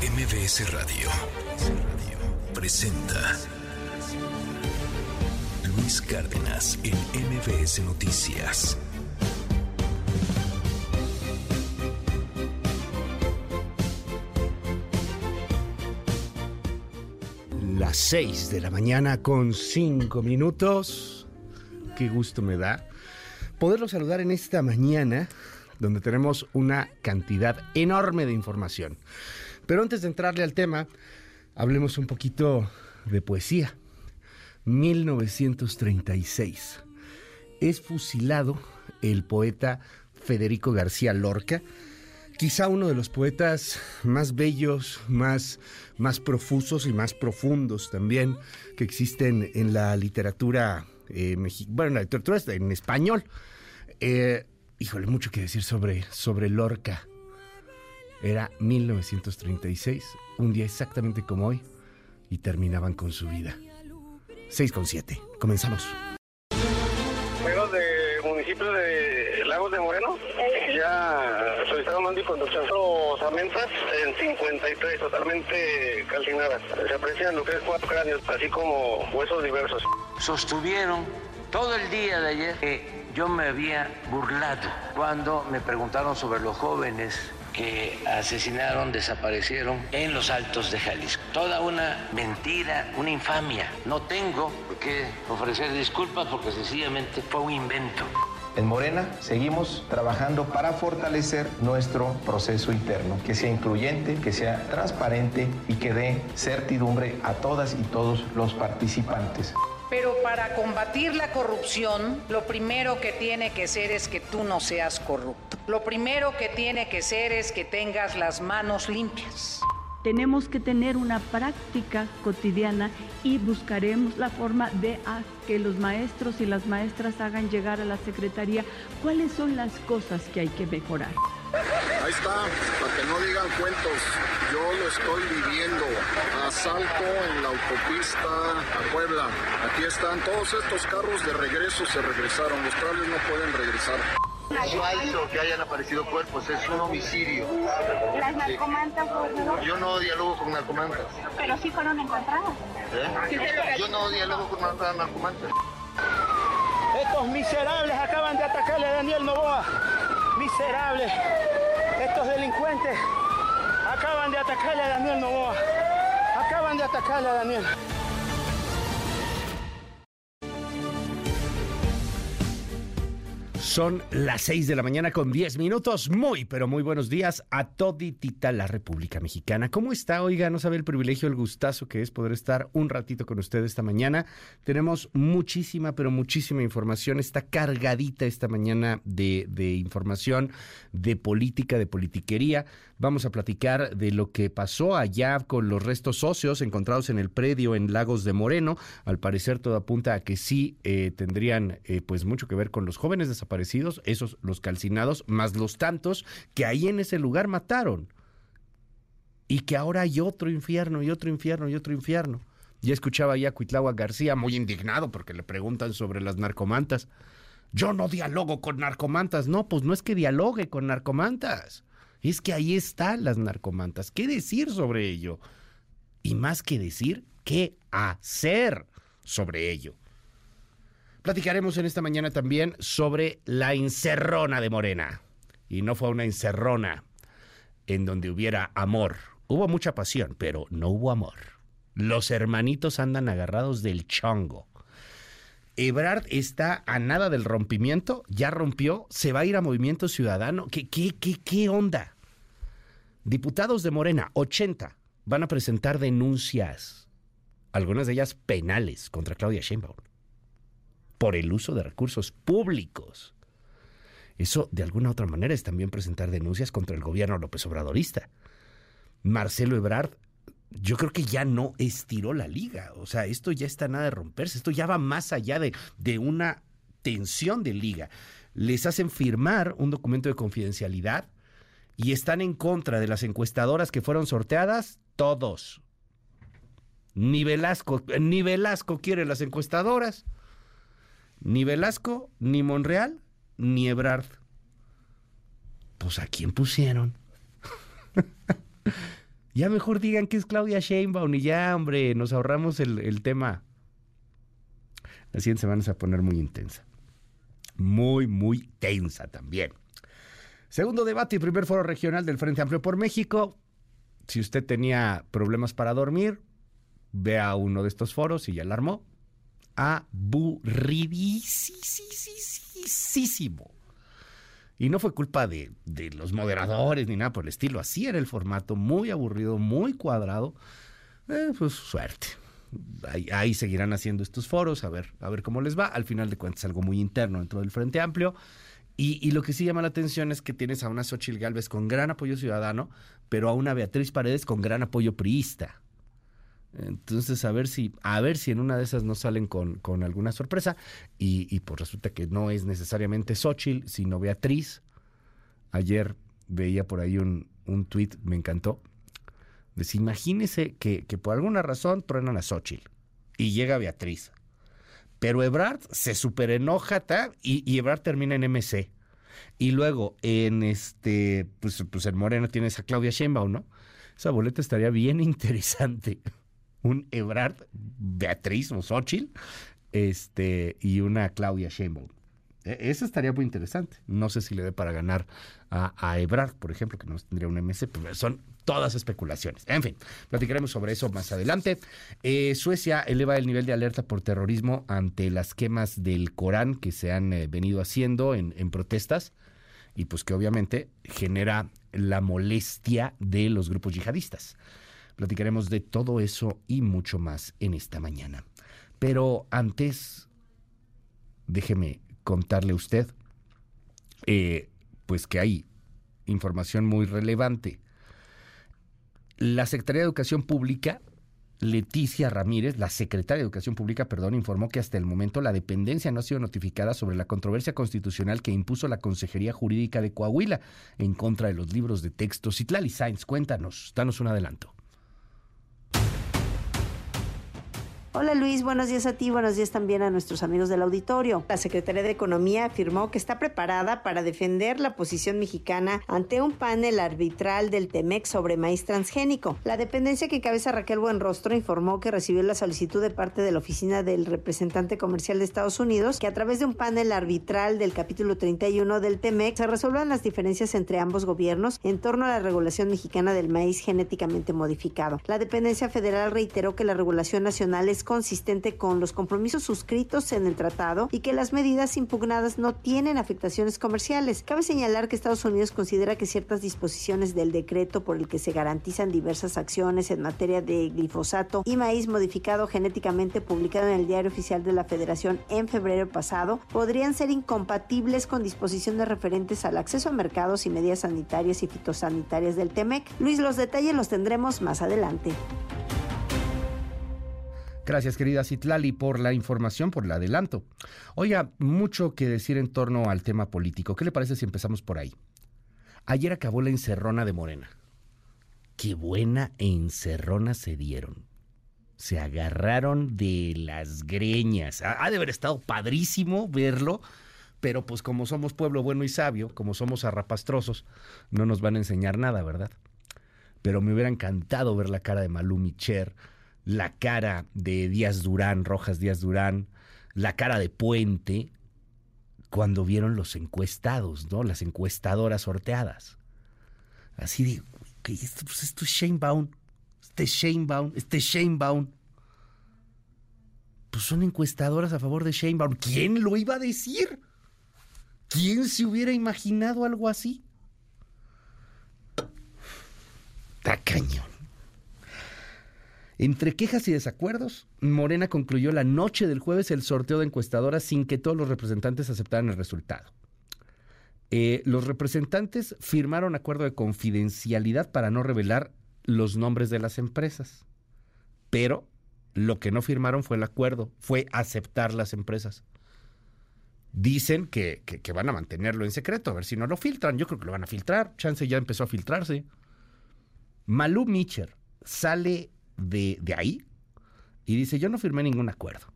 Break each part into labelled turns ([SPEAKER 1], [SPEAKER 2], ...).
[SPEAKER 1] MBS Radio presenta Luis Cárdenas en MBS Noticias.
[SPEAKER 2] Las 6 de la mañana con 5 minutos. Qué gusto me da poderlo saludar en esta mañana donde tenemos una cantidad enorme de información. Pero antes de entrarle al tema, hablemos un poquito de poesía. 1936. Es fusilado el poeta Federico García Lorca, quizá uno de los poetas más bellos, más, más profusos y más profundos también que existen en la literatura eh, bueno, la literatura en español. Eh, híjole, mucho que decir sobre, sobre Lorca. Era 1936, un día exactamente como hoy, y terminaban con su vida. 6 con 7. Comenzamos.
[SPEAKER 3] Juegos de municipio de Lagos de Moreno. Ya solicitaron un conducción. Osamentas en 53, totalmente calcinadas. Se aprecian lo que es cuatro cráneos, así como huesos diversos.
[SPEAKER 4] Sostuvieron todo el día de ayer que yo me había burlado cuando me preguntaron sobre los jóvenes que asesinaron, desaparecieron en los altos de Jalisco. Toda una mentira, una infamia. No tengo que ofrecer disculpas porque sencillamente fue un invento.
[SPEAKER 5] En Morena seguimos trabajando para fortalecer nuestro proceso interno, que sea incluyente, que sea transparente y que dé certidumbre a todas y todos los participantes.
[SPEAKER 6] Pero para combatir la corrupción, lo primero que tiene que ser es que tú no seas corrupto. Lo primero que tiene que ser es que tengas las manos limpias.
[SPEAKER 7] Tenemos que tener una práctica cotidiana y buscaremos la forma de que los maestros y las maestras hagan llegar a la Secretaría cuáles son las cosas que hay que mejorar.
[SPEAKER 8] Ahí está, para que no digan cuentos, yo lo estoy viviendo. Asalto en la autopista a Puebla. Aquí están todos estos carros de regreso, se regresaron. Los trailers no pueden regresar.
[SPEAKER 9] No que hayan aparecido cuerpos, es un homicidio.
[SPEAKER 10] ¿Las narcomantas?
[SPEAKER 9] Yo no dialogo con narcomantas.
[SPEAKER 10] Pero sí fueron encontradas.
[SPEAKER 9] ¿Eh? Yo no dialogo con narcomantas.
[SPEAKER 11] Estos miserables acaban de atacarle a Daniel Novoa. Miserables. Estos delincuentes acaban de atacarle a Daniel Novoa. Acaban de atacarle a Daniel.
[SPEAKER 2] Son las 6 de la mañana con 10 minutos. Muy, pero muy buenos días a toditita la República Mexicana. ¿Cómo está? Oiga, no sabe el privilegio, el gustazo que es poder estar un ratito con usted esta mañana. Tenemos muchísima, pero muchísima información. Está cargadita esta mañana de, información, de política, de politiquería. Vamos a platicar de lo que pasó allá con los restos óseos encontrados en el predio en Lagos de Moreno. Al parecer todo apunta a que sí eh, tendrían eh, pues mucho que ver con los jóvenes desaparecidos, esos los calcinados, más los tantos que ahí en ese lugar mataron. Y que ahora hay otro infierno y otro infierno y otro infierno. Ya escuchaba ya a Cuitlagua García muy indignado porque le preguntan sobre las narcomantas. Yo no dialogo con narcomantas. No, pues no es que dialogue con narcomantas. Es que ahí están las narcomantas. ¿Qué decir sobre ello? Y más que decir, ¿qué hacer sobre ello? Platicaremos en esta mañana también sobre la encerrona de Morena. Y no fue una encerrona en donde hubiera amor. Hubo mucha pasión, pero no hubo amor. Los hermanitos andan agarrados del chongo. Ebrard está a nada del rompimiento, ya rompió, se va a ir a Movimiento Ciudadano. ¿Qué, qué, qué, qué onda? Diputados de Morena, 80, van a presentar denuncias, algunas de ellas penales, contra Claudia Sheinbaum, por el uso de recursos públicos. Eso, de alguna otra manera, es también presentar denuncias contra el gobierno López Obradorista. Marcelo Ebrard yo creo que ya no estiró la liga. O sea, esto ya está nada de romperse. Esto ya va más allá de, de una tensión de liga. Les hacen firmar un documento de confidencialidad y están en contra de las encuestadoras que fueron sorteadas, todos. Ni Velasco, ni Velasco quiere las encuestadoras. Ni Velasco, ni Monreal, ni Ebrard. Pues a quién pusieron. Ya mejor digan que es Claudia Sheinbaum y ya, hombre, nos ahorramos el, el tema. La siguiente semana se va a poner muy intensa. Muy, muy tensa también. Segundo debate y primer foro regional del Frente Amplio por México. Si usted tenía problemas para dormir, vea uno de estos foros y ya alarmó. Aburridísimo. Y no fue culpa de, de, los moderadores ni nada por el estilo. Así era el formato, muy aburrido, muy cuadrado. Eh, pues suerte. Ahí, seguirán haciendo estos foros, a ver, a ver cómo les va. Al final de cuentas, algo muy interno dentro del Frente Amplio. Y, y, lo que sí llama la atención es que tienes a una Xochitl Galvez con gran apoyo ciudadano, pero a una Beatriz Paredes con gran apoyo priista. Entonces, a ver si, a ver si en una de esas no salen con, con alguna sorpresa. Y, y, pues resulta que no es necesariamente Xochitl, sino Beatriz. Ayer veía por ahí un, un tuit, me encantó. Dice, imagínese que, que por alguna razón truenan a Xochitl y llega Beatriz. Pero Ebrard se super enoja y, Ebrard termina en MC. Y luego en este, pues, pues en Moreno tienes a Claudia Sheinbaum, ¿no? Esa boleta estaría bien interesante. Un Ebrard, Beatriz o este, y una Claudia Sheinbaum. Eso estaría muy interesante. No sé si le dé para ganar a, a Ebrard, por ejemplo, que no tendría un MC, pero son todas especulaciones. En fin, platicaremos sobre eso más adelante. Eh, Suecia eleva el nivel de alerta por terrorismo ante las quemas del Corán que se han eh, venido haciendo en, en protestas y pues que obviamente genera la molestia de los grupos yihadistas. Platicaremos de todo eso y mucho más en esta mañana. Pero antes, déjeme contarle a usted, eh, pues que hay información muy relevante. La Secretaría de Educación Pública, Leticia Ramírez, la secretaria de Educación Pública, perdón, informó que hasta el momento la dependencia no ha sido notificada sobre la controversia constitucional que impuso la Consejería Jurídica de Coahuila en contra de los libros de texto. Citlali Sainz, cuéntanos, danos un adelanto.
[SPEAKER 12] Hola Luis, buenos días a ti, buenos días también a nuestros amigos del auditorio. La Secretaría de Economía afirmó que está preparada para defender la posición mexicana ante un panel arbitral del TEMEC sobre maíz transgénico. La dependencia que encabeza Raquel Buenrostro informó que recibió la solicitud de parte de la oficina del representante comercial de Estados Unidos que a través de un panel arbitral del capítulo 31 del TEMEC se resuelvan las diferencias entre ambos gobiernos en torno a la regulación mexicana del maíz genéticamente modificado. La dependencia federal reiteró que la regulación nacional es consistente con los compromisos suscritos en el tratado y que las medidas impugnadas no tienen afectaciones comerciales. Cabe señalar que Estados Unidos considera que ciertas disposiciones del decreto por el que se garantizan diversas acciones en materia de glifosato y maíz modificado genéticamente publicado en el Diario Oficial de la Federación en febrero pasado podrían ser incompatibles con disposiciones referentes al acceso a mercados y medidas sanitarias y fitosanitarias del TEMEC. Luis, los detalles los tendremos más adelante.
[SPEAKER 2] Gracias, querida Citlali, por la información, por el adelanto. Oiga, mucho que decir en torno al tema político. ¿Qué le parece si empezamos por ahí? Ayer acabó la encerrona de Morena. Qué buena encerrona se dieron. Se agarraron de las greñas. Ha de haber estado padrísimo verlo, pero pues como somos pueblo bueno y sabio, como somos arrapastrosos, no nos van a enseñar nada, ¿verdad? Pero me hubiera encantado ver la cara de Malú Micher la cara de Díaz Durán, Rojas Díaz Durán, la cara de Puente, cuando vieron los encuestados, ¿no? Las encuestadoras sorteadas. Así de, ¿qué esto, pues esto es Shanebaum, este es Shanebaum, este es Shanebaum. Pues son encuestadoras a favor de Shanebaum. ¿Quién lo iba a decir? ¿Quién se hubiera imaginado algo así? Está cañón. Entre quejas y desacuerdos, Morena concluyó la noche del jueves el sorteo de encuestadoras sin que todos los representantes aceptaran el resultado. Eh, los representantes firmaron acuerdo de confidencialidad para no revelar los nombres de las empresas, pero lo que no firmaron fue el acuerdo, fue aceptar las empresas. Dicen que, van a mantenerlo en secreto, a ver si no lo filtran. Yo creo que lo van a filtrar. Chance ya empezó a filtrarse. Malú Mitcher sale de, de, ahí y dice, yo no firmé ningún acuerdo.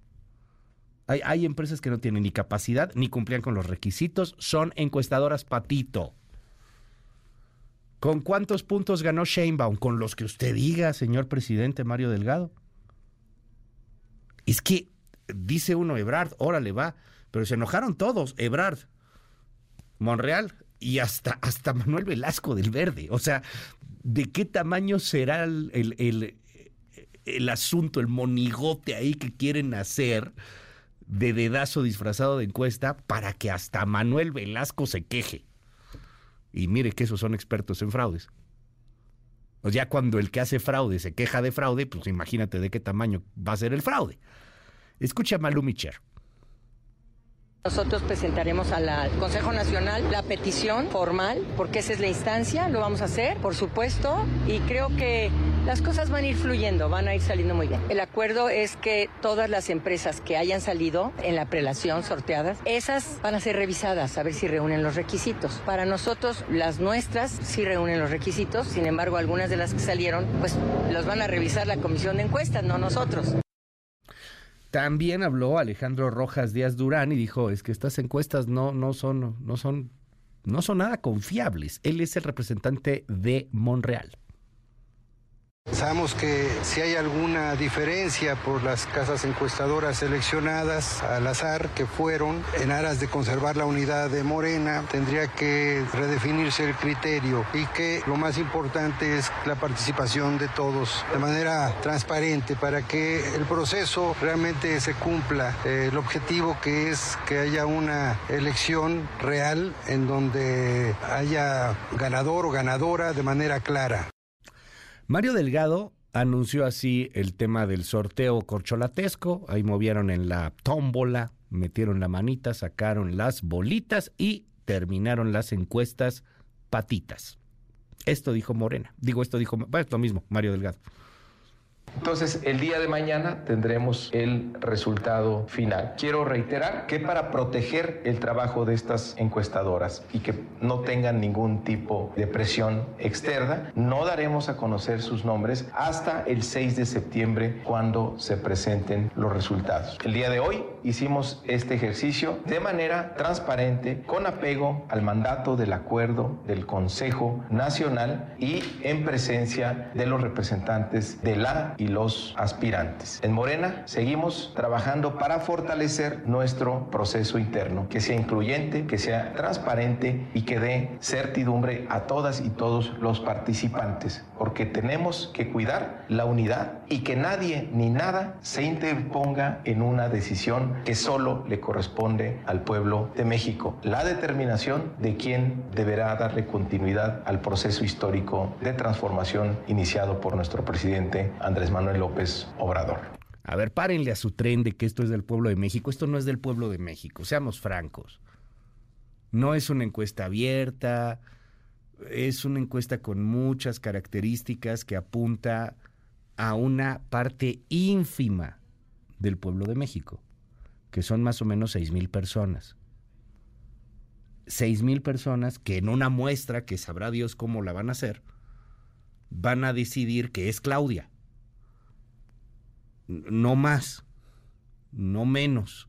[SPEAKER 2] Hay, hay, empresas que no tienen ni capacidad ni cumplían con los requisitos, son encuestadoras patito. ¿Con cuántos puntos ganó Sheinbaum? Con los que usted diga, señor presidente Mario Delgado. Es que dice uno Ebrard, órale va, pero se enojaron todos, Ebrard, Monreal y hasta, hasta Manuel Velasco del Verde. O sea, ¿de qué tamaño será el, el, el, asunto, el monigote ahí que quieren hacer de dedazo disfrazado de encuesta para que hasta Manuel Velasco se queje? Y mire que esos son expertos en fraudes. Ya cuando el que hace fraude se queja de fraude, pues imagínate de qué tamaño va a ser el fraude. Escucha a Malú Micher.
[SPEAKER 13] Nosotros presentaremos al Consejo Nacional la petición formal, porque esa es la instancia, lo vamos a hacer, por supuesto, y creo que las cosas van a ir fluyendo, van a ir saliendo muy bien. El acuerdo es que todas las empresas que hayan salido en la prelación sorteadas, esas van a ser revisadas a ver si reúnen los requisitos. Para nosotros, las nuestras sí reúnen los requisitos, sin embargo, algunas de las que salieron, pues los van a revisar la comisión de encuestas, no nosotros.
[SPEAKER 2] También habló Alejandro Rojas Díaz Durán y dijo, es que estas encuestas no, no, son, no, son, no son nada confiables. Él es el representante de Monreal.
[SPEAKER 14] Sabemos que si hay alguna diferencia por las casas encuestadoras seleccionadas al azar que fueron en aras de conservar la unidad de Morena, tendría que redefinirse el criterio y que lo más importante es la participación de todos de manera transparente para que el proceso realmente se cumpla. El objetivo que es que haya una elección real en donde haya ganador o ganadora de manera clara.
[SPEAKER 2] Mario Delgado anunció así el tema del sorteo corcholatesco. Ahí movieron en la tómbola, metieron la manita, sacaron las bolitas y terminaron las encuestas patitas. Esto dijo Morena. Digo, esto dijo, bueno, lo mismo, Mario Delgado.
[SPEAKER 5] Entonces, el día de mañana tendremos el resultado final. Quiero reiterar que para proteger el trabajo de estas encuestadoras y que no tengan ningún tipo de presión externa, no daremos a conocer sus nombres hasta el 6 de septiembre cuando se presenten los resultados. El día de hoy hicimos este ejercicio de manera transparente, con apego al mandato del acuerdo del Consejo Nacional y en presencia de los representantes de la y los aspirantes. En Morena seguimos trabajando para fortalecer nuestro proceso interno, que sea incluyente, que sea transparente y que dé certidumbre a todas y todos los participantes, porque tenemos que cuidar la unidad y que nadie ni nada se interponga en una decisión que solo le corresponde al pueblo de México. La determinación de quién deberá darle continuidad al proceso histórico de transformación iniciado por nuestro presidente Andrés Manuel López Obrador.
[SPEAKER 2] A ver, párenle a su tren de que esto es del pueblo de México. Esto no es del pueblo de México, seamos francos. No es una encuesta abierta, es una encuesta con muchas características que apunta a una parte ínfima del pueblo de México, que son más o menos seis mil personas. Seis mil personas que en una muestra, que sabrá Dios cómo la van a hacer, van a decidir que es Claudia no más, no menos.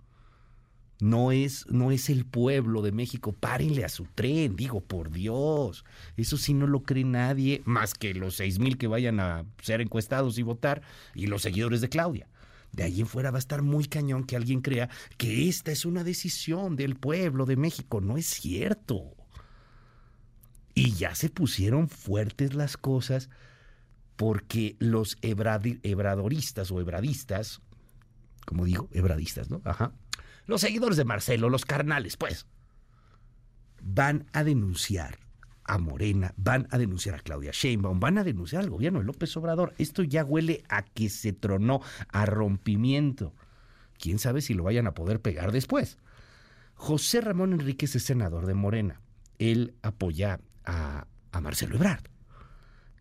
[SPEAKER 2] No es, no es el pueblo de México. Párenle a su tren, digo, por Dios. Eso sí no lo cree nadie, más que los seis mil que vayan a ser encuestados y votar y los seguidores de Claudia. De ahí en fuera va a estar muy cañón que alguien crea que esta es una decisión del pueblo de México. No es cierto. Y ya se pusieron fuertes las cosas porque los ebradoristas o ebradistas, como digo, ebradistas, ¿no? Ajá. Los seguidores de Marcelo, los carnales, pues, van a denunciar a Morena, van a denunciar a Claudia Sheinbaum, van a denunciar al gobierno de López Obrador. Esto ya huele a que se tronó, a rompimiento. ¿Quién sabe si lo vayan a poder pegar después? José Ramón Enríquez es senador de Morena. Él apoya a, a Marcelo Ebrard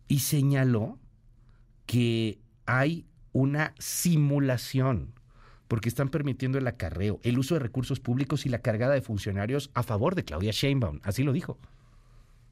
[SPEAKER 2] y señaló que hay una simulación porque están permitiendo el acarreo, el uso de recursos públicos y la cargada de funcionarios a favor de Claudia Sheinbaum. Así lo dijo.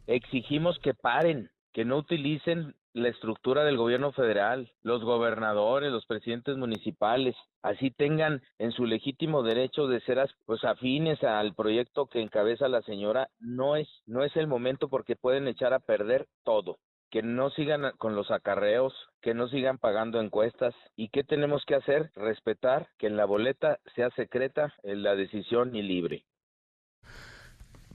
[SPEAKER 15] Exigimos que paren que no utilicen la estructura del gobierno federal, los gobernadores, los presidentes municipales, así tengan en su legítimo derecho de ser pues afines al proyecto que encabeza la señora, no es no es el momento porque pueden echar a perder todo. Que no sigan con los acarreos, que no sigan pagando encuestas. ¿Y qué tenemos que hacer? Respetar que en la boleta sea secreta la decisión y libre.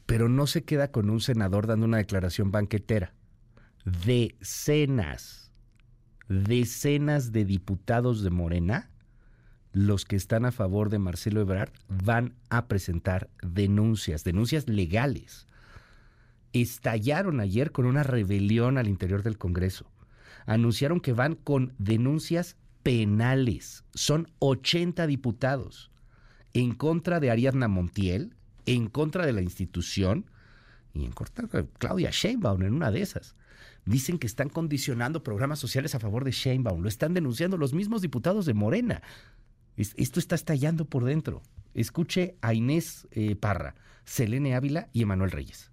[SPEAKER 2] Pero no se queda con un senador dando una declaración banquetera decenas, decenas de diputados de Morena, los que están a favor de Marcelo Ebrard, van a presentar denuncias, denuncias legales. Estallaron ayer con una rebelión al interior del Congreso. Anunciaron que van con denuncias penales. Son 80 diputados en contra de Ariadna Montiel, en contra de la institución y en contra de Claudia Sheinbaum en una de esas. Dicen que están condicionando programas sociales a favor de Sheinbaum. Lo están denunciando los mismos diputados de Morena. Esto está estallando por dentro. Escuche a Inés eh, Parra, Selene Ávila y Emanuel Reyes.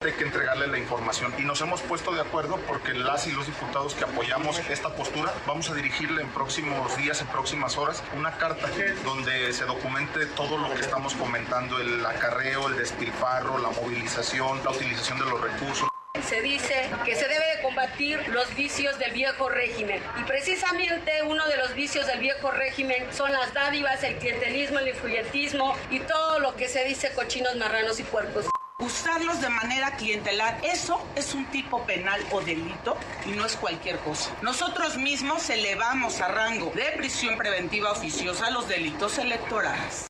[SPEAKER 16] Hay que entregarle la información y nos hemos puesto de acuerdo porque las y los diputados que apoyamos esta postura vamos a dirigirle en próximos días, en próximas horas, una carta donde se documente todo lo que estamos comentando, el acarreo, el despilfarro, la movilización, la utilización de los recursos.
[SPEAKER 13] Se dice que se debe de combatir los vicios del viejo régimen y precisamente uno de los vicios del viejo régimen son las dádivas, el clientelismo, el influyentismo y todo lo que se dice cochinos, marranos y puercos.
[SPEAKER 17] Usarlos de manera clientelar, eso es un tipo penal o delito y no es cualquier cosa. Nosotros mismos elevamos a rango de prisión preventiva oficiosa los delitos electorales.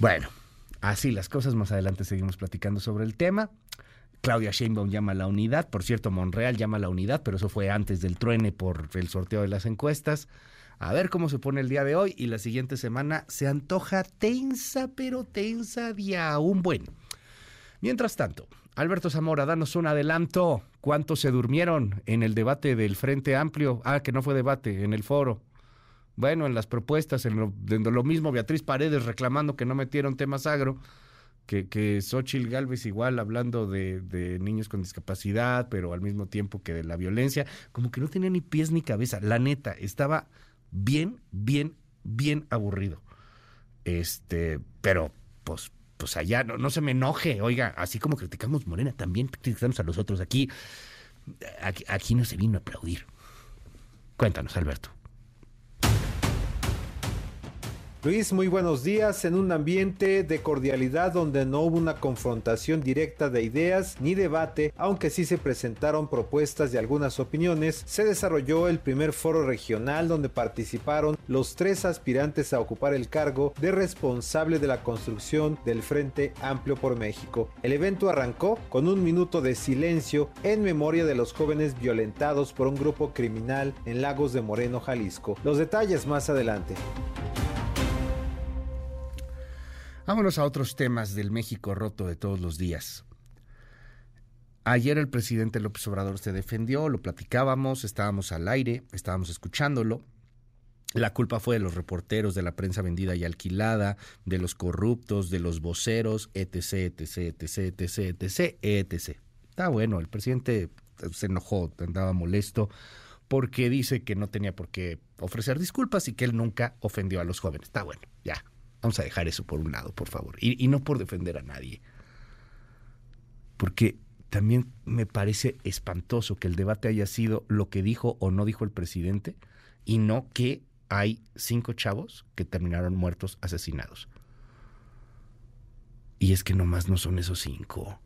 [SPEAKER 2] Bueno, así las cosas, más adelante seguimos platicando sobre el tema. Claudia Sheinbaum llama a la unidad, por cierto, Monreal llama a la unidad, pero eso fue antes del truene por el sorteo de las encuestas. A ver cómo se pone el día de hoy y la siguiente semana se antoja tensa, pero tensa día un buen. Mientras tanto, Alberto Zamora, danos un adelanto. ¿Cuántos se durmieron en el debate del Frente Amplio? Ah, que no fue debate, en el foro. Bueno, en las propuestas, en lo, mismo, Beatriz Paredes reclamando que no metieron temas agro, que, que Xochitl Galvez igual hablando de, de, niños con discapacidad, pero al mismo tiempo que de la violencia, como que no tenía ni pies ni cabeza. La neta, estaba bien, bien, bien aburrido. Este, pero pues, pues allá no, no se me enoje, oiga, así como criticamos Morena, también criticamos a los otros. Aquí, aquí, aquí no se vino a aplaudir. Cuéntanos, Alberto.
[SPEAKER 18] Luis, muy buenos días. En un ambiente de cordialidad donde no hubo una confrontación directa de ideas ni debate, aunque sí se presentaron propuestas y algunas opiniones, se desarrolló el primer foro regional donde participaron los tres aspirantes a ocupar el cargo de responsable de la construcción del Frente Amplio por México. El evento arrancó con un minuto de silencio en memoria de los jóvenes violentados por un grupo criminal en Lagos de Moreno, Jalisco. Los detalles más adelante.
[SPEAKER 2] Vámonos a otros temas del México roto de todos los días. Ayer el presidente López Obrador se defendió, lo platicábamos, estábamos al aire, estábamos escuchándolo. La culpa fue de los reporteros, de la prensa vendida y alquilada, de los corruptos, de los voceros, etc, etc, etc, etc, etc. Está bueno, el presidente se enojó, andaba molesto, porque dice que no tenía por qué ofrecer disculpas y que él nunca ofendió a los jóvenes. Está bueno, ya, Vamos a dejar eso por un lado, por favor. Y, no por defender a nadie. Porque también me parece espantoso que el debate haya sido lo que dijo o no dijo el presidente y no que hay cinco chavos que terminaron muertos asesinados. Y es que nomás no son esos cinco.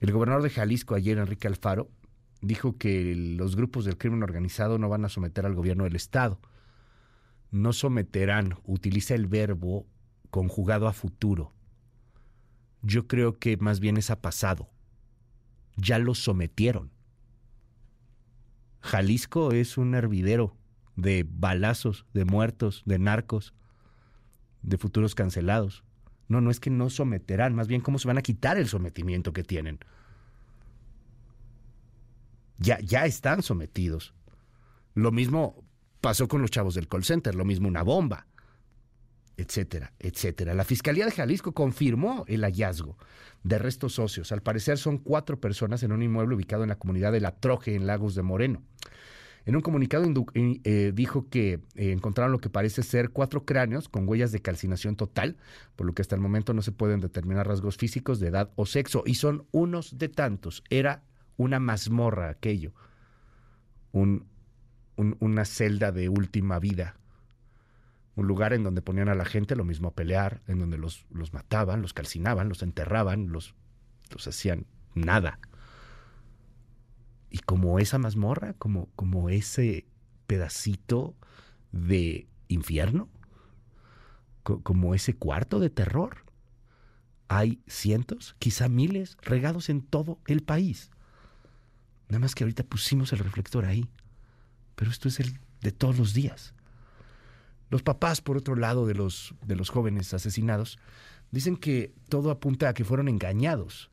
[SPEAKER 2] El gobernador de Jalisco ayer, Enrique Alfaro, dijo que los grupos del crimen organizado no van a someter al gobierno del Estado no someterán, utiliza el verbo conjugado a futuro. Yo creo que más bien es a pasado. Ya lo sometieron. Jalisco es un hervidero de balazos, de muertos, de narcos, de futuros cancelados. No, no es que no someterán, más bien cómo se van a quitar el sometimiento que tienen. Ya, ya están sometidos. Lo mismo pasó con los chavos del call center, lo mismo una bomba. etcétera, etcétera. La Fiscalía de Jalisco confirmó el hallazgo de restos óseos. Al parecer son cuatro personas en un inmueble ubicado en la comunidad de La Troje, en Lagos de Moreno. En un comunicado eh, dijo que eh, encontraron lo que parece ser cuatro cráneos con huellas de calcinación total, por lo que hasta el momento no se pueden determinar rasgos físicos de edad o sexo, y son unos de tantos. Era una mazmorra aquello, una celda de última vida, un lugar en donde ponían a la gente lo mismo a pelear, en donde los, los mataban, los calcinaban, los enterraban, los, los hacían nada. Y como esa mazmorra, como, como ese pedacito de infierno, como ese cuarto de terror, hay cientos, quizá miles, regados en todo el país. Nada más que ahorita pusimos el reflector ahí. Pero esto es el de todos los días. Los papás, por otro lado, de los, de los jóvenes asesinados, dicen que todo apunta a que fueron engañados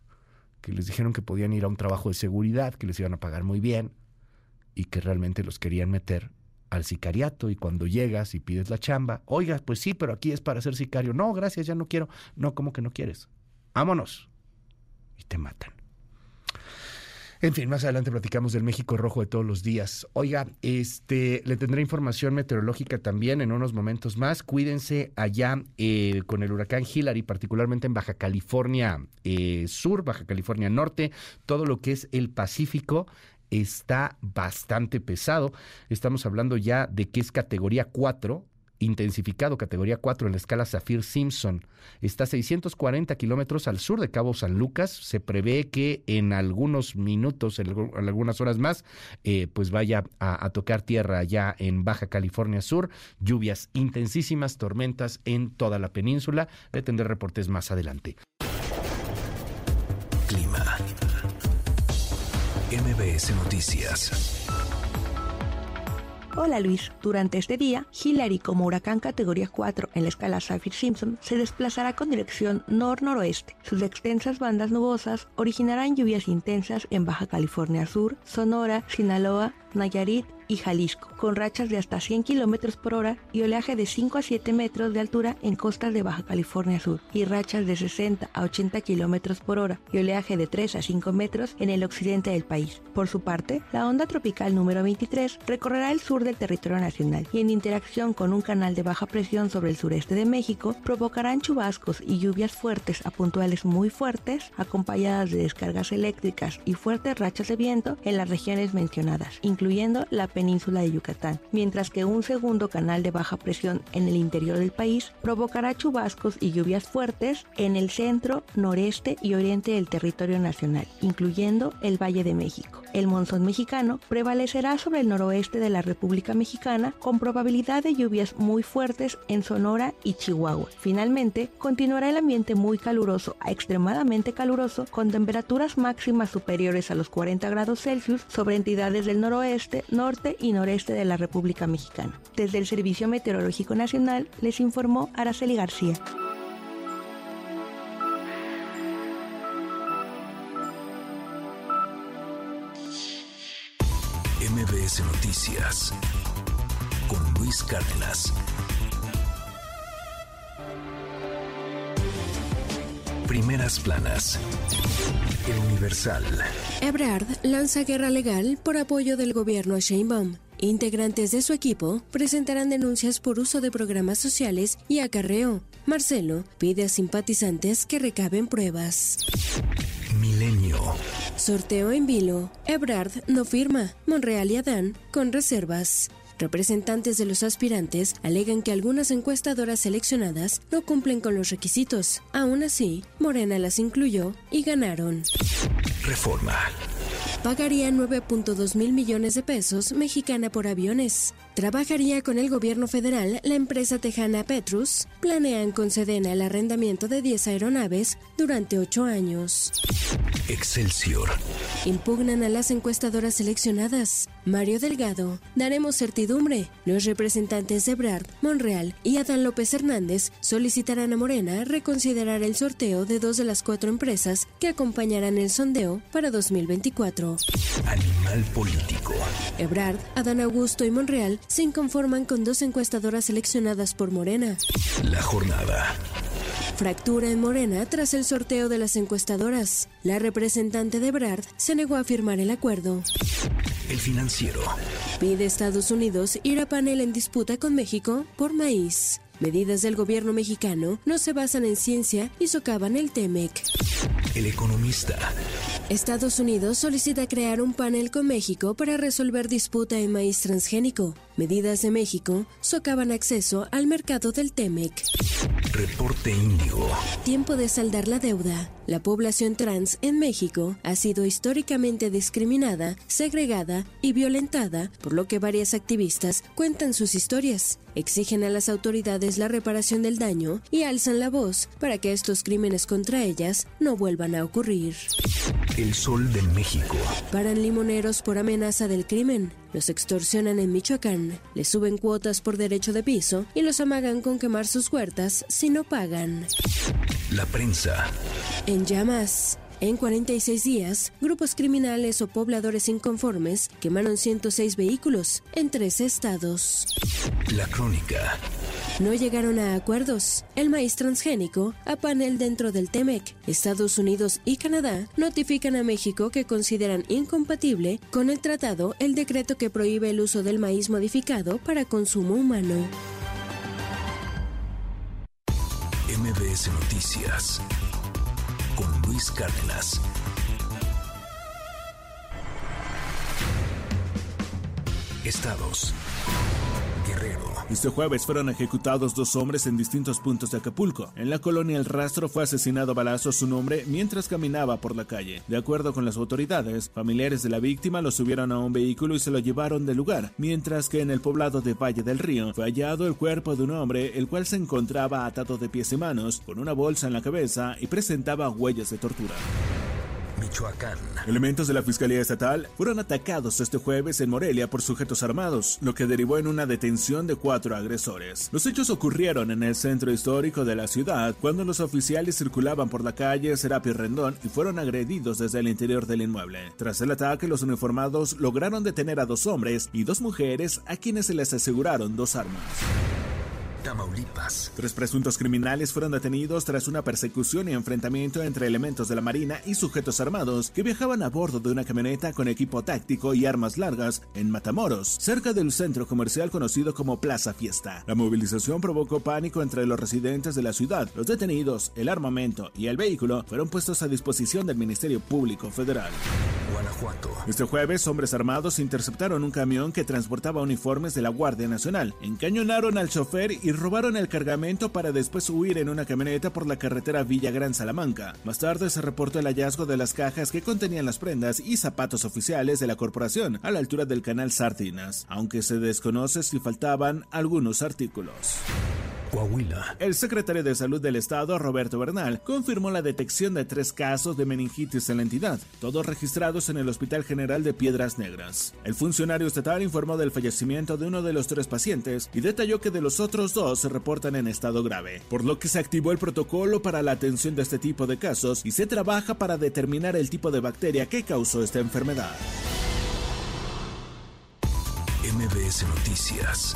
[SPEAKER 2] que les dijeron que podían ir a un trabajo de seguridad, que les iban a pagar muy bien y que realmente los querían meter al sicariato y cuando llegas y pides la chamba, oiga, pues sí, pero aquí es para ser sicario. No, gracias, ya no quiero. No, ¿cómo que no quieres? Vámonos. Y te matan. En fin, más adelante platicamos del México rojo de todos los días. Oiga, este, le tendré información meteorológica también en unos momentos más. Cuídense allá eh, con el huracán Hillary, particularmente en Baja California eh, Sur, Baja California Norte, todo lo que es el Pacífico está bastante pesado. Estamos hablando ya de que es categoría 4 intensificado, categoría 4 en la escala Zafir Simpson. Está a 640 kilómetros al sur de Cabo San Lucas. Se prevé que en algunos minutos, en, algunas horas más, eh, pues vaya a, tocar tierra allá en Baja California Sur. Lluvias intensísimas, tormentas en toda la península. Le tendré reportes más adelante.
[SPEAKER 1] Clima. MBS Noticias.
[SPEAKER 19] Hola Luis, durante este día, Hillary como huracán categoría 4 en la escala Saffir-Simpson se desplazará con dirección nor-noroeste. Sus extensas bandas nubosas originarán lluvias intensas en Baja California Sur, Sonora, Sinaloa, Nayarit y Jalisco, con rachas de hasta 100 km por hora y oleaje de 5 a 7 metros de altura en costas de Baja California Sur, y rachas de 60 a 80 km por hora y oleaje de 3 a 5 metros en el occidente del país. Por su parte, la onda tropical número 23 recorrerá el sur del territorio nacional y en interacción con un canal de baja presión sobre el sureste de México provocarán chubascos y lluvias fuertes a puntuales muy fuertes, acompañadas de descargas eléctricas y fuertes rachas de viento en las regiones mencionadas, incluyendo la península de Yucatán, mientras que un segundo canal de baja presión en el interior del país provocará chubascos y lluvias fuertes en el centro, noreste y oriente del territorio nacional, incluyendo el Valle de México. El monzón mexicano prevalecerá sobre el noroeste de la República Mexicana con probabilidad de lluvias muy fuertes en Sonora y Chihuahua. Finalmente, continuará el ambiente muy caluroso a extremadamente caluroso con temperaturas máximas superiores a los 40 grados Celsius sobre entidades del noroeste, norte y noreste de la República Mexicana. Desde el Servicio Meteorológico Nacional les informó Araceli García.
[SPEAKER 1] MBS Noticias con Luis Cárdenas. Primeras planas. El Universal.
[SPEAKER 20] Ebrard lanza guerra legal por apoyo del gobierno a Sheinbaum. Integrantes de su equipo presentarán denuncias por uso de programas sociales y acarreo. Marcelo pide a simpatizantes que recaben pruebas.
[SPEAKER 1] Milenio.
[SPEAKER 20] Sorteo en vilo. Ebrard no firma. Monreal y Adán con reservas. Representantes de los aspirantes alegan que algunas encuestadoras seleccionadas no cumplen con los requisitos. Aún así, Morena las incluyó y ganaron.
[SPEAKER 1] Reforma.
[SPEAKER 20] Pagaría 9.2 mil millones de pesos mexicana por aviones. Trabajaría con el gobierno federal la empresa tejana Petrus. Planean con Sedena el arrendamiento de 10 aeronaves durante 8 años.
[SPEAKER 1] Excelsior.
[SPEAKER 20] Impugnan a las encuestadoras seleccionadas. Mario Delgado. Daremos certidumbre. Los representantes de Brad, Monreal y Adán López Hernández solicitarán a Morena reconsiderar el sorteo de dos de las cuatro empresas que acompañarán el sondeo para 2024.
[SPEAKER 1] Animal político.
[SPEAKER 20] Ebrard, Adán Augusto y Monreal se inconforman con dos encuestadoras seleccionadas por Morena.
[SPEAKER 1] La jornada.
[SPEAKER 20] Fractura en Morena tras el sorteo de las encuestadoras. La representante de Brad se negó a firmar el acuerdo.
[SPEAKER 1] El financiero.
[SPEAKER 20] Pide Estados Unidos ir a panel en disputa con México por maíz. Medidas del gobierno mexicano no se basan en ciencia y socavan el TEMEC.
[SPEAKER 1] El economista.
[SPEAKER 20] Estados Unidos solicita crear un panel con México para resolver disputa en maíz transgénico. Medidas de México socavan acceso al mercado del TEMEC.
[SPEAKER 1] Reporte Índigo.
[SPEAKER 20] Tiempo de saldar la deuda. La población trans en México ha sido históricamente discriminada, segregada y violentada, por lo que varias activistas cuentan sus historias, exigen a las autoridades la reparación del daño y alzan la voz para que estos crímenes contra ellas no vuelvan a ocurrir.
[SPEAKER 1] El sol de México.
[SPEAKER 20] Paran limoneros por amenaza del crimen. Los extorsionan en Michoacán, les suben cuotas por derecho de piso y los amagan con quemar sus huertas si no pagan.
[SPEAKER 1] La prensa.
[SPEAKER 20] En llamas. En 46 días, grupos criminales o pobladores inconformes quemaron 106 vehículos en tres estados.
[SPEAKER 1] La crónica.
[SPEAKER 20] No llegaron a acuerdos. El maíz transgénico a panel dentro del TEMEC. Estados Unidos y Canadá notifican a México que consideran incompatible con el tratado el decreto que prohíbe el uso del maíz modificado para consumo humano.
[SPEAKER 1] MBS Noticias con Luis Cárdenas. Estados. Guerrero.
[SPEAKER 21] Este jueves fueron ejecutados dos hombres en distintos puntos de Acapulco. En la colonia El Rastro fue asesinado a balazos un hombre mientras caminaba por la calle. De acuerdo con las autoridades, familiares de la víctima lo subieron a un vehículo y se lo llevaron del lugar, mientras que en el poblado de Valle del Río fue hallado el cuerpo de un hombre el cual se encontraba atado de pies y manos, con una bolsa en la cabeza y presentaba huellas de tortura. Elementos de la Fiscalía Estatal fueron atacados este jueves en Morelia por sujetos armados, lo que derivó en una detención de cuatro agresores. Los hechos ocurrieron en el centro histórico de la ciudad cuando los oficiales circulaban por la calle Serapio Rendón y fueron agredidos desde el interior del inmueble. Tras el ataque, los uniformados lograron detener a dos hombres y dos mujeres a quienes se les aseguraron dos armas.
[SPEAKER 1] Tamaulipas.
[SPEAKER 21] Tres presuntos criminales fueron detenidos tras una persecución y enfrentamiento entre elementos de la Marina y sujetos armados que viajaban a bordo de una camioneta con equipo táctico y armas largas en Matamoros, cerca del centro comercial conocido como Plaza Fiesta. La movilización provocó pánico entre los residentes de la ciudad. Los detenidos, el armamento y el vehículo fueron puestos a disposición del Ministerio Público Federal.
[SPEAKER 1] Guanajuato.
[SPEAKER 21] Este jueves, hombres armados interceptaron un camión que transportaba uniformes de la Guardia Nacional, encañonaron al chofer y robaron el cargamento para después huir en una camioneta por la carretera Villagrán Salamanca. Más tarde se reportó el hallazgo de las cajas que contenían las prendas y zapatos oficiales de la corporación a la altura del canal Sardinas, aunque se desconoce si faltaban algunos artículos.
[SPEAKER 1] Coahuila.
[SPEAKER 21] El secretario de Salud del Estado, Roberto Bernal, confirmó la detección de tres casos de meningitis en la entidad, todos registrados en el Hospital General de Piedras Negras. El funcionario estatal informó del fallecimiento de uno de los tres pacientes y detalló que de los otros dos se reportan en estado grave, por lo que se activó el protocolo para la atención de este tipo de casos y se trabaja para determinar el tipo de bacteria que causó esta enfermedad.
[SPEAKER 1] MBS Noticias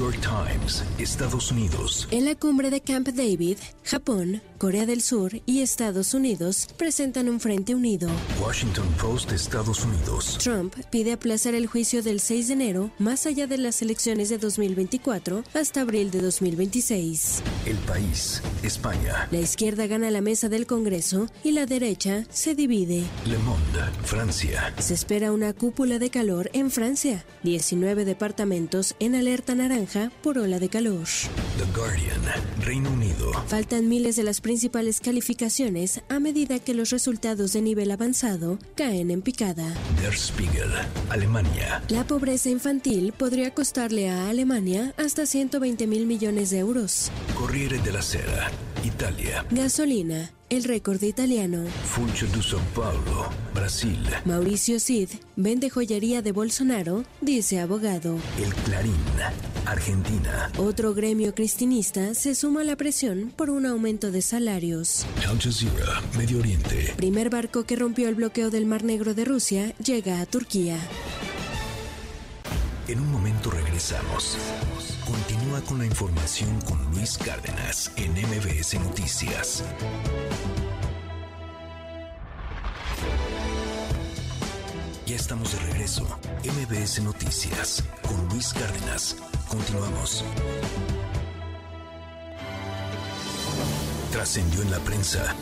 [SPEAKER 1] York Times, Estados Unidos.
[SPEAKER 20] En la cumbre de Camp David, Japón, Corea del Sur y Estados Unidos presentan un frente unido.
[SPEAKER 1] Washington Post, Estados Unidos.
[SPEAKER 20] Trump pide aplazar el juicio del 6 de enero más allá de las elecciones de 2024 hasta abril de 2026.
[SPEAKER 1] El país, España.
[SPEAKER 20] La izquierda gana la mesa del Congreso y la derecha se divide.
[SPEAKER 1] Le Monde, Francia.
[SPEAKER 20] Se espera una cúpula de calor en Francia. 19 departamentos en alerta naranja naranja por ola de calor.
[SPEAKER 1] The Guardian, Reino Unido.
[SPEAKER 20] Faltan miles de las principales calificaciones a medida que los resultados de nivel avanzado caen en picada.
[SPEAKER 1] Der Spiegel, Alemania.
[SPEAKER 20] La pobreza infantil podría costarle a Alemania hasta 120 mil millones de euros.
[SPEAKER 1] Corriere della Sera, Italia.
[SPEAKER 20] Gasolina, el récord italiano.
[SPEAKER 1] Funcho de São Paulo, Brasil.
[SPEAKER 20] Mauricio Cid vende joyería de Bolsonaro, dice abogado.
[SPEAKER 1] El Clarín, Argentina.
[SPEAKER 20] Otro gremio cristinista se suma a la presión por un aumento de salarios.
[SPEAKER 1] Al Jazeera, Medio Oriente.
[SPEAKER 20] Primer barco que rompió el bloqueo del Mar Negro de Rusia llega a Turquía.
[SPEAKER 1] En un momento regresamos. Con la información con Luis Cárdenas en MBS Noticias. Ya estamos de regreso. MBS Noticias con Luis Cárdenas. Continuamos. Trascendió en la prensa.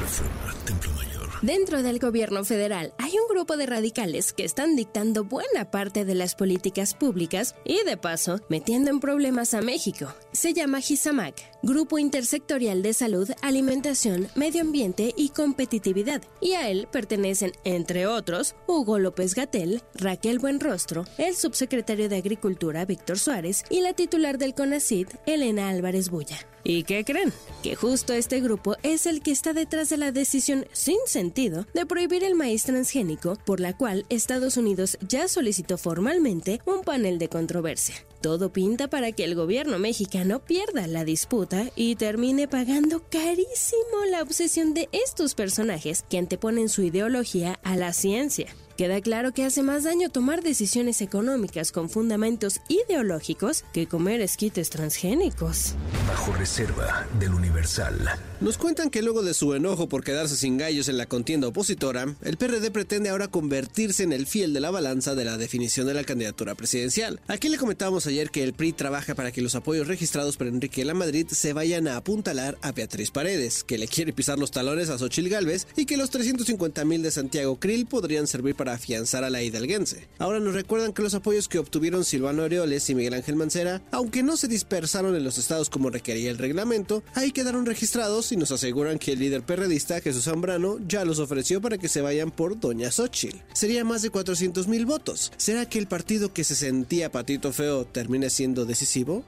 [SPEAKER 1] Reforma, Templo Mayor.
[SPEAKER 20] Dentro del gobierno federal hay un grupo de radicales que están dictando buena parte de las políticas públicas y de paso metiendo en problemas a México. Se llama GISAMAC, Grupo Intersectorial de Salud, Alimentación, Medio Ambiente y Competitividad, y a él pertenecen, entre otros, Hugo López Gatel, Raquel Buenrostro, el subsecretario de Agricultura Víctor Suárez y la titular del CONACID, Elena Álvarez Bulla. ¿Y qué creen? Que justo este grupo es el que está detrás de la decisión sin sentido de prohibir el maíz transgénico, por la cual Estados Unidos ya solicitó formalmente un panel de controversia. Todo pinta para que el gobierno mexicano pierda la disputa y termine pagando carísimo la obsesión de estos personajes que anteponen su ideología a la ciencia. Queda claro que hace más daño tomar decisiones económicas con fundamentos ideológicos que comer esquites transgénicos.
[SPEAKER 1] Bajo reserva del Universal.
[SPEAKER 22] Nos cuentan que luego de su enojo por quedarse sin gallos en la contienda opositora, el PRD pretende ahora convertirse en el fiel de la balanza de la definición de la candidatura presidencial. Aquí le comentábamos ayer que el PRI trabaja para que los apoyos registrados por Enrique La Madrid se vayan a apuntalar a Beatriz Paredes, que le quiere pisar los talones a Xochil Gálvez y que los 350 mil de Santiago Krill podrían servir para afianzar a la hidalguense. Ahora nos recuerdan que los apoyos que obtuvieron Silvano Aureoles y Miguel Ángel Mancera, aunque no se dispersaron en los estados como requería el reglamento, ahí quedaron registrados y nos aseguran que el líder perredista Jesús Zambrano ya los ofreció para que se vayan por Doña Xochil. Sería más de 400 mil votos. ¿Será que el partido que se sentía patito feo termina siendo decisivo?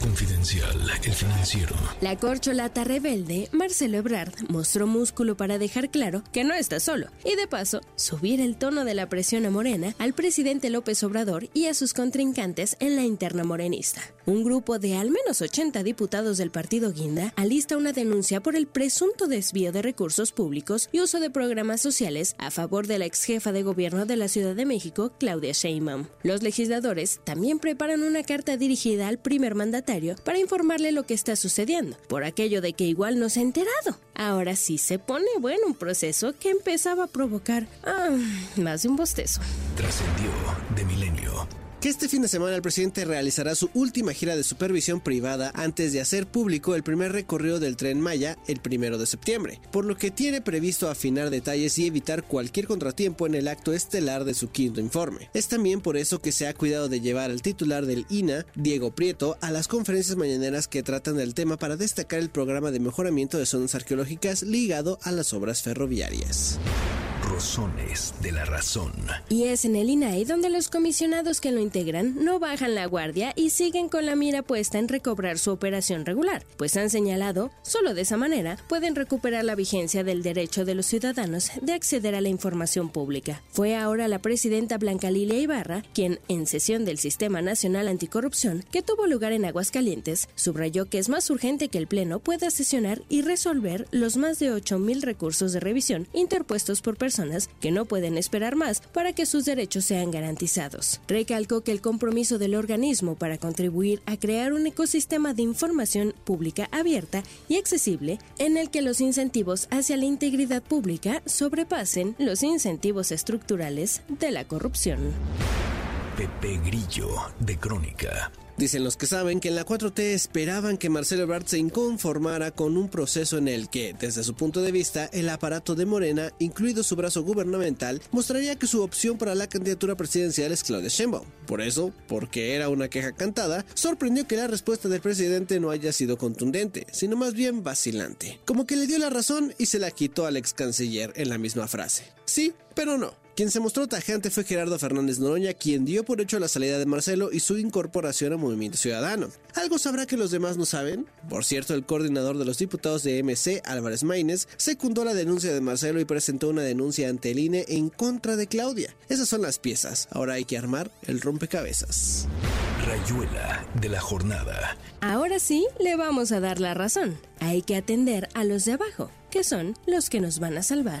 [SPEAKER 1] Confidencial, el financiero.
[SPEAKER 20] La corcholata rebelde, Marcelo Ebrard, mostró músculo para dejar claro que no está solo y de paso subir el tono de la presión a Morena al presidente López Obrador y a sus contrincantes en la interna morenista. Un grupo de al menos 80 diputados del partido Guinda alista una denuncia por el presunto desvío de recursos públicos y uso de programas sociales a favor de la ex jefa de gobierno de la Ciudad de México, Claudia Sheinbaum. Los legisladores también preparan una carta dirigida al primer mandatario para informarle lo que está sucediendo, por aquello de que igual no se ha enterado. Ahora sí se pone bueno un proceso que empezaba a provocar ah, más de un bostezo.
[SPEAKER 1] Trascendió de milenio
[SPEAKER 22] que este fin de semana el presidente realizará su última gira de supervisión privada antes de hacer público el primer recorrido del tren Maya el primero de septiembre, por lo que tiene previsto afinar detalles y evitar cualquier contratiempo en el acto estelar de su quinto informe. Es también por eso que se ha cuidado de llevar al titular del INA, Diego Prieto, a las conferencias mañaneras que tratan del tema para destacar el programa de mejoramiento de zonas arqueológicas ligado a las obras ferroviarias.
[SPEAKER 1] De la razón.
[SPEAKER 20] Y es en el INAI donde los comisionados que lo integran no bajan la guardia y siguen con la mira puesta en recobrar su operación regular, pues han señalado, solo de esa manera pueden recuperar la vigencia del derecho de los ciudadanos de acceder a la información pública. Fue ahora la presidenta Blanca Lilia Ibarra quien, en sesión del Sistema Nacional Anticorrupción que tuvo lugar en Aguascalientes, subrayó que es más urgente que el Pleno pueda sesionar y resolver los más de 8.000 recursos de revisión interpuestos por personas que no pueden esperar más para que sus derechos sean garantizados. Recalcó que el compromiso del organismo para contribuir a crear un ecosistema de información pública abierta y accesible en el que los incentivos hacia la integridad pública sobrepasen los incentivos estructurales de la corrupción.
[SPEAKER 1] Pepe Grillo, de Crónica.
[SPEAKER 22] Dicen los que saben que en la 4T esperaban que Marcelo Ebrard se inconformara con un proceso en el que, desde su punto de vista, el aparato de Morena, incluido su brazo gubernamental, mostraría que su opción para la candidatura presidencial es Claudia Sheinbaum. Por eso, porque era una queja cantada, sorprendió que la respuesta del presidente no haya sido contundente, sino más bien vacilante. Como que le dio la razón y se la quitó al ex canciller en la misma frase. Sí, pero no. Quien se mostró tajante fue Gerardo Fernández Noroña, quien dio por hecho la salida de Marcelo y su incorporación a Movimiento Ciudadano. ¿Algo sabrá que los demás no saben? Por cierto, el coordinador de los diputados de MC, Álvarez Maínez, secundó la denuncia de Marcelo y presentó una denuncia ante el INE en contra de Claudia. Esas son las piezas. Ahora hay que armar el rompecabezas.
[SPEAKER 1] Rayuela de la jornada.
[SPEAKER 20] Ahora sí, le vamos a dar la razón. Hay que atender a los de abajo, que son los que nos van a salvar.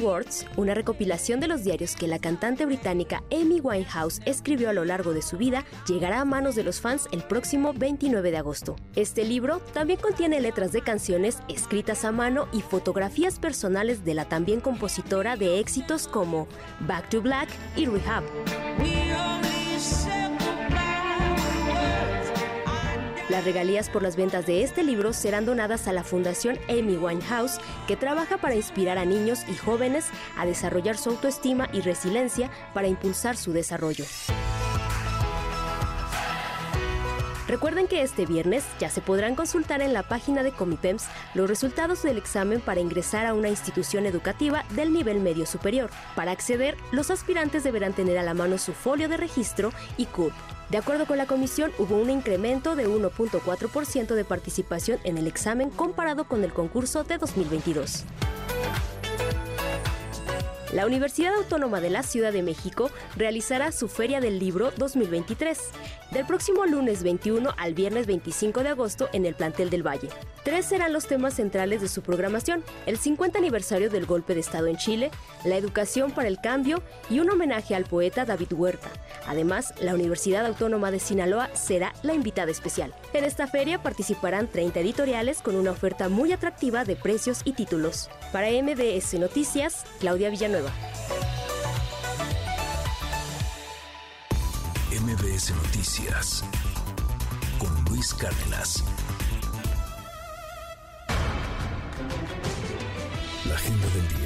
[SPEAKER 23] Words, una recopilación de los diarios que la cantante británica Amy Winehouse escribió a lo largo de su vida, llegará a manos de los fans el próximo 29 de agosto. Este libro también contiene letras de canciones escritas a mano y fotografías personales de la también compositora de éxitos como Back to Black y Rehab. Las regalías por las ventas de este libro serán donadas a la Fundación Amy Winehouse, que trabaja para inspirar a niños y jóvenes a desarrollar su autoestima y resiliencia para impulsar su desarrollo. Recuerden que este viernes ya se podrán consultar en la página de Comipems los resultados del examen para ingresar a una institución educativa del nivel medio superior. Para acceder, los aspirantes deberán tener a la mano su folio de registro y CURP. De acuerdo con la comisión, hubo un incremento de 1.4% de participación en el examen comparado con el concurso de 2022. La Universidad Autónoma de la Ciudad de México realizará su Feria del Libro 2023, del próximo lunes 21 al viernes 25 de agosto en el plantel del Valle. Tres serán los temas centrales de su programación, el 50 aniversario del golpe de Estado en Chile, la educación para el cambio y un homenaje al poeta David Huerta. Además, la Universidad Autónoma de Sinaloa será la invitada especial. En esta feria participarán 30 editoriales con una oferta muy atractiva de precios y títulos. Para MDS Noticias, Claudia Villanueva.
[SPEAKER 1] MBS Noticias con Luis Cárdenas. La agenda del día.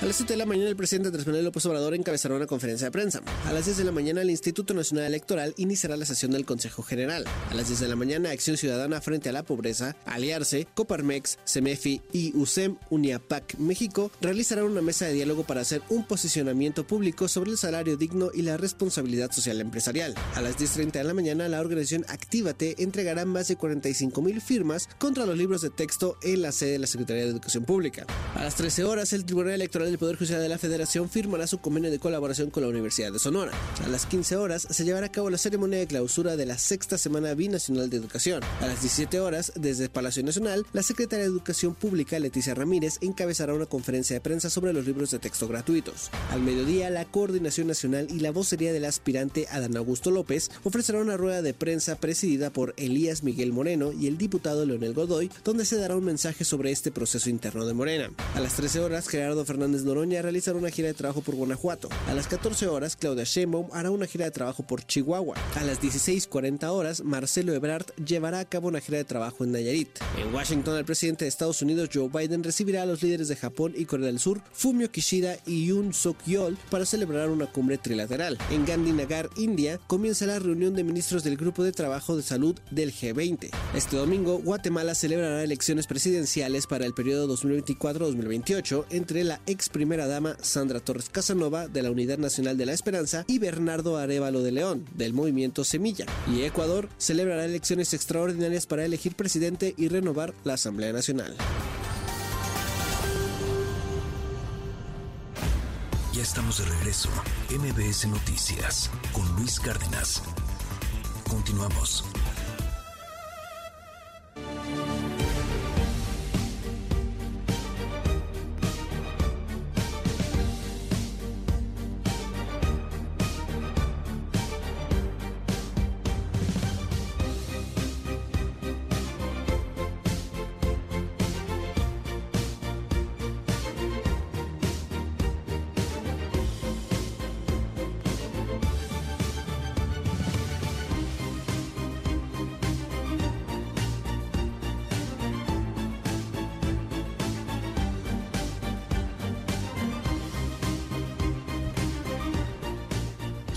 [SPEAKER 22] A las 7 de la mañana el presidente Andrés Manuel López Obrador encabezará una conferencia de prensa. A las 10 de la mañana el Instituto Nacional Electoral iniciará la sesión del Consejo General. A las 10 de la mañana Acción Ciudadana frente a la pobreza, Aliarse, Coparmex, Semefi y USEM Uniapac México realizarán una mesa de diálogo para hacer un posicionamiento público sobre el salario digno y la responsabilidad social empresarial. A las 10.30 de la mañana la organización Actívate entregará más de 45 mil firmas contra los libros de texto en la sede de la Secretaría de Educación Pública. A las 13 horas el Tribunal Electoral del Poder Judicial de la Federación firmará su convenio de colaboración con la Universidad de Sonora. A las 15 horas se llevará a cabo la ceremonia de clausura de la sexta semana binacional de educación. A las 17 horas, desde Palacio Nacional, la secretaria de Educación Pública, Leticia Ramírez, encabezará una conferencia de prensa sobre los libros de texto gratuitos. Al mediodía, la Coordinación Nacional y la vocería del aspirante Adán Augusto López ofrecerá una rueda de prensa presidida por Elías Miguel Moreno y el diputado Leonel Godoy, donde se dará un mensaje sobre este proceso interno de Morena. A las 13 horas, Gerardo Fernández Noroña realizará una gira de trabajo por Guanajuato. A las 14 horas, Claudia Sheinbaum hará una gira de trabajo por Chihuahua. A las 16.40 horas, Marcelo Ebrard llevará a cabo una gira de trabajo en Nayarit. En Washington, el presidente de Estados Unidos, Joe Biden, recibirá a los líderes de Japón y Corea del Sur, Fumio Kishida y Yoon Suk Yeol, para celebrar una cumbre trilateral. En Gandhinagar, India, comienza la reunión de ministros del Grupo de Trabajo de Salud del G20. Este domingo, Guatemala celebrará elecciones presidenciales para el periodo 2024-2028 entre la ex primera dama Sandra Torres Casanova de la Unidad Nacional de la Esperanza y Bernardo Arevalo de León del movimiento Semilla. Y Ecuador celebrará elecciones extraordinarias para elegir presidente y renovar la Asamblea Nacional.
[SPEAKER 1] Ya estamos de regreso. MBS Noticias con Luis Cárdenas. Continuamos.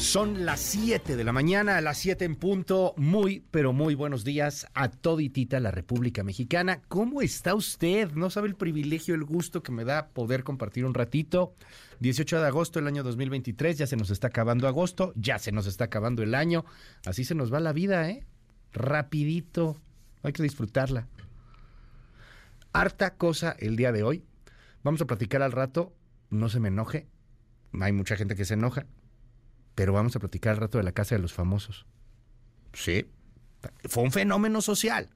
[SPEAKER 2] Son las 7 de la mañana, a las 7 en punto. Muy, pero muy buenos días a toditita la República Mexicana. ¿Cómo está usted? No sabe el privilegio, el gusto que me da poder compartir un ratito. 18 de agosto del año 2023, ya se nos está acabando agosto, ya se nos está acabando el año. Así se nos va la vida, ¿eh? Rapidito. Hay que disfrutarla. Harta cosa el día de hoy. Vamos a platicar al rato. No se me enoje. Hay mucha gente que se enoja pero vamos a platicar al rato de la Casa de los Famosos. Sí, fue un fenómeno social.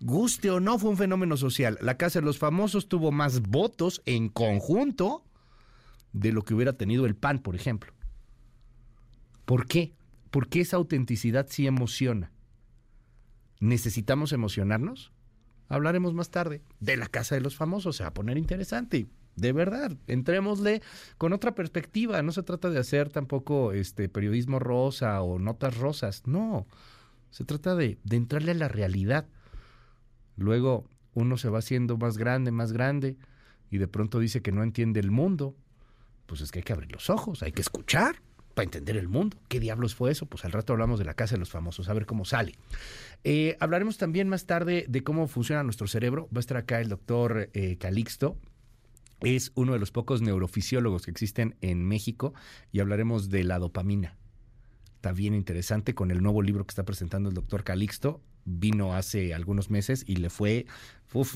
[SPEAKER 2] Guste o no, fue un fenómeno social. La Casa de los Famosos tuvo más votos en conjunto de lo que hubiera tenido el PAN, por ejemplo. ¿Por qué? Porque esa autenticidad sí emociona. ¿Necesitamos emocionarnos? Hablaremos más tarde de la Casa de los Famosos. Se va a poner interesante de verdad, entrémosle con otra perspectiva. No se trata de hacer tampoco este periodismo rosa o notas rosas. No. Se trata de, de entrarle a la realidad. Luego uno se va haciendo más grande, más grande, y de pronto dice que no entiende el mundo. Pues es que hay que abrir los ojos, hay que escuchar para entender el mundo. ¿Qué diablos fue eso? Pues al rato hablamos de la casa de los famosos, a ver cómo sale. Eh, hablaremos también más tarde de cómo funciona nuestro cerebro. Va a estar acá el doctor eh, Calixto, es uno de los pocos neurofisiólogos que existen en México y hablaremos de la dopamina. Está bien interesante con el nuevo libro que está presentando el doctor Calixto. Vino hace algunos meses y le fue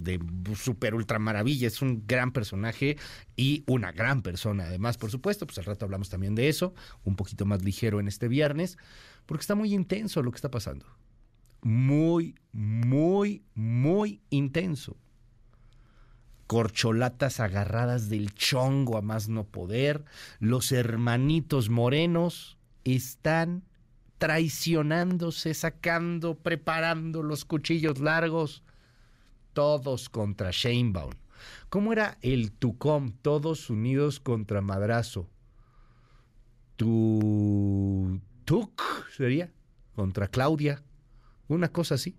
[SPEAKER 2] de super ultra maravilla. Es un gran personaje y una gran persona. Además, por supuesto, pues al rato hablamos también de eso, un poquito más ligero en este viernes, porque está muy intenso lo que está pasando. Muy, muy, muy intenso corcholatas agarradas del chongo a más no poder, los hermanitos morenos están traicionándose, sacando, preparando los cuchillos largos, todos contra Shanebaum. ¿Cómo era el Tucom? Todos unidos contra Madrazo. Tu Tuc sería contra Claudia, una cosa así.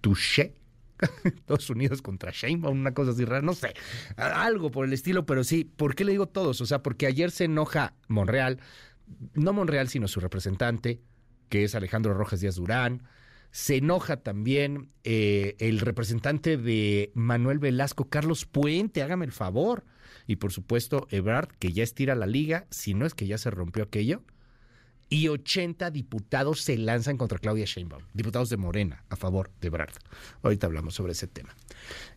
[SPEAKER 2] Touché Estados Unidos contra Sheinbaum, una cosa así rara, no sé, algo por el estilo, pero sí, ¿por qué le digo todos? O sea, porque ayer se enoja Monreal, no Monreal, sino su representante, que es Alejandro Rojas Díaz Durán, se enoja también eh, el representante de Manuel Velasco, Carlos Puente, hágame el favor, y por supuesto Ebrard, que ya estira la liga, si no es que ya se rompió aquello, y 80 diputados se lanzan contra Claudia Sheinbaum, diputados de Morena a favor de Brad. Ahorita hablamos sobre ese tema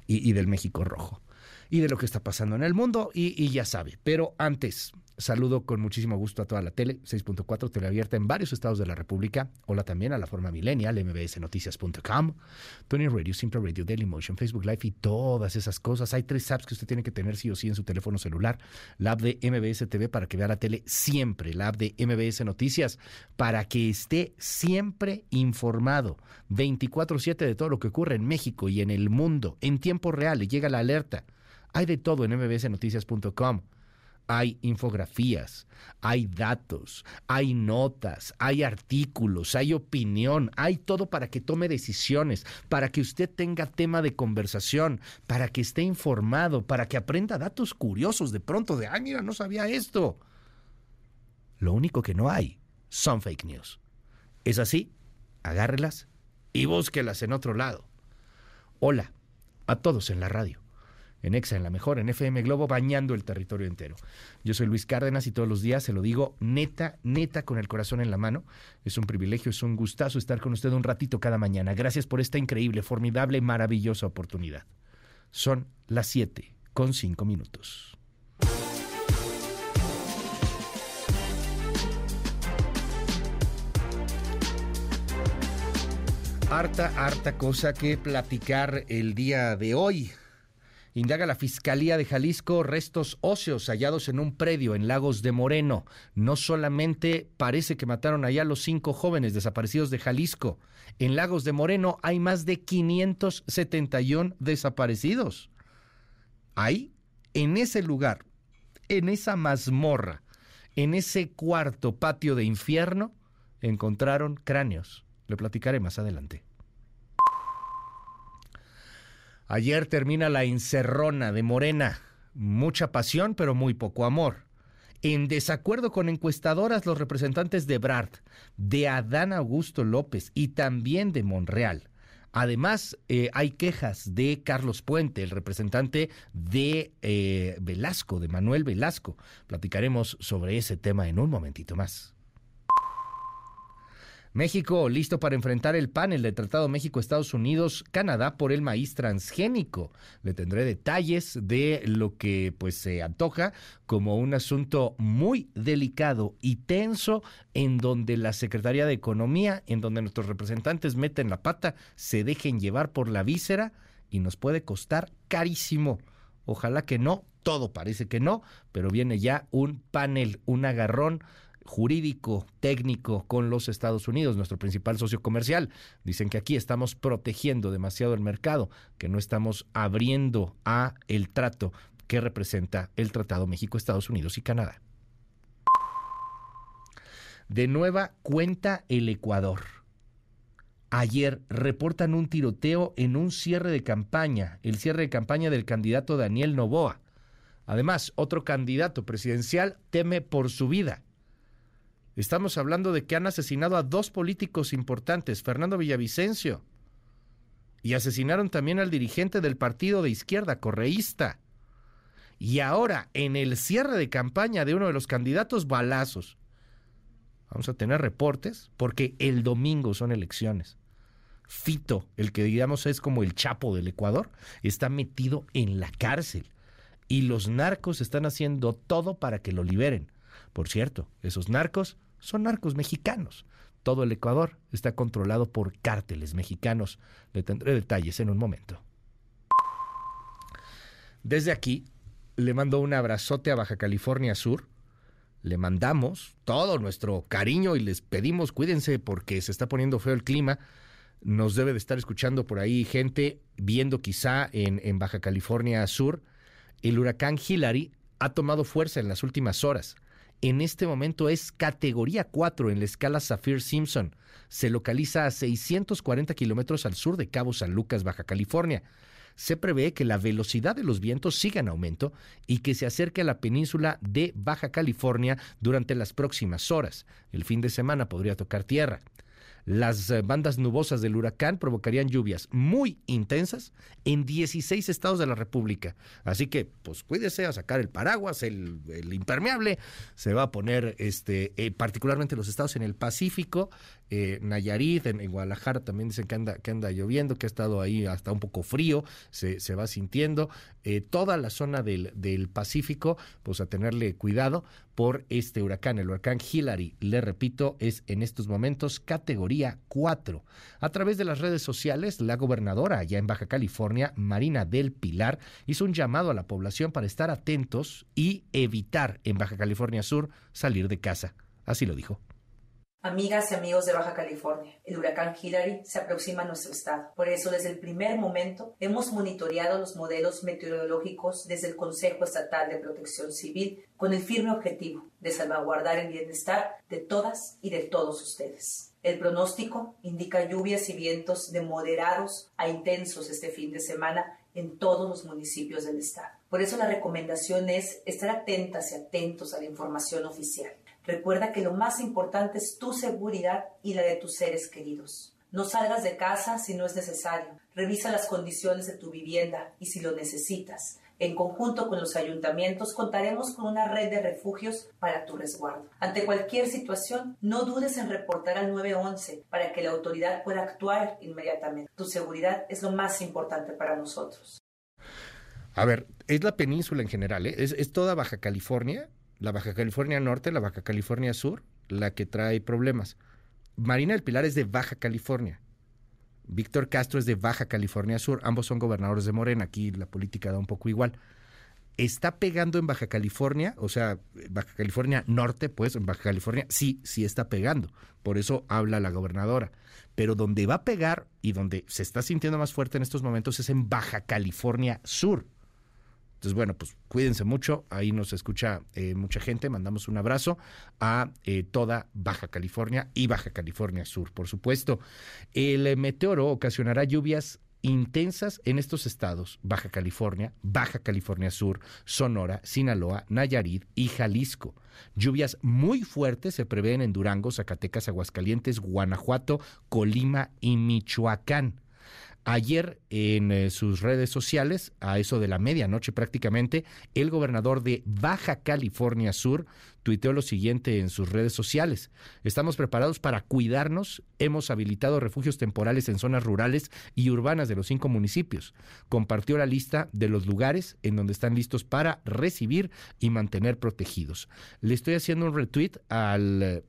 [SPEAKER 2] y, del México Rojo y de lo que está pasando en el mundo y ya sabe. Pero antes, Saludo con muchísimo gusto a toda la tele, 6.4, teleabierta en varios estados de la República. Hola también a la forma millennial, mbsnoticias.com, Tony Radio, Simple Radio, Dailymotion, Facebook Live y todas esas cosas. Hay tres apps que usted tiene que tener sí o sí en su teléfono celular. La app de MBS TV para que vea la tele siempre. La app de MBS Noticias para que esté siempre informado 24-7 de todo lo que ocurre en México y en el mundo en tiempo real. Y llega la alerta. Hay de todo en mbsnoticias.com hay infografías, hay datos, hay notas, hay artículos, hay opinión, hay todo para que tome decisiones, para que usted tenga tema de conversación, para que esté informado, para que aprenda datos curiosos de pronto de, ay, mira, no sabía esto. Lo único que no hay son fake news. ¿Es así? Agárrelas y búsquelas en otro lado. Hola a todos en la radio en EXA, en la mejor, en FM Globo, bañando el territorio entero. Yo soy Luis Cárdenas y todos los días se lo digo neta, neta, con el corazón en la mano. Es un privilegio, es un gustazo estar con usted un ratito cada mañana. Gracias por esta increíble, formidable, maravillosa oportunidad. Son las 7 con cinco minutos. Harta, harta cosa que platicar el día de hoy. Indaga la Fiscalía de Jalisco restos óseos hallados en un predio en Lagos de Moreno. No solamente parece que mataron allá los cinco jóvenes desaparecidos de Jalisco. En Lagos de Moreno hay más de 571 desaparecidos. Ahí, en ese lugar, en esa mazmorra, en ese cuarto patio de infierno, encontraron cráneos le platicaré más adelante. Ayer termina la encerrona de Morena. Mucha pasión, pero muy poco amor. En desacuerdo con encuestadoras, los representantes de Brad, de Adán Augusto López y también de Monreal. Además, eh, hay quejas de Carlos Puente, el representante de eh, Velasco, de Manuel Velasco. Platicaremos sobre ese tema en un momentito más. México listo para enfrentar el panel de Tratado México-Estados Unidos-Canadá por el maíz transgénico. Le tendré detalles de lo que pues se antoja como un asunto muy delicado y tenso en donde la Secretaría de Economía, en donde nuestros representantes meten la pata, se dejen llevar por la víscera y nos puede costar carísimo. Ojalá que no, todo parece que no, pero viene ya un panel, un agarrón jurídico, técnico con los Estados Unidos, nuestro principal socio comercial. Dicen que aquí estamos protegiendo demasiado el mercado, que no estamos abriendo a el trato que representa el Tratado México, Estados Unidos y Canadá. De nueva cuenta el Ecuador. Ayer reportan un tiroteo en un cierre de campaña, el cierre de campaña del candidato Daniel Novoa. Además, otro candidato presidencial teme por su vida. Estamos hablando de que han asesinado a dos políticos importantes, Fernando Villavicencio, y asesinaron también al dirigente del partido de izquierda, correísta. Y ahora, en el cierre de campaña de uno de los candidatos, balazos. Vamos a tener reportes porque el domingo son elecciones. Fito, el que digamos es como el chapo del Ecuador, está metido en la cárcel. Y los narcos están haciendo todo para que lo liberen. Por cierto, esos narcos son narcos mexicanos. Todo el Ecuador está controlado por cárteles mexicanos. Le tendré detalles en un momento. Desde aquí, le mando un abrazote a Baja California Sur. Le mandamos todo nuestro cariño y les pedimos cuídense porque se está poniendo feo el clima. Nos debe de estar escuchando por ahí gente viendo quizá en, en Baja California Sur. El huracán Hillary ha tomado fuerza en las últimas horas en este momento es categoría 4 en la escala Saffir-Simpson. Se localiza a 640 kilómetros al sur de Cabo San Lucas, Baja California. Se prevé que la velocidad de los vientos siga en aumento y que se acerque a la península de Baja California durante las próximas horas. El fin de semana podría tocar tierra. Las eh, bandas nubosas del huracán provocarían lluvias muy intensas en 16 estados de la República. Así que, pues cuídese a sacar el paraguas, el, impermeable. Se va a poner, este, eh, particularmente los estados en el Pacífico, eh, Nayarit, en, Guadalajara también dicen que anda, que anda lloviendo, que ha estado ahí hasta un poco frío, se, se va sintiendo. toda la zona del, del Pacífico, pues a tenerle cuidado por este huracán. El huracán Hillary, le repito, es en estos momentos categoría 4. A través de las redes sociales, la gobernadora allá en Baja California, Marina del Pilar, hizo un llamado a la población para estar atentos y evitar en Baja California Sur salir de casa. Así lo dijo.
[SPEAKER 24] Amigas y amigos de Baja California, el huracán Hillary se aproxima a nuestro estado. Por eso, desde el primer momento, hemos monitoreado los modelos meteorológicos desde el Consejo Estatal de Protección Civil con el firme objetivo de salvaguardar el bienestar de todas y de todos ustedes. El pronóstico indica lluvias y vientos de moderados a intensos este fin de semana en todos los municipios del estado. Por eso la recomendación es estar atentas y atentos a la información oficial. Recuerda que lo más importante es tu seguridad y la de tus seres queridos. No salgas de casa si no es necesario. Revisa las condiciones de tu vivienda y si lo necesitas. En conjunto con los ayuntamientos contaremos con una red de refugios para tu resguardo. Ante cualquier situación, no dudes en reportar al 911 para que la autoridad pueda actuar inmediatamente. Tu seguridad es lo más importante para nosotros.
[SPEAKER 2] A ver, es la península en general, ¿eh? es, es toda Baja California, la Baja California Norte, la Baja California Sur, la que trae problemas. Marina del Pilar es de Baja California. Víctor Castro es de Baja California Sur. Ambos son gobernadores de Morena. Aquí la política da un poco igual. Está pegando en Baja California, o sea, Baja California Norte, pues en Baja California sí, sí está pegando. Por eso habla la gobernadora. Pero donde va a pegar y donde se está sintiendo más fuerte en estos momentos es en Baja California Sur. Entonces, bueno, pues cuídense mucho. Ahí nos escucha eh, mucha gente. Mandamos un abrazo a eh, toda Baja California y Baja California Sur, por supuesto. El eh, meteoro ocasionará lluvias intensas en estos estados, Baja California, Baja California Sur, Sonora, Sinaloa, Nayarit y Jalisco. Lluvias muy fuertes se prevén en Durango, Zacatecas, Aguascalientes, Guanajuato, Colima y Michoacán. Ayer en eh, sus redes sociales, a eso de la medianoche prácticamente, el gobernador de Baja California Sur tuiteó lo siguiente en sus redes sociales. Estamos preparados para cuidarnos. Hemos habilitado refugios temporales en zonas rurales y urbanas de los cinco municipios. Compartió la lista de los lugares en donde están listos para recibir y mantener protegidos. Le estoy haciendo un retweet al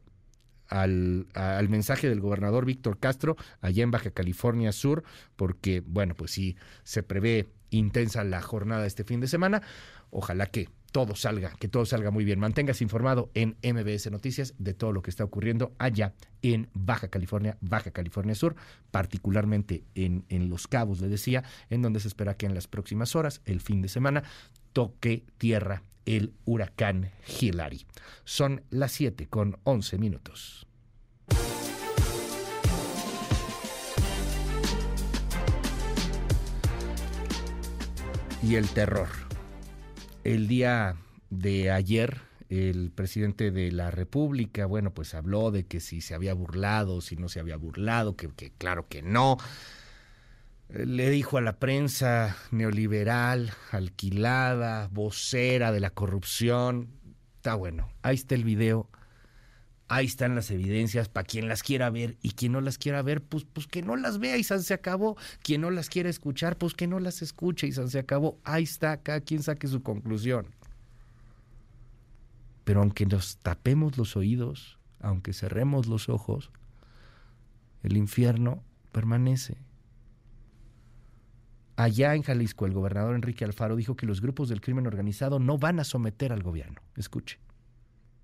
[SPEAKER 2] al, al, mensaje del gobernador Víctor Castro allá en Baja California Sur, porque, bueno, pues sí, se prevé intensa la jornada este fin de semana. Ojalá que todo salga, que todo salga muy bien. Manténgase informado en MBS Noticias de todo lo que está ocurriendo allá en Baja California, Baja California Sur, particularmente en, en Los Cabos, le decía, en donde se espera que en las próximas horas, el fin de semana, toque tierra el huracán Hillary. Son las 7 con 11 minutos. Y el terror. El día de ayer, el presidente de la República, bueno, pues habló de que si se había burlado, si no se había burlado, que, que claro que no le dijo a la prensa neoliberal, alquilada, vocera de la corrupción. Está bueno, ahí está el video, ahí están las evidencias para quien las quiera ver y quien no las quiera ver, pues, pues que no las vea y se acabó. Quien no las quiera escuchar, pues que no las escuche y se acabó. Ahí está, cada quien saque su conclusión. Pero aunque nos tapemos los oídos, aunque cerremos los ojos, el infierno permanece. Allá en Jalisco, el gobernador Enrique Alfaro dijo que los grupos del crimen organizado no van a someter al gobierno. Escuche.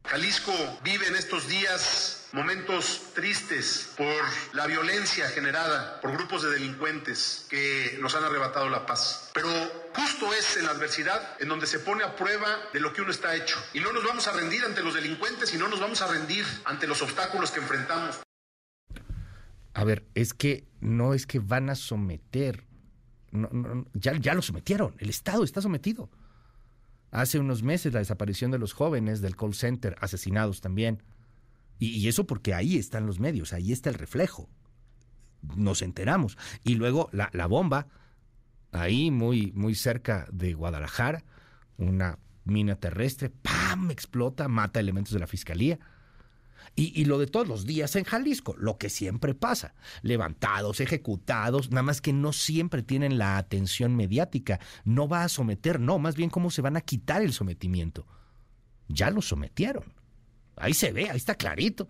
[SPEAKER 16] Jalisco vive en estos días momentos tristes por la violencia generada por grupos de delincuentes que nos han arrebatado la paz. Pero justo es en la adversidad en donde se pone a prueba de lo que uno está hecho. Y no nos vamos a rendir ante los delincuentes y no nos vamos a rendir ante los obstáculos que enfrentamos.
[SPEAKER 2] A ver, es que no es que van a someter ya, ya lo sometieron, el Estado está sometido. Hace unos meses la desaparición de los jóvenes del call center, asesinados también. Y, eso porque ahí están los medios, ahí está el reflejo. Nos enteramos. Y luego la, la bomba, ahí muy, muy cerca de Guadalajara, una mina terrestre, ¡pam! explota, mata elementos de la fiscalía. Y, lo de todos los días en Jalisco, lo que siempre pasa, levantados, ejecutados, nada más que no siempre tienen la atención mediática, no va a someter, no, más bien cómo se van a quitar el sometimiento. Ya lo sometieron. Ahí se ve, ahí está clarito.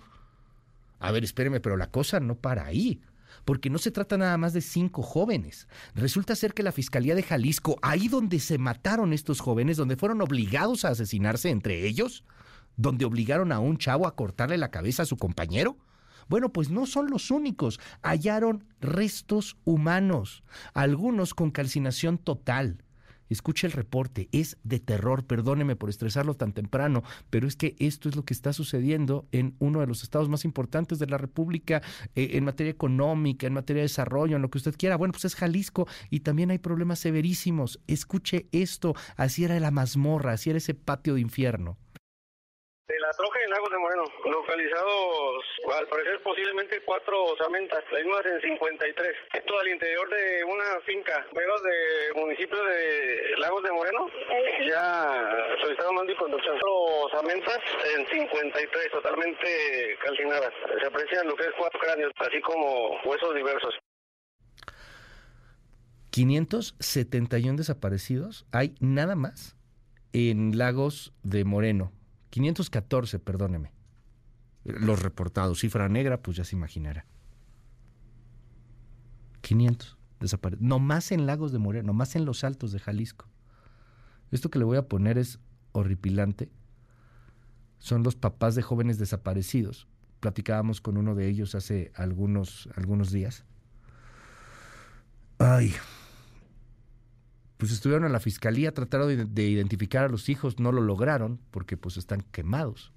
[SPEAKER 2] A ver, espéreme, pero la cosa no para ahí porque no se trata nada más de cinco jóvenes. Resulta ser que la Fiscalía de Jalisco, ahí donde se mataron estos jóvenes, donde fueron obligados a asesinarse entre ellos, donde obligaron a un chavo a cortarle la cabeza a su compañero? Bueno, pues no son los únicos. Hallaron restos humanos, algunos con calcinación total. Escuche el reporte, es de terror, perdóneme por estresarlo tan temprano, pero es que esto es lo que está sucediendo en uno de los estados más importantes de la República eh, en materia económica, en materia de desarrollo, en lo que usted quiera. Bueno, pues es Jalisco y también hay problemas severísimos. Escuche esto, así era la mazmorra, así era ese patio de infierno.
[SPEAKER 3] De la troja en Lagos de Moreno, localizados al parecer posiblemente cuatro osamentas, hay unas en 53. Esto al interior de una finca, pero de municipio de Lagos de Moreno, ya solicitaron mando y conducción. Cuatro osamentas en 53, totalmente calcinadas. Se aprecian lo que es cuatro cráneos, así como huesos diversos.
[SPEAKER 2] 571 desaparecidos hay nada más en Lagos de Moreno. 514, perdóneme. Los reportados, cifra negra, pues ya se imaginará. 500 desaparecidos. No más en Lagos de Moreno, no más en los altos de Jalisco. Esto que le voy a poner es horripilante. Son los papás de jóvenes desaparecidos. Platicábamos con uno de ellos hace algunos, algunos días. Ay, pues estuvieron en la fiscalía, trataron de, de, identificar a los hijos, no lo lograron porque pues están quemados.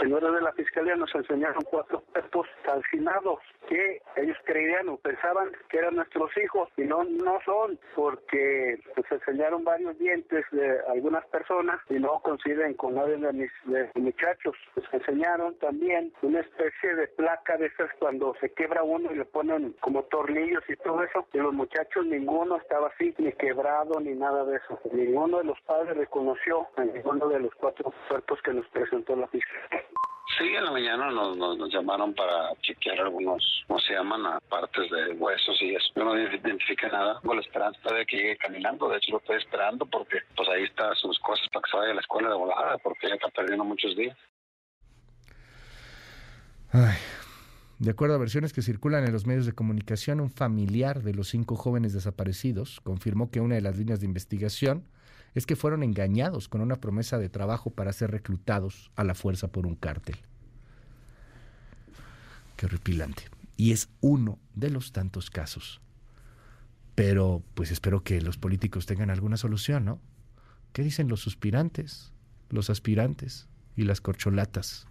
[SPEAKER 25] Señores de la fiscalía nos enseñaron cuatro cuerpos calcinados que ellos creían o pensaban que eran nuestros hijos y no no son porque nos enseñaron varios dientes de algunas personas y no coinciden con nadie de mis de muchachos. Nos enseñaron también una especie de placa de esas cuando se quebra uno y le ponen como tornillos y todo eso. Y los muchachos ninguno estaba así, ni quebrado ni nada de eso. Ninguno de los padres reconoció a ninguno de los cuatro cuerpos que nos presentó la fiscalía.
[SPEAKER 26] Sí, en la mañana nos, nos, llamaron para chequear algunos, ¿cómo se llaman? A partes de huesos y eso. Yo no identifiqué nada. Tengo la esperanza de que llegue caminando. De hecho, lo estoy esperando porque pues ahí está sus cosas para que se vaya a la escuela de volada porque ya está perdiendo muchos días.
[SPEAKER 2] Ay. De acuerdo a versiones que circulan en los medios de comunicación, un familiar de los cinco jóvenes desaparecidos confirmó que una de las líneas de investigación es que fueron engañados con una promesa de trabajo para ser reclutados a la fuerza por un cártel. Qué horripilante. Y es uno de los tantos casos. Pero pues espero que los políticos tengan alguna solución, ¿no? ¿Qué dicen los suspirantes, los aspirantes y las corcholatas?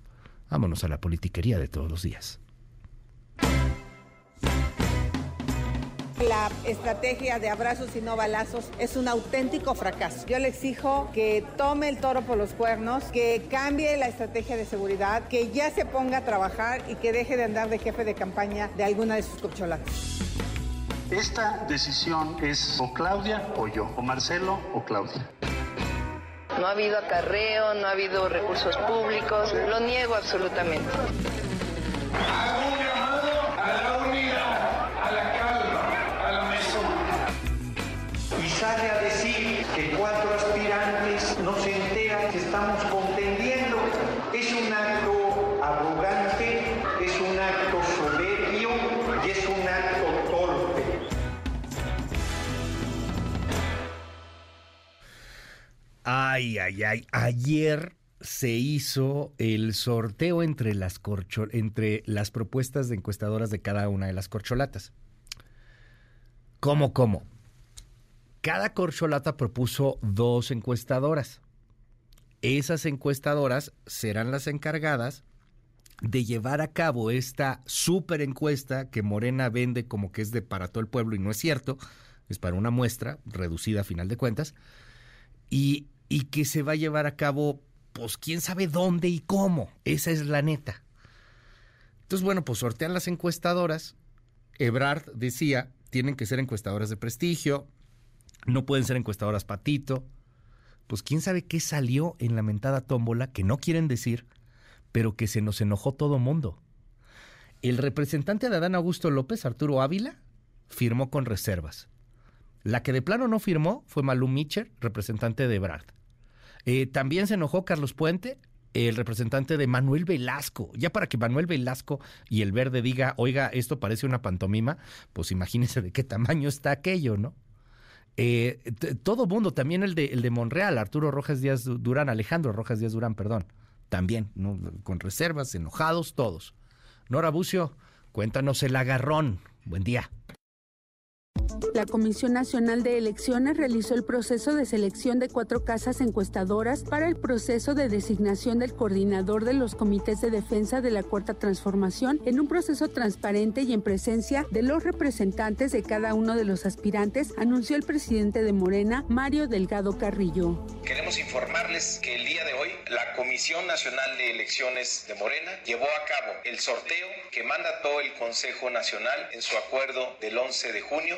[SPEAKER 2] Vámonos a la politiquería de todos los días.
[SPEAKER 6] La estrategia de abrazos y no balazos es un auténtico fracaso. Yo le exijo que tome el toro por los cuernos, que cambie la estrategia de seguridad, que ya se ponga a trabajar y que deje de andar de jefe de campaña de alguna de sus corcholatas.
[SPEAKER 27] Esta decisión es o Claudia o yo, o Marcelo o Claudia.
[SPEAKER 28] No ha habido acarreo, no ha habido recursos públicos, lo niego absolutamente.
[SPEAKER 2] Ay, ay, ay. Ayer se hizo el sorteo entre las, corcho entre las propuestas de encuestadoras de cada una de las corcholatas. ¿Cómo, cómo? Cada corcholata propuso dos encuestadoras. Esas encuestadoras serán las encargadas de llevar a cabo esta super encuesta que Morena vende como que es de para todo el pueblo y no es cierto, es para una muestra reducida a final de cuentas, y, y que se va a llevar a cabo pues quién sabe dónde y cómo. Esa es la neta. Entonces, bueno, pues sortean las encuestadoras. Ebrard decía, tienen que ser encuestadoras de prestigio, no pueden ser encuestadoras patito. Pues quién sabe qué salió en la mentada tómbola que no quieren decir, pero que se nos enojó todo mundo. El representante de Adán Augusto López, Arturo Ávila, firmó con reservas. La que de plano no firmó fue Malú Mitcher, representante de Ebrard. Eh, también se enojó Carlos Puente, el representante de Manuel Velasco. Ya para que Manuel Velasco y el verde diga, oiga, esto parece una pantomima, pues imagínense de qué tamaño está aquello, ¿no? Eh, todo mundo, también el de, el de Monreal, Arturo Rojas Díaz Durán, Alejandro Rojas Díaz Durán, perdón, también, ¿no? con reservas, enojados todos. Nora Bucio, cuéntanos el agarrón. Buen día.
[SPEAKER 29] La Comisión Nacional de Elecciones realizó el proceso de selección de cuatro casas encuestadoras para el proceso de designación del coordinador de los comités de defensa de la Cuarta Transformación en un proceso transparente y en presencia de los representantes de cada uno de los aspirantes, anunció el presidente de Morena, Mario Delgado Carrillo.
[SPEAKER 30] Queremos informarles que el día de hoy la Comisión Nacional de Elecciones de Morena llevó a cabo el sorteo que mandató el Consejo Nacional en su acuerdo del 11 de junio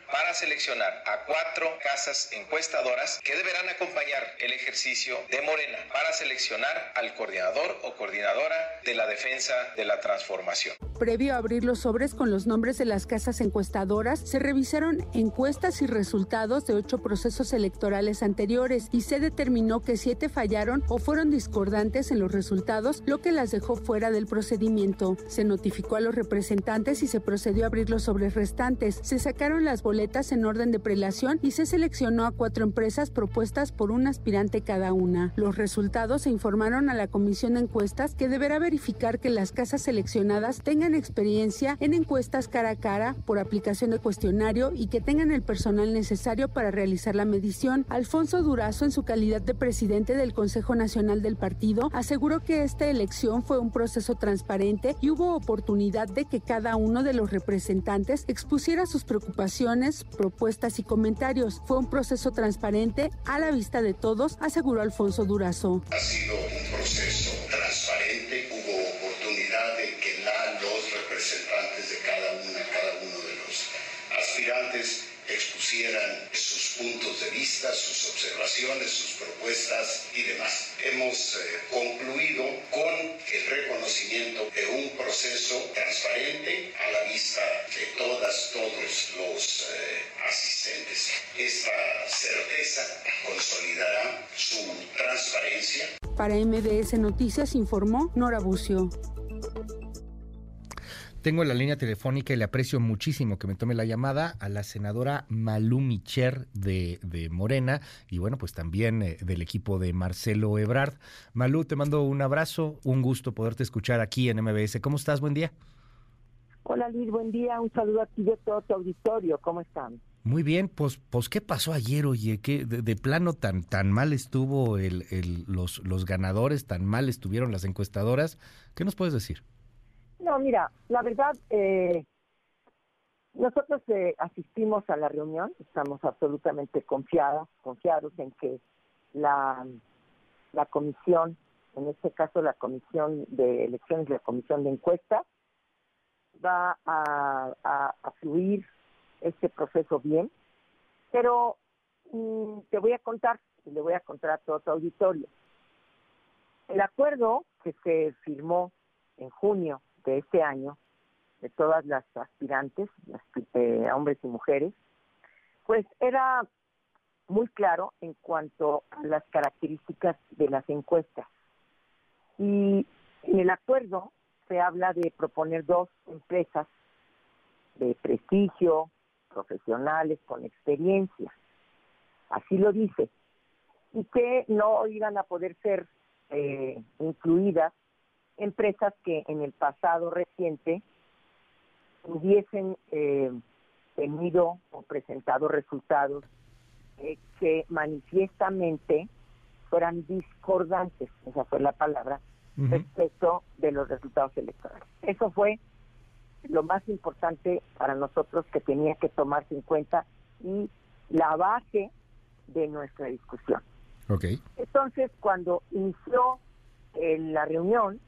[SPEAKER 30] para seleccionar a cuatro casas encuestadoras que deberán acompañar el ejercicio de Morena para seleccionar al coordinador o coordinadora de la defensa de la transformación.
[SPEAKER 29] Previo a abrir los sobres con los nombres de las casas encuestadoras, se revisaron encuestas y resultados de ocho procesos electorales anteriores y se determinó que siete fallaron o fueron discordantes en los resultados, lo que las dejó fuera del procedimiento. Se notificó a los representantes y se procedió a abrir los sobres restantes. Se sacaron las boletas en orden de prelación y se seleccionó a cuatro empresas propuestas por un aspirante cada una. Los resultados se informaron a la Comisión de Encuestas que deberá verificar que las casas seleccionadas tengan experiencia en encuestas cara a cara por aplicación de cuestionario y que tengan el personal necesario para realizar la medición. Alfonso Durazo, en su calidad de presidente del Consejo Nacional del Partido, aseguró que esta elección fue un proceso transparente y hubo oportunidad de que cada uno de los representantes expusiera sus preocupaciones, propuestas y comentarios. Fue un proceso transparente a la vista de todos, aseguró Alfonso Durazo.
[SPEAKER 31] Ha sido un proceso transparente, hubo oportunidad de que la, los representantes de cada una, cada uno de los aspirantes expusieran sus puntos de vista, sus observaciones, sus propuestas y demás. Hemos eh, concluido con el reconocimiento de un proceso transparente a la vista de todas, todos los eh, asistentes. Esta certeza consolidará su transparencia.
[SPEAKER 29] Para MBS Noticias informó Nora Bucio.
[SPEAKER 2] Tengo en la línea telefónica y le aprecio muchísimo que me tome la llamada a la senadora Malú Micher de, de Morena y bueno, pues también eh, del equipo de Marcelo Ebrard. Malú, te mando un abrazo, un gusto poderte escuchar aquí en MBS. ¿Cómo estás? Buen día.
[SPEAKER 32] Hola Liz, buen día. Un saludo aquí de todo tu auditorio. ¿Cómo están?
[SPEAKER 2] Muy bien, pues, pues ¿qué pasó ayer, oye? ¿Qué, de, de plano tan, tan mal estuvo el, el, los, los ganadores, tan mal estuvieron las encuestadoras? ¿Qué nos puedes decir?
[SPEAKER 32] No, mira, la verdad, eh, nosotros eh, asistimos a la reunión, estamos absolutamente confiados, confiados en que la, la comisión, en este caso la comisión de elecciones, la comisión de encuestas, va a, a, fluir este proceso bien, pero mm, te voy a contar, y le voy a contar a todo tu auditorio. El acuerdo que se firmó en junio de este año, de todas las aspirantes, las, eh, hombres y mujeres, pues era muy claro en cuanto a las características de las encuestas. Y en el acuerdo se habla de proponer dos empresas de prestigio, profesionales, con experiencia. Así lo dice. Y que no iban a poder ser eh, incluidas empresas que en el pasado reciente hubiesen eh, tenido o presentado resultados eh, que manifiestamente fueran discordantes, esa fue la palabra, uh -huh. respecto de los resultados electorales. Eso fue lo más importante para nosotros que tenía que tomarse en cuenta y la base de nuestra discusión.
[SPEAKER 2] Okay.
[SPEAKER 32] Entonces, cuando inició eh, la reunión,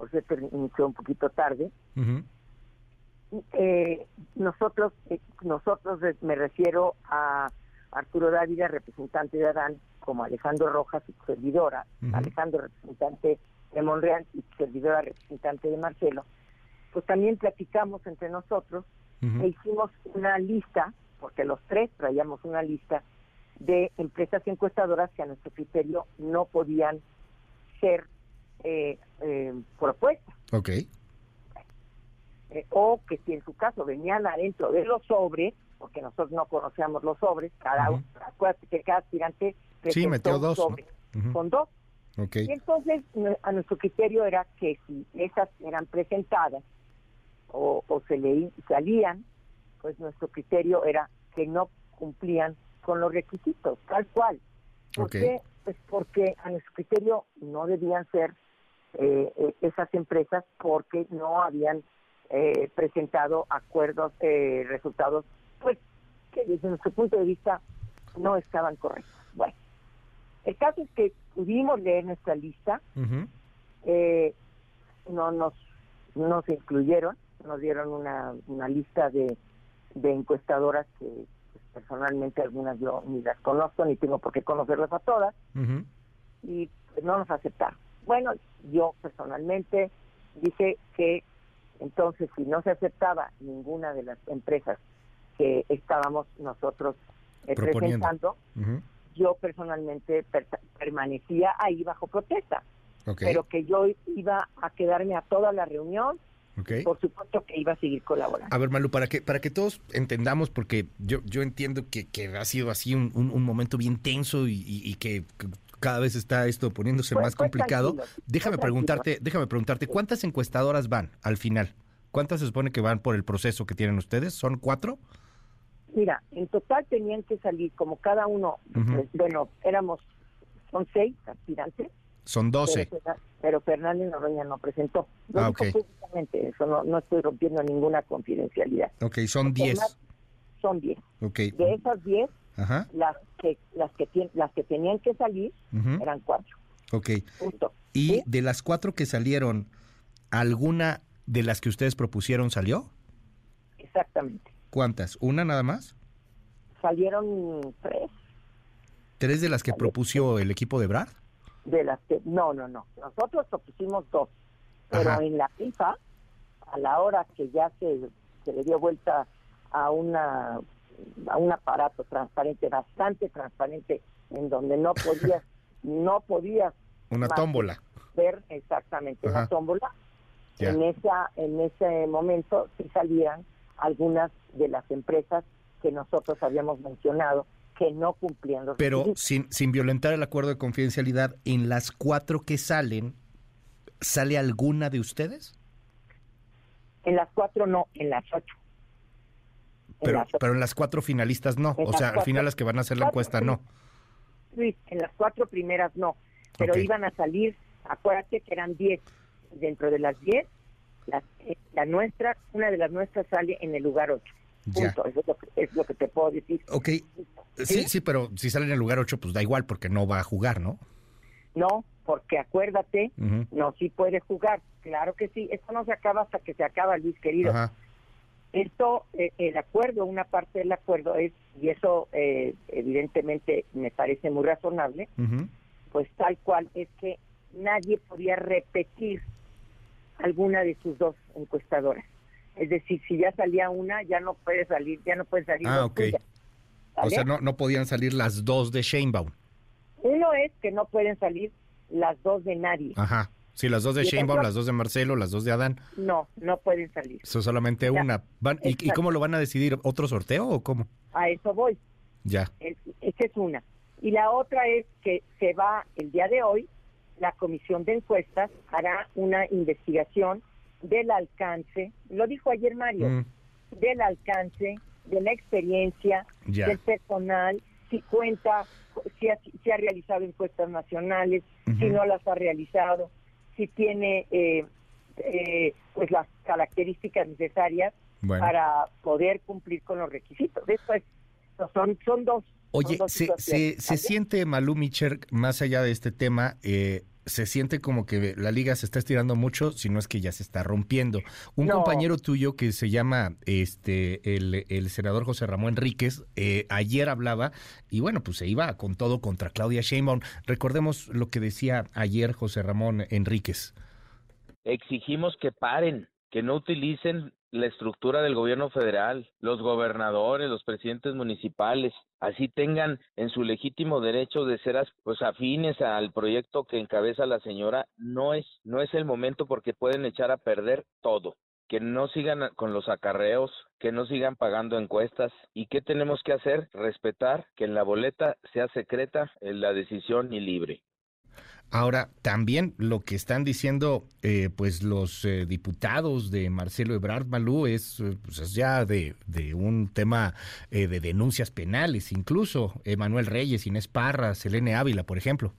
[SPEAKER 32] por cierto, inició un poquito tarde, uh -huh. eh, nosotros, eh, nosotros me refiero a Arturo Dávila, representante de Adán, como Alejandro Rojas, y servidora, uh -huh. Alejandro, representante de Monreal, y servidora, representante de Marcelo, pues también platicamos entre nosotros uh -huh. e hicimos una lista, porque los tres traíamos una lista de empresas encuestadoras que a nuestro criterio no podían ser eh, eh, propuestas.
[SPEAKER 2] Ok.
[SPEAKER 32] Eh, o que si en su caso venían adentro de los sobres, porque nosotros no conocíamos los sobres, cada uh -huh. acuérdate que cada aspirante
[SPEAKER 2] sí, metió dos,
[SPEAKER 32] sobre, ¿no? uh -huh. con dos.
[SPEAKER 2] Okay.
[SPEAKER 32] Y entonces a nuestro criterio era que si esas eran presentadas o, o se leí, salían, pues nuestro criterio era que no cumplían con los requisitos, tal cual. ¿Por
[SPEAKER 2] okay.
[SPEAKER 32] qué? Pues porque a nuestro criterio no debían ser eh, esas empresas porque no habían eh, presentado acuerdos, eh, resultados, pues que desde nuestro punto de vista no estaban correctos. Bueno, el caso es que pudimos leer nuestra lista,
[SPEAKER 2] uh -huh.
[SPEAKER 32] no nos, nos incluyeron, nos dieron una, una lista de, de encuestadoras que pues, personalmente algunas yo ni las conozco ni tengo por qué conocerlas a todas
[SPEAKER 2] uh -huh.
[SPEAKER 32] y pues, no nos aceptaron. Bueno, yo personalmente dije que Entonces, si no se aceptaba ninguna de las empresas que estábamos nosotros eh, presentando, yo personalmente permanecía ahí bajo protesta. Pero que yo iba a quedarme a toda la reunión, Por supuesto que iba a seguir colaborando.
[SPEAKER 2] A ver, Malu, para que, para que todos entendamos, porque yo, yo entiendo que, que ha sido así un, un, momento bien tenso y, que cada vez está esto poniéndose pues, más pues, complicado. déjame preguntarte, déjame preguntarte, ¿cuántas encuestadoras van al final? ¿Cuántas se supone que van por el proceso que tienen ustedes? ¿Son cuatro?
[SPEAKER 32] Mira, en total tenían que salir como cada uno, pues, bueno, éramos, son seis aspirantes.
[SPEAKER 2] Son doce.
[SPEAKER 32] Pero, Fernández Noroña no presentó. Lo ah, públicamente, eso no, no estoy rompiendo ninguna confidencialidad.
[SPEAKER 2] Ok, son diez.
[SPEAKER 32] Son diez. De esas diez, las que las que las que tenían que salir eran cuatro.
[SPEAKER 2] Ok. Y de las cuatro que salieron, ¿alguna de las que ustedes propusieron salió?
[SPEAKER 32] Exactamente.
[SPEAKER 2] ¿Cuántas? ¿Una nada más?
[SPEAKER 32] Salieron tres.
[SPEAKER 2] ¿Tres de las que propuso el equipo de Brad?
[SPEAKER 32] De las que, no, no, no. Nosotros propusimos dos. Pero en la FIFA, a la hora que ya se, se le dio vuelta a una a un aparato transparente, bastante transparente, en donde no podías, no podías
[SPEAKER 2] una tómbola
[SPEAKER 32] ver exactamente una tómbola. En esa, en ese momento sí salían algunas de las empresas que nosotros habíamos mencionado que no cumplían los
[SPEAKER 2] Pero sin, sin violentar el acuerdo de confidencialidad, en las cuatro que salen, ¿sale alguna de ustedes?
[SPEAKER 32] En las cuatro no, en las ocho.
[SPEAKER 2] Pero, pero en las cuatro finalistas no. o sea, al final las que van a hacer la encuesta no.
[SPEAKER 32] Sí, en las cuatro primeras no. Pero iban a salir, acuérdate que eran diez. Dentro de las diez, la, eh, la nuestra, una de las nuestras sale en el lugar ocho. Punto. Eso es lo, que, te puedo decir.
[SPEAKER 2] Ok. Sí, sí, pero si sale en el lugar ocho, pues da igual porque no va a jugar, ¿no?
[SPEAKER 32] No, porque acuérdate, no, sí puede jugar. Claro que sí. Esto no se acaba hasta que se acaba, Luis querido. Ajá. Esto, eh, el acuerdo, una parte del acuerdo es, y eso eh, evidentemente me parece muy razonable, pues tal cual es que nadie podía repetir alguna de sus dos encuestadoras. Es decir, si ya salía una, ya no puede salir, ya no puede salir.
[SPEAKER 2] Ah, ok. O sea, no, no podían salir las dos de Sheinbaum.
[SPEAKER 32] Uno es que no pueden salir las dos de nadie.
[SPEAKER 2] Ajá. Sí, las dos de Sheinbaum, las dos de Marcelo, las dos de Adán.
[SPEAKER 32] No, no pueden salir.
[SPEAKER 2] Son solamente una. Van, ¿y, cómo lo van a decidir? ¿Otro sorteo o cómo?
[SPEAKER 32] A eso voy.
[SPEAKER 2] Ya.
[SPEAKER 32] esa es una. Y la otra es que se va el día de hoy, la comisión de encuestas hará una investigación del alcance, lo dijo ayer Mario, mm. del alcance, de la experiencia, del personal, si cuenta, si ha, si ha realizado encuestas nacionales, si no las ha realizado, si tiene eh, eh, pues las características necesarias para poder cumplir con los requisitos. Después son, son dos.
[SPEAKER 2] Oye, se, se, siente, Malú Micher, más allá de este tema, eh, se siente como que la liga se está estirando mucho, si no es que ya se está rompiendo. Un compañero tuyo que se llama este el, el senador José Ramón Enríquez, ayer hablaba y bueno, pues se iba con todo contra Claudia Sheinbaum. Recordemos lo que decía ayer José Ramón Enríquez.
[SPEAKER 33] Exigimos que paren, que no utilicen la estructura del gobierno federal, los gobernadores, los presidentes municipales, así tengan en su legítimo derecho de ser pues afines al proyecto que encabeza la señora, no es no es el momento porque pueden echar a perder todo. Que no sigan con los acarreos, que no sigan pagando encuestas. ¿Y qué tenemos que hacer? Respetar que en la boleta sea secreta la decisión y libre.
[SPEAKER 2] Ahora, también lo que están diciendo eh, pues los eh, diputados de Marcelo Ebrard Malú es, eh, pues, ya de, un tema de denuncias penales, incluso Emanuel Reyes, Inés Parra, Selene Ávila, por ejemplo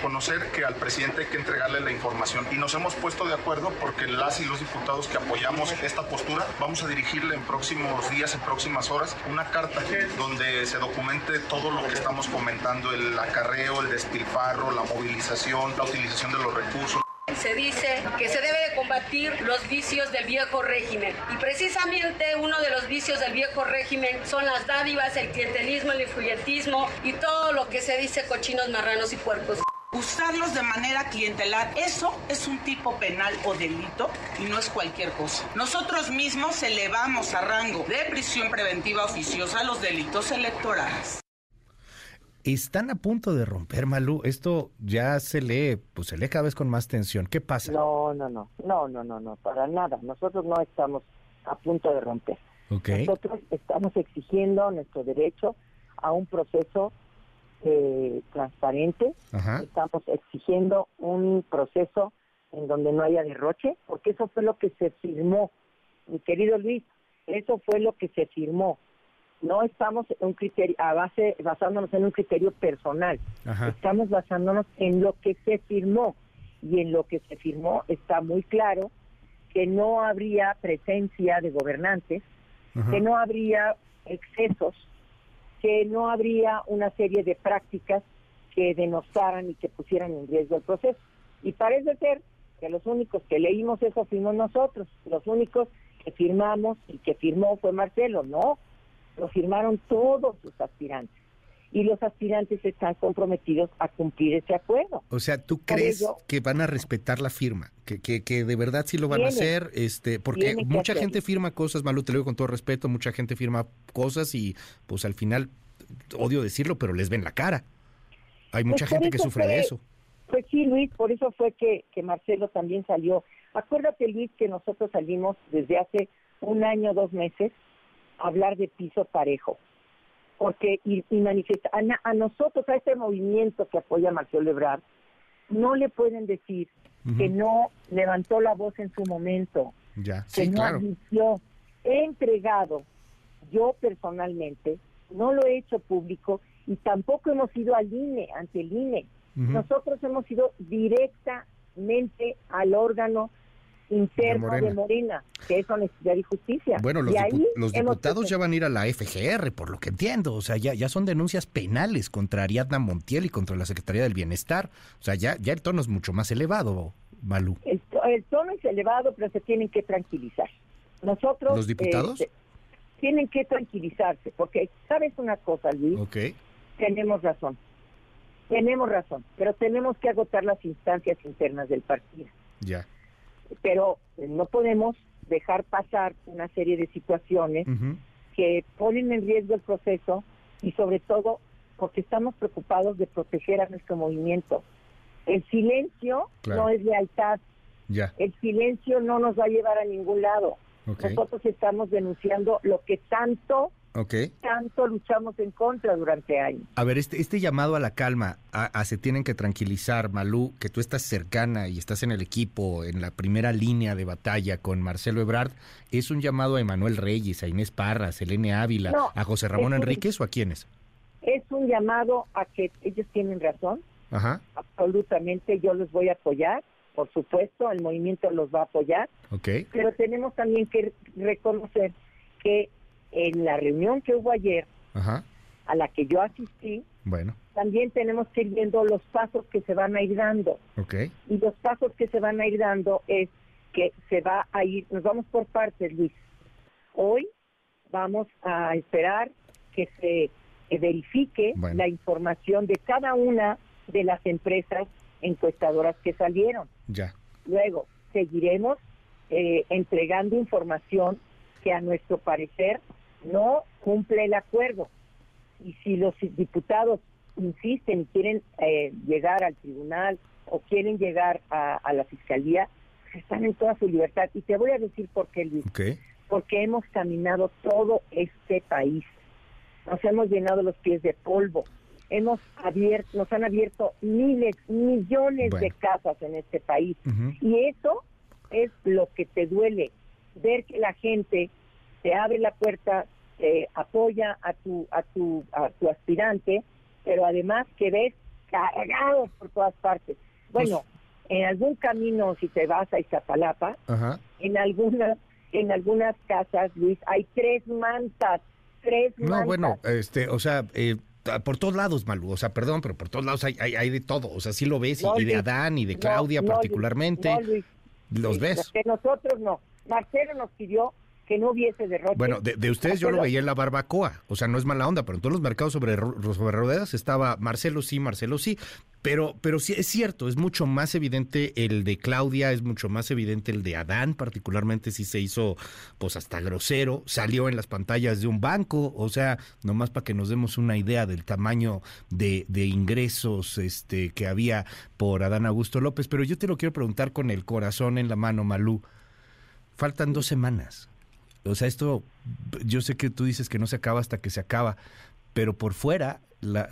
[SPEAKER 16] conocer que al presidente hay que entregarle la información y nos hemos puesto de acuerdo porque las y los diputados que apoyamos esta postura vamos a dirigirle en próximos días, en próximas horas, una carta donde se documente todo lo que estamos comentando, el acarreo, el despilfarro, la movilización, la utilización de los recursos.
[SPEAKER 34] Se dice que se debe de combatir los vicios del viejo régimen y precisamente uno de los vicios del viejo régimen son las dádivas, el clientelismo, el influyentismo y todo lo que se dice cochinos, marranos y puercos.
[SPEAKER 35] Usarlos de manera clientelar, eso es un tipo penal o delito y no es cualquier cosa. Nosotros mismos elevamos a rango de prisión preventiva oficiosa los delitos electorales.
[SPEAKER 2] Están a punto de romper, Malú. Esto ya se lee, pues se lee cada vez con más tensión. ¿Qué pasa?
[SPEAKER 32] No, no, no, no, no, no, no, para nada. Nosotros no estamos a punto de romper. Nosotros estamos exigiendo nuestro derecho a un proceso eh, transparente. Estamos exigiendo un proceso en donde no haya derroche, porque eso fue lo que se firmó, mi querido Luis, eso fue lo que se firmó. No estamos en un criterio a base basándonos en un criterio personal. Estamos basándonos en lo que se firmó y en lo que se firmó está muy claro que no habría presencia de gobernantes, que no habría excesos, que no habría una serie de prácticas que denostaran y que pusieran en riesgo el proceso. Y parece ser que los únicos que leímos eso fuimos nosotros, los únicos que firmamos y que firmó fue Marcelo, no, lo firmaron todos los aspirantes. Y los aspirantes están comprometidos a cumplir ese acuerdo.
[SPEAKER 2] O sea, ¿tú crees que van a respetar la firma? Que, que, que de verdad sí lo van a hacer, este, porque mucha gente firma cosas, Malu, te lo digo con todo respeto, mucha gente firma cosas y pues al final, odio decirlo, pero les ven la cara. Hay mucha
[SPEAKER 32] Pues por
[SPEAKER 2] gente que sufre de eso.
[SPEAKER 32] Pues sí, Luis, por eso fue que, que Marcelo también salió. Acuérdate, Luis, que nosotros salimos desde hace un año, dos meses, a hablar de piso parejo. Porque, y, y manifesta, a, a nosotros, a este movimiento que apoya a Marcelo Ebrard, no le pueden decir que no levantó la voz en su momento,
[SPEAKER 2] Ya,
[SPEAKER 32] que
[SPEAKER 2] sí,
[SPEAKER 32] no
[SPEAKER 2] claro.
[SPEAKER 32] admitió. He entregado, yo personalmente, no lo he hecho público y tampoco hemos ido al INE, ante el INE. Nosotros hemos ido directamente al órgano interno
[SPEAKER 2] De
[SPEAKER 32] de Morena, que es Honestidad y Justicia.
[SPEAKER 2] Bueno, los,
[SPEAKER 32] y
[SPEAKER 2] dipu-
[SPEAKER 32] ahí
[SPEAKER 2] los diputados ya van a ir a la FGR, por lo que entiendo. O sea, ya, ya son denuncias penales contra Ariadna Montiel y contra la Secretaría del Bienestar. O sea, ya, ya el tono es mucho más elevado, Malú.
[SPEAKER 32] el, to- el tono es elevado, pero se tienen que tranquilizar. Nosotros...
[SPEAKER 2] ¿Los diputados?
[SPEAKER 32] eh, tienen que tranquilizarse, porque, ¿sabes una cosa, Luis?
[SPEAKER 2] Ok.
[SPEAKER 32] Tenemos razón. Tenemos razón, pero tenemos que agotar las instancias internas del partido.
[SPEAKER 2] Ya.
[SPEAKER 32] Pero eh, no podemos dejar pasar una serie de situaciones que ponen en riesgo el proceso y sobre todo porque estamos preocupados de proteger a nuestro movimiento. El silencio
[SPEAKER 2] Claro.
[SPEAKER 32] no es lealtad,
[SPEAKER 2] Ya.
[SPEAKER 32] el silencio no nos va a llevar a ningún lado. Nosotros estamos denunciando lo que tanto, Tanto luchamos en contra durante años.
[SPEAKER 2] A ver, este, este llamado a la calma, a, a se tienen que tranquilizar, Malú, que tú estás cercana y estás en el equipo, en la primera línea de batalla con Marcelo Ebrard, ¿es un llamado a Emanuel Reyes, a Inés Parra, a Selene Ávila,
[SPEAKER 32] No,
[SPEAKER 2] a José Ramón
[SPEAKER 32] un-
[SPEAKER 2] Enríquez o a quiénes?
[SPEAKER 32] Es un llamado a que ellos tienen razón,
[SPEAKER 2] Ajá,
[SPEAKER 32] absolutamente yo los voy a apoyar, por supuesto, el movimiento los va a apoyar,
[SPEAKER 2] ok.
[SPEAKER 32] pero tenemos también que reconocer que en la reunión que hubo ayer,
[SPEAKER 2] Ajá,
[SPEAKER 32] a la que yo asistí,
[SPEAKER 2] bueno,
[SPEAKER 32] también tenemos que ir viendo los pasos que se van a ir dando.
[SPEAKER 2] ok.
[SPEAKER 32] Y los pasos que se van a ir dando es que se va a ir, nos vamos por partes, Luis. Hoy vamos a esperar que se verifique
[SPEAKER 2] Bueno.
[SPEAKER 32] la información de cada una de las empresas encuestadoras que salieron.
[SPEAKER 2] Ya.
[SPEAKER 32] Luego, seguiremos eh, entregando información que a nuestro parecer no cumple el acuerdo. Y si los diputados insisten y quieren eh, llegar al tribunal o quieren llegar a, a la fiscalía, están en toda su libertad. Y te voy a decir por qué, Luis. Porque hemos caminado todo este país. Nos hemos llenado los pies de polvo. Hemos abierto, nos han abierto miles, millones de casas en este país. Y eso es lo que te duele, ver que la gente te abre la puerta, te apoya a tu, a tu, a tu aspirante, pero además que ves cargados por todas partes. Bueno, en algún camino, si te vas a Iztapalapa,
[SPEAKER 2] Ajá.
[SPEAKER 32] en algunas, en algunas casas, Luis, hay tres mantas, tres
[SPEAKER 2] No,
[SPEAKER 32] mantas.
[SPEAKER 2] bueno, este, o sea, eh, por todos lados, Malú, o sea, perdón, pero por todos lados hay, hay, hay de todo, o sea, sí lo ves, y-
[SPEAKER 32] No,
[SPEAKER 2] y de. Adán y de
[SPEAKER 32] No,
[SPEAKER 2] Claudia
[SPEAKER 32] no,
[SPEAKER 2] particularmente,
[SPEAKER 32] No, Luis.
[SPEAKER 2] los ves.
[SPEAKER 32] Que nosotros no. Marcelo nos pidió que no hubiese derroche.
[SPEAKER 2] Bueno, de, ustedes yo lo veía en la barbacoa, o sea, no es mala onda, pero en todos los mercados sobre, sobre ruedas estaba Marcelo sí, Marcelo sí, pero, pero sí es cierto, es mucho más evidente el de Claudia, es mucho más evidente el de Adán, particularmente si se hizo pues hasta grosero, salió en las pantallas de un banco, o sea, nomás para que nos demos una idea del tamaño de, de ingresos este, que había por Adán Augusto López, pero yo te lo quiero preguntar con el corazón en la mano, Malú. Faltan dos semanas o sea, esto, yo sé que tú dices que no se acaba hasta que se acaba, pero por fuera, la,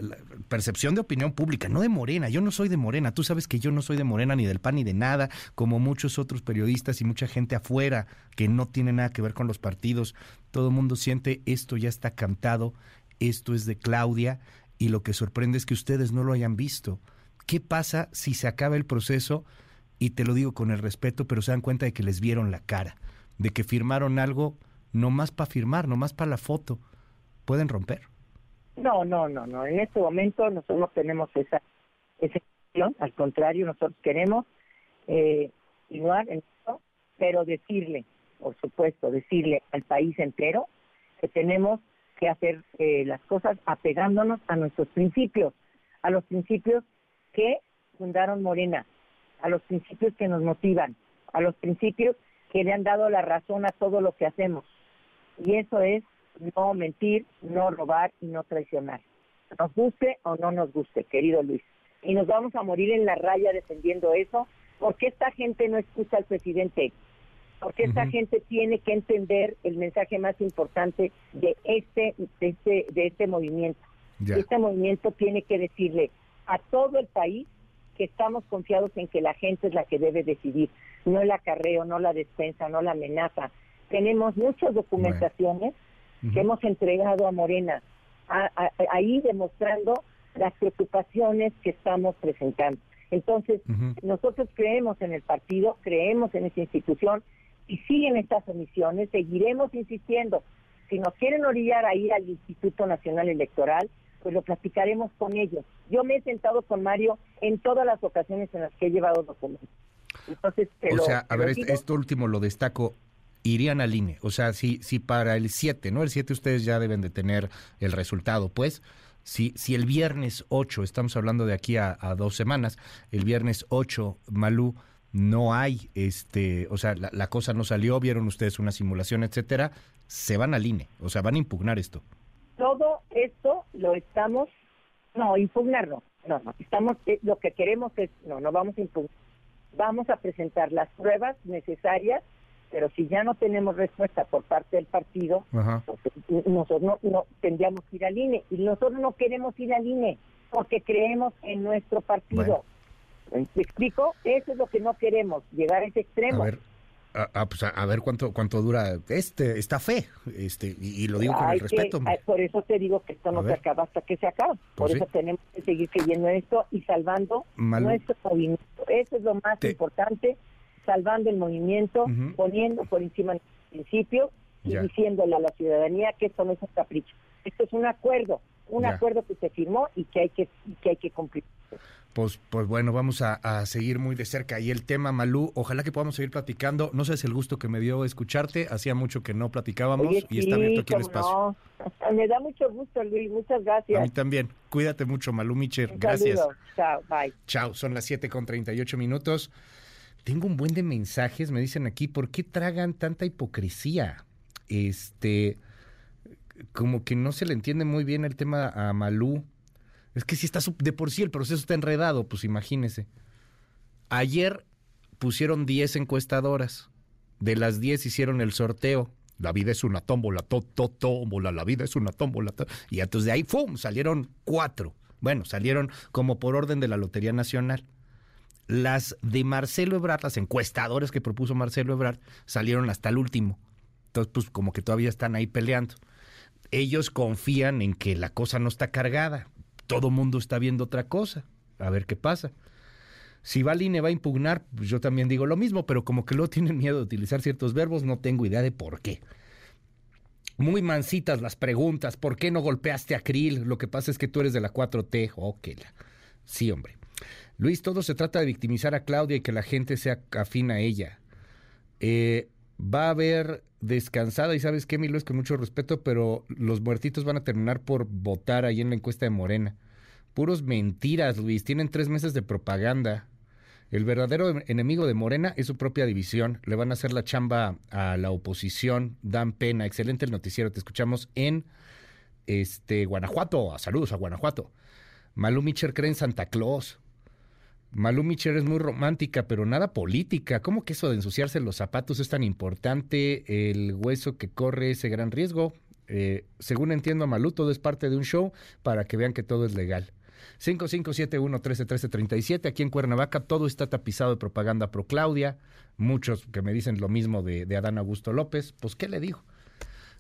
[SPEAKER 2] percepción de opinión pública, no de Morena, yo no soy de Morena, tú sabes que yo no soy de Morena ni del PAN ni de nada, como muchos otros periodistas y mucha gente afuera que no tiene nada que ver con los partidos, todo el mundo siente esto ya está cantado, esto es de Claudia y lo que sorprende es que ustedes no lo hayan visto. ¿Qué pasa si se acaba el proceso? Y te lo digo con el respeto, pero se dan cuenta de que les vieron la cara, de que firmaron algo no más para firmar, no más para la foto, pueden romper.
[SPEAKER 32] No, no, no, no. En este momento nosotros no tenemos esa, esa al contrario, nosotros queremos eh, continuar en esto, pero decirle, por supuesto, decirle al país entero que tenemos que hacer eh, las cosas apegándonos a nuestros principios, a los principios que fundaron Morena, a los principios que nos motivan, a los principios que le han dado la razón a todo lo que hacemos. Y eso es no mentir, no robar y no traicionar. Nos guste o no nos guste, querido Luis. Y nos vamos a morir en la raya defendiendo eso, porque esta gente no escucha al presidente, porque esta gente tiene que entender el mensaje más importante de este, de este, de este movimiento. Este movimiento tiene que decirle a todo el país que estamos confiados en que la gente es la que debe decidir, no el acarreo, no la despensa, no la amenaza, tenemos muchas documentaciones que hemos entregado a Morena, ahí demostrando las preocupaciones que estamos presentando. Entonces, nosotros creemos en el partido, creemos en esa institución y siguen estas omisiones, seguiremos insistiendo. Si nos quieren orillar a ir al Instituto Nacional Electoral, pues lo platicaremos con ellos. Yo me he sentado con Mario en todas las ocasiones en las que he llevado documentos.
[SPEAKER 2] Entonces, o sea, a ver, esto último lo destaco irían al INE. O sea, si, si para el 7, ¿no? El 7 ustedes ya deben de tener el resultado, pues. Si, si el viernes 8, estamos hablando de aquí a, dos semanas, el viernes 8, Malú, no hay, este, o sea, la, cosa no salió, vieron ustedes una simulación, etcétera, se van al INE, o sea, van a impugnar esto.
[SPEAKER 32] Todo esto lo estamos, no, impugnarlo, no, no, estamos, eh, lo que queremos es, no, no vamos a impugnar, vamos a presentar las pruebas necesarias pero si ya no tenemos respuesta por parte del partido, pues, nosotros no, tendríamos que ir al INE. Y nosotros no queremos ir al INE porque creemos en nuestro partido. ¿Me explico? Eso es lo que no queremos, llegar a ese extremo.
[SPEAKER 2] A ver, a, pues a, ver cuánto cuánto dura este esta fe este y, lo digo con el respeto.
[SPEAKER 32] por eso te digo que esto no se acaba hasta que se acabe. Por pues eso tenemos que seguir creyendo en esto y salvando nuestro movimiento. Eso es lo más importante salvando el movimiento, poniendo por encima el principio y diciéndole a la ciudadanía que esto no es un capricho. Esto es un acuerdo, un acuerdo que se firmó y que hay que, que, hay que cumplir.
[SPEAKER 2] Pues, pues bueno, vamos a, seguir muy de cerca. Y el tema, Malú, ojalá que podamos seguir platicando. No sé si el gusto que me dio escucharte. Hacía mucho que no platicábamos y está abierto aquí el espacio.
[SPEAKER 32] Me da mucho gusto, Luis. Muchas gracias.
[SPEAKER 2] A mí también. Cuídate mucho, Malú Micher. Gracias.
[SPEAKER 32] Chao, bye.
[SPEAKER 2] Chao, son las 7 con 38 minutos. Tengo un buen de mensajes, me dicen aquí, ¿por qué tragan tanta hipocresía? Este, como que no se le entiende muy bien el tema a Malú. Es que si está de por sí el proceso está enredado, pues imagínese. Ayer pusieron 10 encuestadoras. De las 10 hicieron el sorteo. La vida es una tómbola, to, to, tómbola, la vida es una tómbola. Y entonces de ahí, ¡fum! salieron cuatro. Bueno, salieron como por orden de la Lotería Nacional. Las de Marcelo Ebrard, las encuestadores que propuso Marcelo Ebrard, salieron hasta el último. Entonces, pues como que todavía están ahí peleando. Ellos confían en que la cosa no está cargada. Todo mundo está viendo otra cosa. A ver qué pasa. Si va va a impugnar, pues yo también digo lo mismo, pero como que luego tienen miedo de utilizar ciertos verbos, no tengo idea de por qué. Muy mansitas las preguntas. ¿Por qué no golpeaste a Krill? Lo que pasa es que tú eres de la 4T. Ok. Sí, hombre. Luis, todo se trata de victimizar a Claudia y que la gente sea afín a ella. Eh, va a haber descansada y sabes qué, Milo, es con mucho respeto, pero los muertitos van a terminar por votar ahí en la encuesta de Morena. Puros mentiras, Luis. Tienen tres meses de propaganda. El verdadero enemigo de Morena es su propia división. Le van a hacer la chamba a la oposición. Dan pena. Excelente el noticiero. Te escuchamos en este Guanajuato. Saludos a Guanajuato. Malú Micher cree en Santa Claus. Malú Micher es muy romántica, pero nada política. ¿Cómo que eso de ensuciarse los zapatos es tan importante? El hueso que corre ese gran riesgo. Eh, según entiendo a Malú, todo es parte de un show para que vean que todo es legal. 5571-131337. Aquí en Cuernavaca todo está tapizado de propaganda pro Claudia. Muchos que me dicen lo mismo de, de Adán Augusto López. Pues, ¿qué le digo?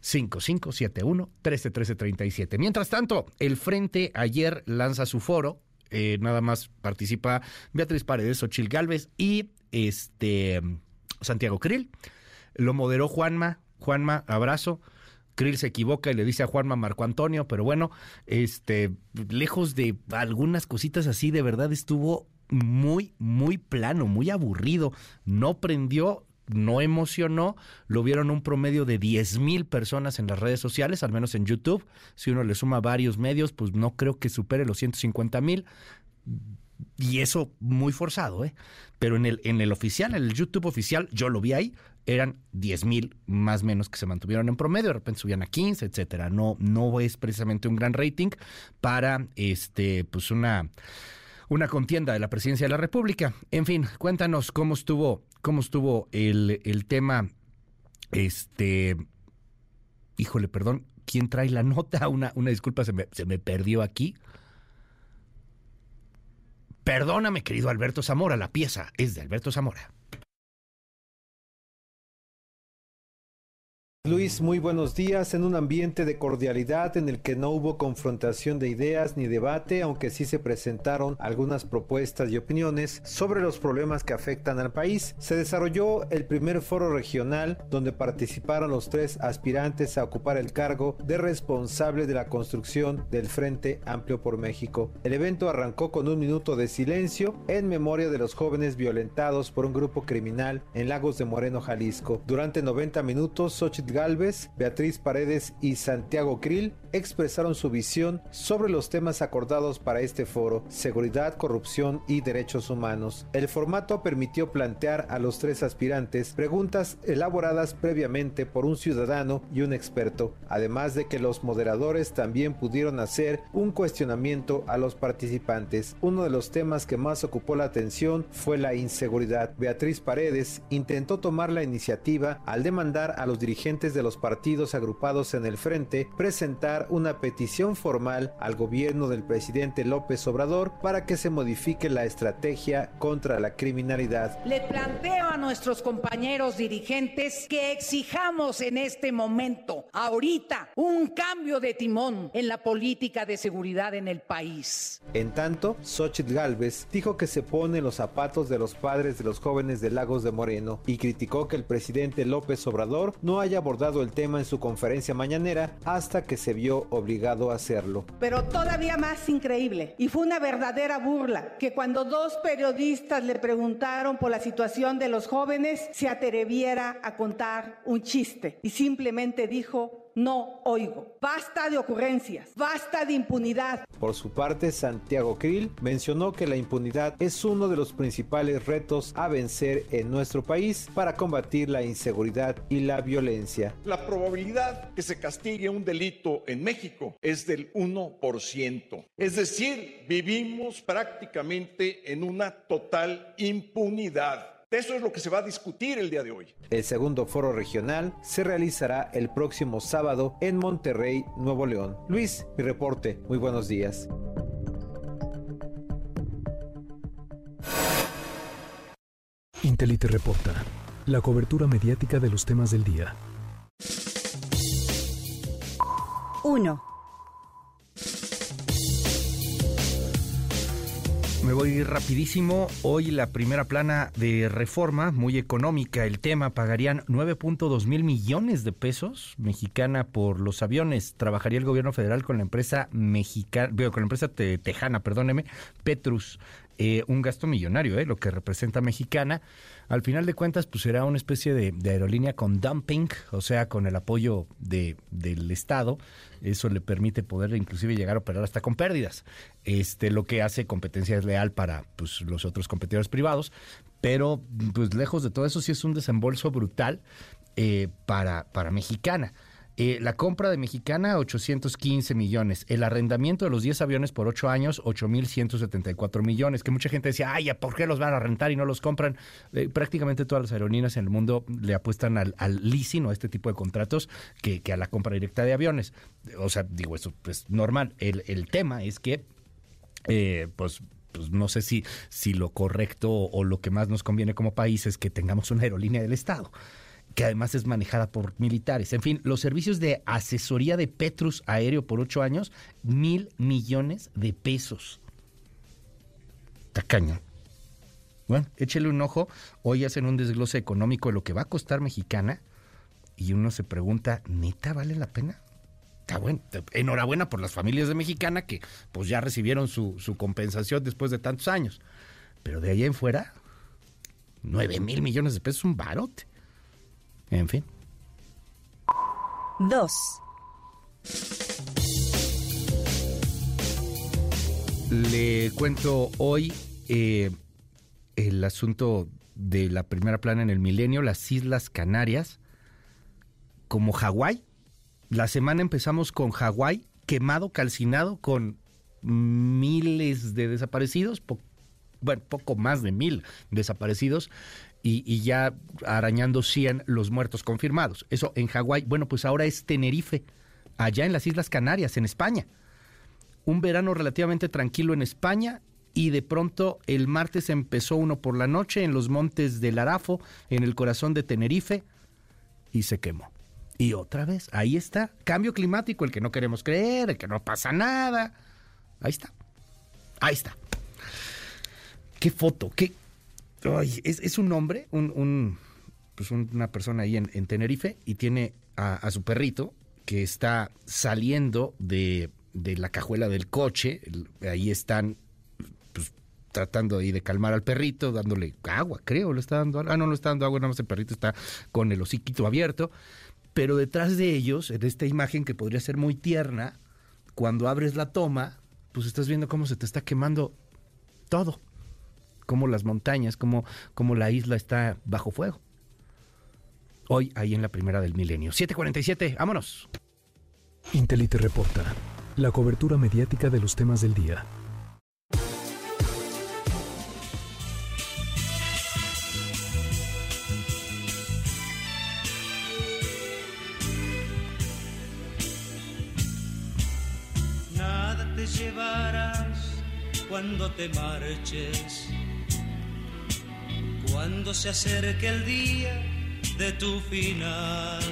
[SPEAKER 2] 5571-131337. Mientras tanto, el Frente ayer lanza su foro. Eh, nada más participa Beatriz Paredes, Ochil Galvez y este Santiago Krill. Lo moderó Juanma. Juanma, abrazo. Krill se equivoca y le dice a Juanma Marco Antonio, pero bueno, este, lejos de algunas cositas así, de verdad estuvo muy, muy plano, muy aburrido. No prendió, no emocionó. Lo vieron un promedio de 10 mil personas en las redes sociales, al menos en YouTube. Si uno le suma varios medios, pues no creo que supere los 150 mil. Y eso muy forzado, ¿eh? Pero en el, en el oficial, en el YouTube oficial, yo lo vi ahí, eran 10 mil más menos que se mantuvieron en promedio, de repente subían a 15, etcétera. No, no es precisamente un gran rating para este, pues una, una contienda de la presidencia de la República. En fin, cuéntanos cómo estuvo, cómo estuvo el, el tema. Este, híjole, perdón, ¿quién trae la nota? Una, una disculpa, se me, se me perdió aquí. Perdóname, querido Alberto Zamora, la pieza es de Alberto Zamora.
[SPEAKER 18] Luis, muy buenos días. En un ambiente de cordialidad en el que no hubo confrontación de ideas ni debate, aunque sí se presentaron algunas propuestas y opiniones sobre los problemas que afectan al país, se desarrolló el primer foro regional donde participaron los tres aspirantes a ocupar el cargo de responsable de la construcción del Frente Amplio por México. El evento arrancó con un minuto de silencio en memoria de los jóvenes violentados por un grupo criminal en Lagos de Moreno, Jalisco. Durante 90 minutos, Xochitl Galvez, Beatriz Paredes y Santiago Krill expresaron su visión sobre los temas acordados para este foro, seguridad, corrupción y derechos humanos. El formato permitió plantear a los tres aspirantes preguntas elaboradas previamente por un ciudadano y un experto, además de que los moderadores también pudieron hacer un cuestionamiento a los participantes. Uno de los temas que más ocupó la atención fue la inseguridad. Beatriz Paredes intentó tomar la iniciativa al demandar a los dirigentes de los partidos agrupados en el frente presentar una petición formal al gobierno del presidente López Obrador para que se modifique la estrategia contra la criminalidad.
[SPEAKER 36] Le planteo a nuestros compañeros dirigentes que exijamos en este momento, ahorita, un cambio de timón en la política de seguridad en el país.
[SPEAKER 18] En tanto, Xochitl Galvez dijo que se pone los zapatos de los padres de los jóvenes de Lagos de Moreno y criticó que el presidente López Obrador no haya abordado el tema en su conferencia mañanera hasta que se vio obligado a hacerlo.
[SPEAKER 6] Pero todavía más increíble, y fue una verdadera burla, que cuando dos periodistas le preguntaron por la situación de los jóvenes, se atreviera a contar un chiste y simplemente dijo, no oigo. Basta de ocurrencias, basta de impunidad.
[SPEAKER 18] Por su parte, Santiago Krill mencionó que la impunidad es uno de los principales retos a vencer en nuestro país para combatir la inseguridad y la violencia.
[SPEAKER 37] La probabilidad que se castigue un delito en México es del 1%. Es decir, vivimos prácticamente en una total impunidad. Eso es lo que se va a discutir el día de hoy.
[SPEAKER 18] El segundo foro regional se realizará el próximo sábado en Monterrey, Nuevo León. Luis, mi reporte. Muy buenos días.
[SPEAKER 1] Intelite reporta. La cobertura mediática de los temas del día.
[SPEAKER 38] 1.
[SPEAKER 2] Me voy rapidísimo. Hoy la primera plana de reforma, muy económica. El tema, pagarían 9.2 mil millones de pesos mexicana por los aviones. Trabajaría el gobierno federal con la empresa mexicana, con la empresa tejana, perdóneme, Petrus. eh, un gasto millonario, ¿eh? lo que representa Mexicana. Al final de cuentas, pues será una especie de, aerolínea con dumping, o sea, con el apoyo de, del Estado. Eso le permite poder inclusive llegar a operar hasta con pérdidas. Este, lo que hace competencia desleal para pues, los otros competidores privados. Pero, pues lejos de todo eso, sí es un desembolso brutal eh, para, para Mexicana. Eh, la compra de Mexicana, 815 millones. El arrendamiento de los 10 aviones por 8 años, 8.174 millones. Que mucha gente decía, ay, ¿por qué los van a rentar y no los compran? Eh, prácticamente todas las aerolíneas en el mundo le apuestan al, leasing o a este tipo de contratos que, a la compra directa de aviones. O sea, digo, eso es normal. El, tema es que, eh, pues, pues no sé si, si lo correcto o lo que más nos conviene como país es que tengamos una aerolínea del Estado que además es manejada por militares. En fin, los servicios de asesoría de Petrus Aéreo por ocho años, mil millones de pesos. Tacaño. Bueno, échele un ojo. Hoy hacen un desglose económico de lo que va a costar Mexicana y uno se pregunta, ¿neta vale la pena? Está bueno. Enhorabuena por las familias de Mexicana que pues ya recibieron su, su compensación después de tantos años. Pero de ahí en fuera, nueve mil millones de pesos, un barote. En fin.
[SPEAKER 38] 2.
[SPEAKER 2] Le cuento hoy eh, el asunto de la primera plana en el milenio, las Islas Canarias, como Hawái. La semana empezamos con Hawái quemado, calcinado, con miles de desaparecidos, bueno, poco más de mil desaparecidos y, ya arañando 100 los muertos confirmados. Eso en Hawái. Bueno, pues ahora es Tenerife, allá en las Islas Canarias, en España. Un verano relativamente tranquilo en España y de pronto el martes empezó uno por la noche en los montes del Arafo, en el corazón de Tenerife, y se quemó. Y otra vez, ahí está, cambio climático, el que no queremos creer, el que no pasa nada. Ahí está, ahí está. Qué foto, qué, es, un hombre, un, pues una persona ahí en, Tenerife y tiene a, su perrito que está saliendo de, la cajuela del coche. Ahí están pues, tratando ahí de calmar al perrito, dándole agua, creo, le está dando Ah, no, no está dando agua, nada más el perrito está con el hociquito abierto. Pero detrás de ellos, en esta imagen que podría ser muy tierna, cuando abres la toma, pues estás viendo cómo se te está quemando todo cómo las montañas, cómo, cómo la isla está bajo fuego. Hoy, ahí en la primera del milenio. 747, vámonos.
[SPEAKER 1] Intelite reporta. La cobertura mediática de los temas del día.
[SPEAKER 39] Nada te llevarás cuando te marches cuando se acerque el día de tu final.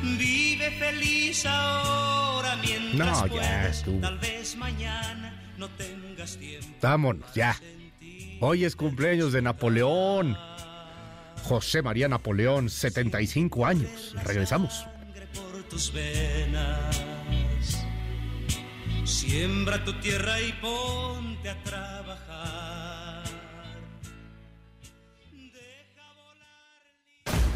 [SPEAKER 39] Vive feliz ahora mientras
[SPEAKER 2] no, ya estuvo.
[SPEAKER 39] tal vez mañana no tengas tiempo.
[SPEAKER 2] Vámonos, ya. Hoy es cumpleaños de Napoleón. José María Napoleón, 75 años. Regresamos.
[SPEAKER 39] Por tus venas. Siembra tu tierra y ponte a trabajar.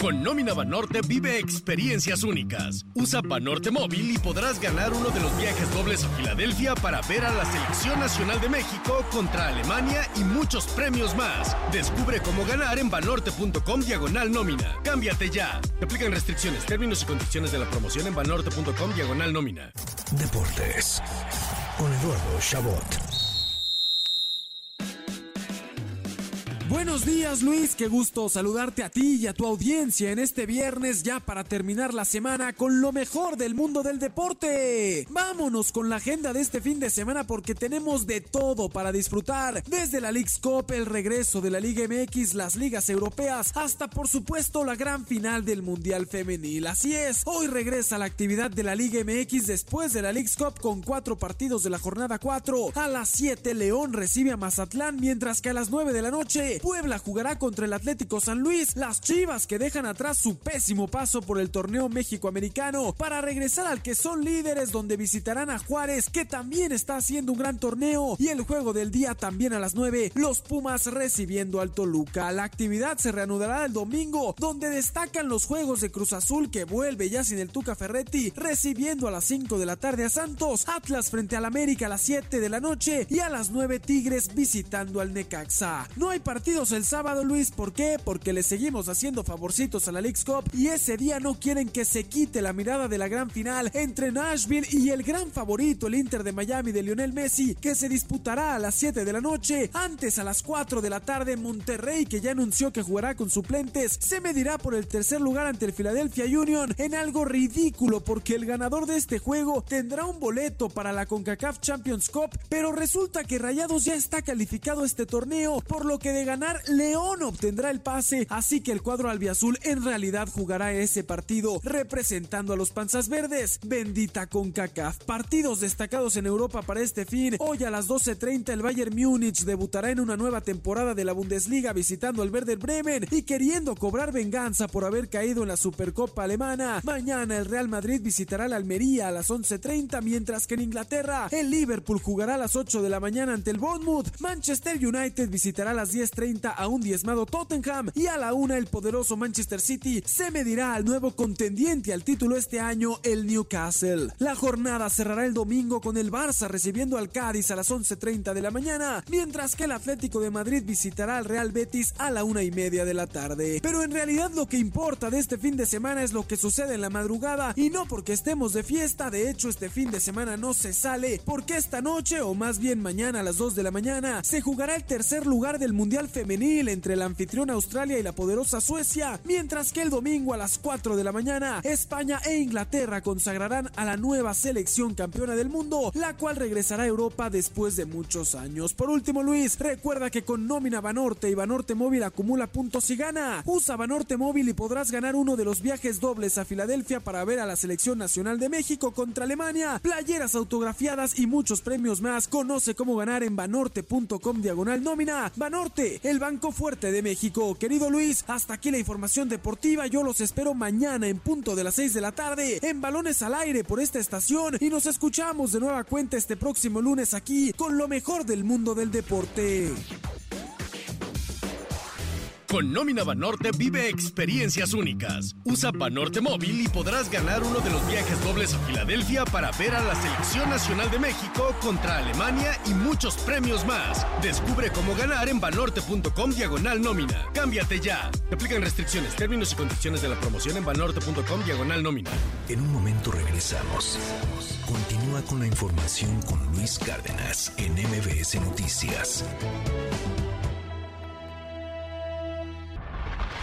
[SPEAKER 40] Con Nómina Banorte vive experiencias únicas. Usa Banorte móvil y podrás ganar uno de los viajes dobles a Filadelfia para ver a la Selección Nacional de México contra Alemania y muchos premios más. Descubre cómo ganar en banorte.com diagonal nómina. Cámbiate ya. Te aplican restricciones, términos y condiciones de la promoción en banorte.com diagonal nómina.
[SPEAKER 1] Deportes con Eduardo Chabot.
[SPEAKER 41] Buenos días Luis, qué gusto saludarte a ti y a tu audiencia en este viernes ya para terminar la semana con lo mejor del mundo del deporte. Vámonos con la agenda de este fin de semana porque tenemos de todo para disfrutar, desde la League's Cup, el regreso de la Liga MX, las ligas europeas, hasta por supuesto la gran final del Mundial Femenil. Así es, hoy regresa la actividad de la Liga MX después de la League's Cup con cuatro partidos de la jornada 4. A las 7 León recibe a Mazatlán, mientras que a las 9 de la noche Puebla jugará contra el Atlético San Luis, las Chivas que dejan atrás su pésimo paso por el torneo México-Americano para regresar al que son líderes donde visitarán a Juárez que también está haciendo un gran torneo y el juego del día también a las 9, los Pumas recibiendo al Toluca. La actividad se reanudará el domingo donde destacan los juegos de Cruz Azul que vuelve ya sin el Tuca Ferretti recibiendo a las 5 de la tarde a Santos, Atlas frente al América a las 7 de la noche y a las 9 Tigres visitando al Necaxa. No hay partido el sábado, Luis. ¿Por qué? Porque le seguimos haciendo favorcitos a la League's Cup y ese día no quieren que se quite la mirada de la gran final entre Nashville y el gran favorito, el Inter de Miami de Lionel Messi, que se disputará a las 7 de la noche. Antes, a las 4 de la tarde, Monterrey, que ya anunció que jugará con suplentes, se medirá por el tercer lugar ante el Philadelphia Union en algo ridículo porque el ganador de este juego tendrá un boleto para la CONCACAF Champions Cup, pero resulta que Rayados ya está calificado este torneo, por lo que de ganar León obtendrá el pase, así que el cuadro albiazul en realidad jugará ese partido representando a los panzas verdes. Bendita con CACAF. Partidos destacados en Europa para este fin. Hoy a las 12.30 el Bayern Múnich debutará en una nueva temporada de la Bundesliga visitando al Werder Bremen y queriendo cobrar venganza por haber caído en la Supercopa alemana. Mañana el Real Madrid visitará la Almería a las 11.30 mientras que en Inglaterra el Liverpool jugará a las 8 de la mañana ante el Bournemouth. Manchester United visitará a las 10.30 a un diezmado Tottenham y a la una el poderoso Manchester City se medirá al nuevo contendiente al título este año, el Newcastle. La jornada cerrará el domingo con el Barça recibiendo al Cádiz a las 11.30 de la mañana, mientras que el Atlético de Madrid visitará al Real Betis a la una y media de la tarde. Pero en realidad lo que importa de este fin de semana es lo que sucede en la madrugada y no porque estemos de fiesta, de hecho este fin de semana no se sale, porque esta noche o más bien mañana a las 2 de la mañana se jugará el tercer lugar del Mundial femenil entre la anfitrión Australia y la poderosa Suecia, mientras que el domingo a las 4 de la mañana España e Inglaterra consagrarán a la nueva selección campeona del mundo, la cual regresará a Europa después de muchos años. Por último, Luis, recuerda que con nómina Banorte y Banorte Móvil acumula puntos y gana. Usa Banorte Móvil y podrás ganar uno de los viajes dobles a Filadelfia para ver a la selección nacional de México contra Alemania, playeras autografiadas y muchos premios más. Conoce cómo ganar en banorte.com diagonal nómina. Banorte, el Banco Fuerte de México. Querido Luis, hasta aquí la información deportiva. Yo los espero mañana en punto de las 6 de la tarde en Balones al Aire por esta estación y nos escuchamos de nueva cuenta este próximo lunes aquí con lo mejor del mundo del deporte.
[SPEAKER 40] Con nómina Banorte vive experiencias únicas. Usa Banorte móvil y podrás ganar uno de los viajes dobles a Filadelfia para ver a la Selección Nacional de México contra Alemania y muchos premios más. Descubre cómo ganar en banorte.com diagonal nómina. Cámbiate ya. Te aplican restricciones, términos y condiciones de la promoción en banorte.com diagonal nómina.
[SPEAKER 1] En un momento regresamos. Continúa con la información con Luis Cárdenas en MBS Noticias.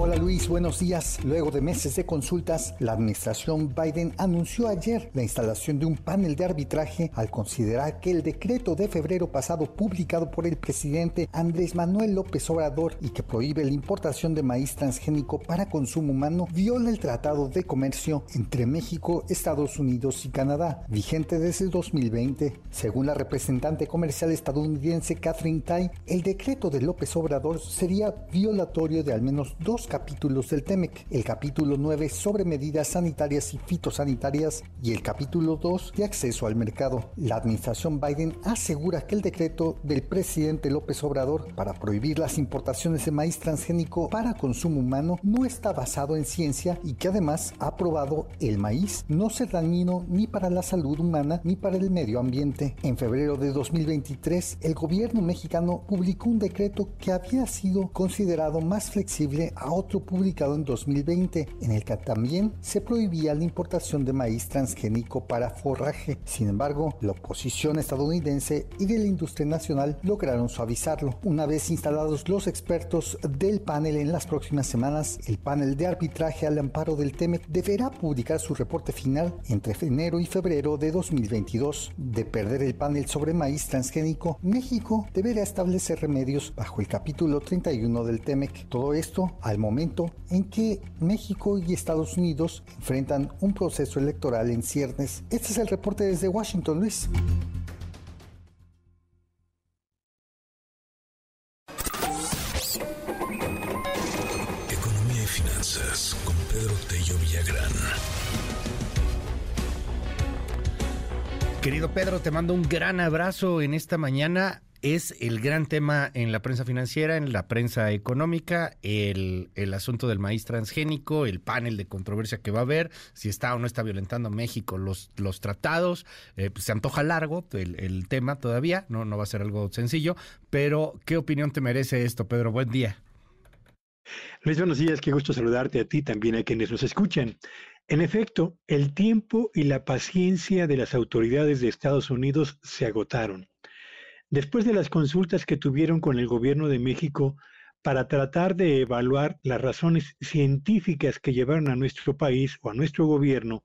[SPEAKER 42] Hola Luis, buenos días. Luego de meses de consultas, la administración Biden anunció ayer la instalación de un panel de arbitraje al considerar que el decreto de febrero pasado publicado por el presidente Andrés Manuel López Obrador y que prohíbe la importación de maíz transgénico para consumo humano viola el Tratado de Comercio entre México, Estados Unidos y Canadá, vigente desde el 2020. Según la representante comercial estadounidense Catherine Tai, el decreto de López Obrador sería violatorio de al menos dos capítulos del TEMEC, el capítulo 9 sobre medidas sanitarias y fitosanitarias y el capítulo 2 de acceso al mercado. La administración Biden asegura que el decreto del presidente López Obrador para prohibir las importaciones de maíz transgénico para consumo humano no está basado en ciencia y que además ha probado el maíz no ser dañino ni para la salud humana ni para el medio ambiente. En febrero de 2023, el gobierno mexicano publicó un decreto que había sido considerado más flexible a otro publicado en 2020, en el que también se prohibía la importación de maíz transgénico para forraje. Sin embargo, la oposición estadounidense y de la industria nacional lograron suavizarlo. Una vez instalados los expertos del panel en las próximas semanas, el panel de arbitraje al amparo del TEMEC deberá publicar su reporte final entre enero y febrero de 2022. De perder el panel sobre maíz transgénico, México deberá establecer remedios bajo el capítulo 31 del TEMEC. Todo esto al momento en que México y Estados Unidos enfrentan un proceso electoral en ciernes. Este es el reporte desde Washington, Luis.
[SPEAKER 1] Economía y finanzas con Pedro Tello Villagrán.
[SPEAKER 2] Querido Pedro, te mando un gran abrazo en esta mañana es el gran tema en la prensa financiera, en la prensa económica, el, el, asunto del maíz transgénico, el panel de controversia que va a haber, si está o no está violentando México los, los tratados. Eh, pues se antoja largo el, el, tema todavía, no, no va a ser algo sencillo, pero ¿qué opinión te merece esto, Pedro? Buen día.
[SPEAKER 43] Luis, buenos días, qué gusto saludarte a ti también a quienes nos escuchan. En efecto, el tiempo y la paciencia de las autoridades de Estados Unidos se agotaron. Después de las consultas que tuvieron con el gobierno de México para tratar de evaluar las razones científicas que llevaron a nuestro país o a nuestro gobierno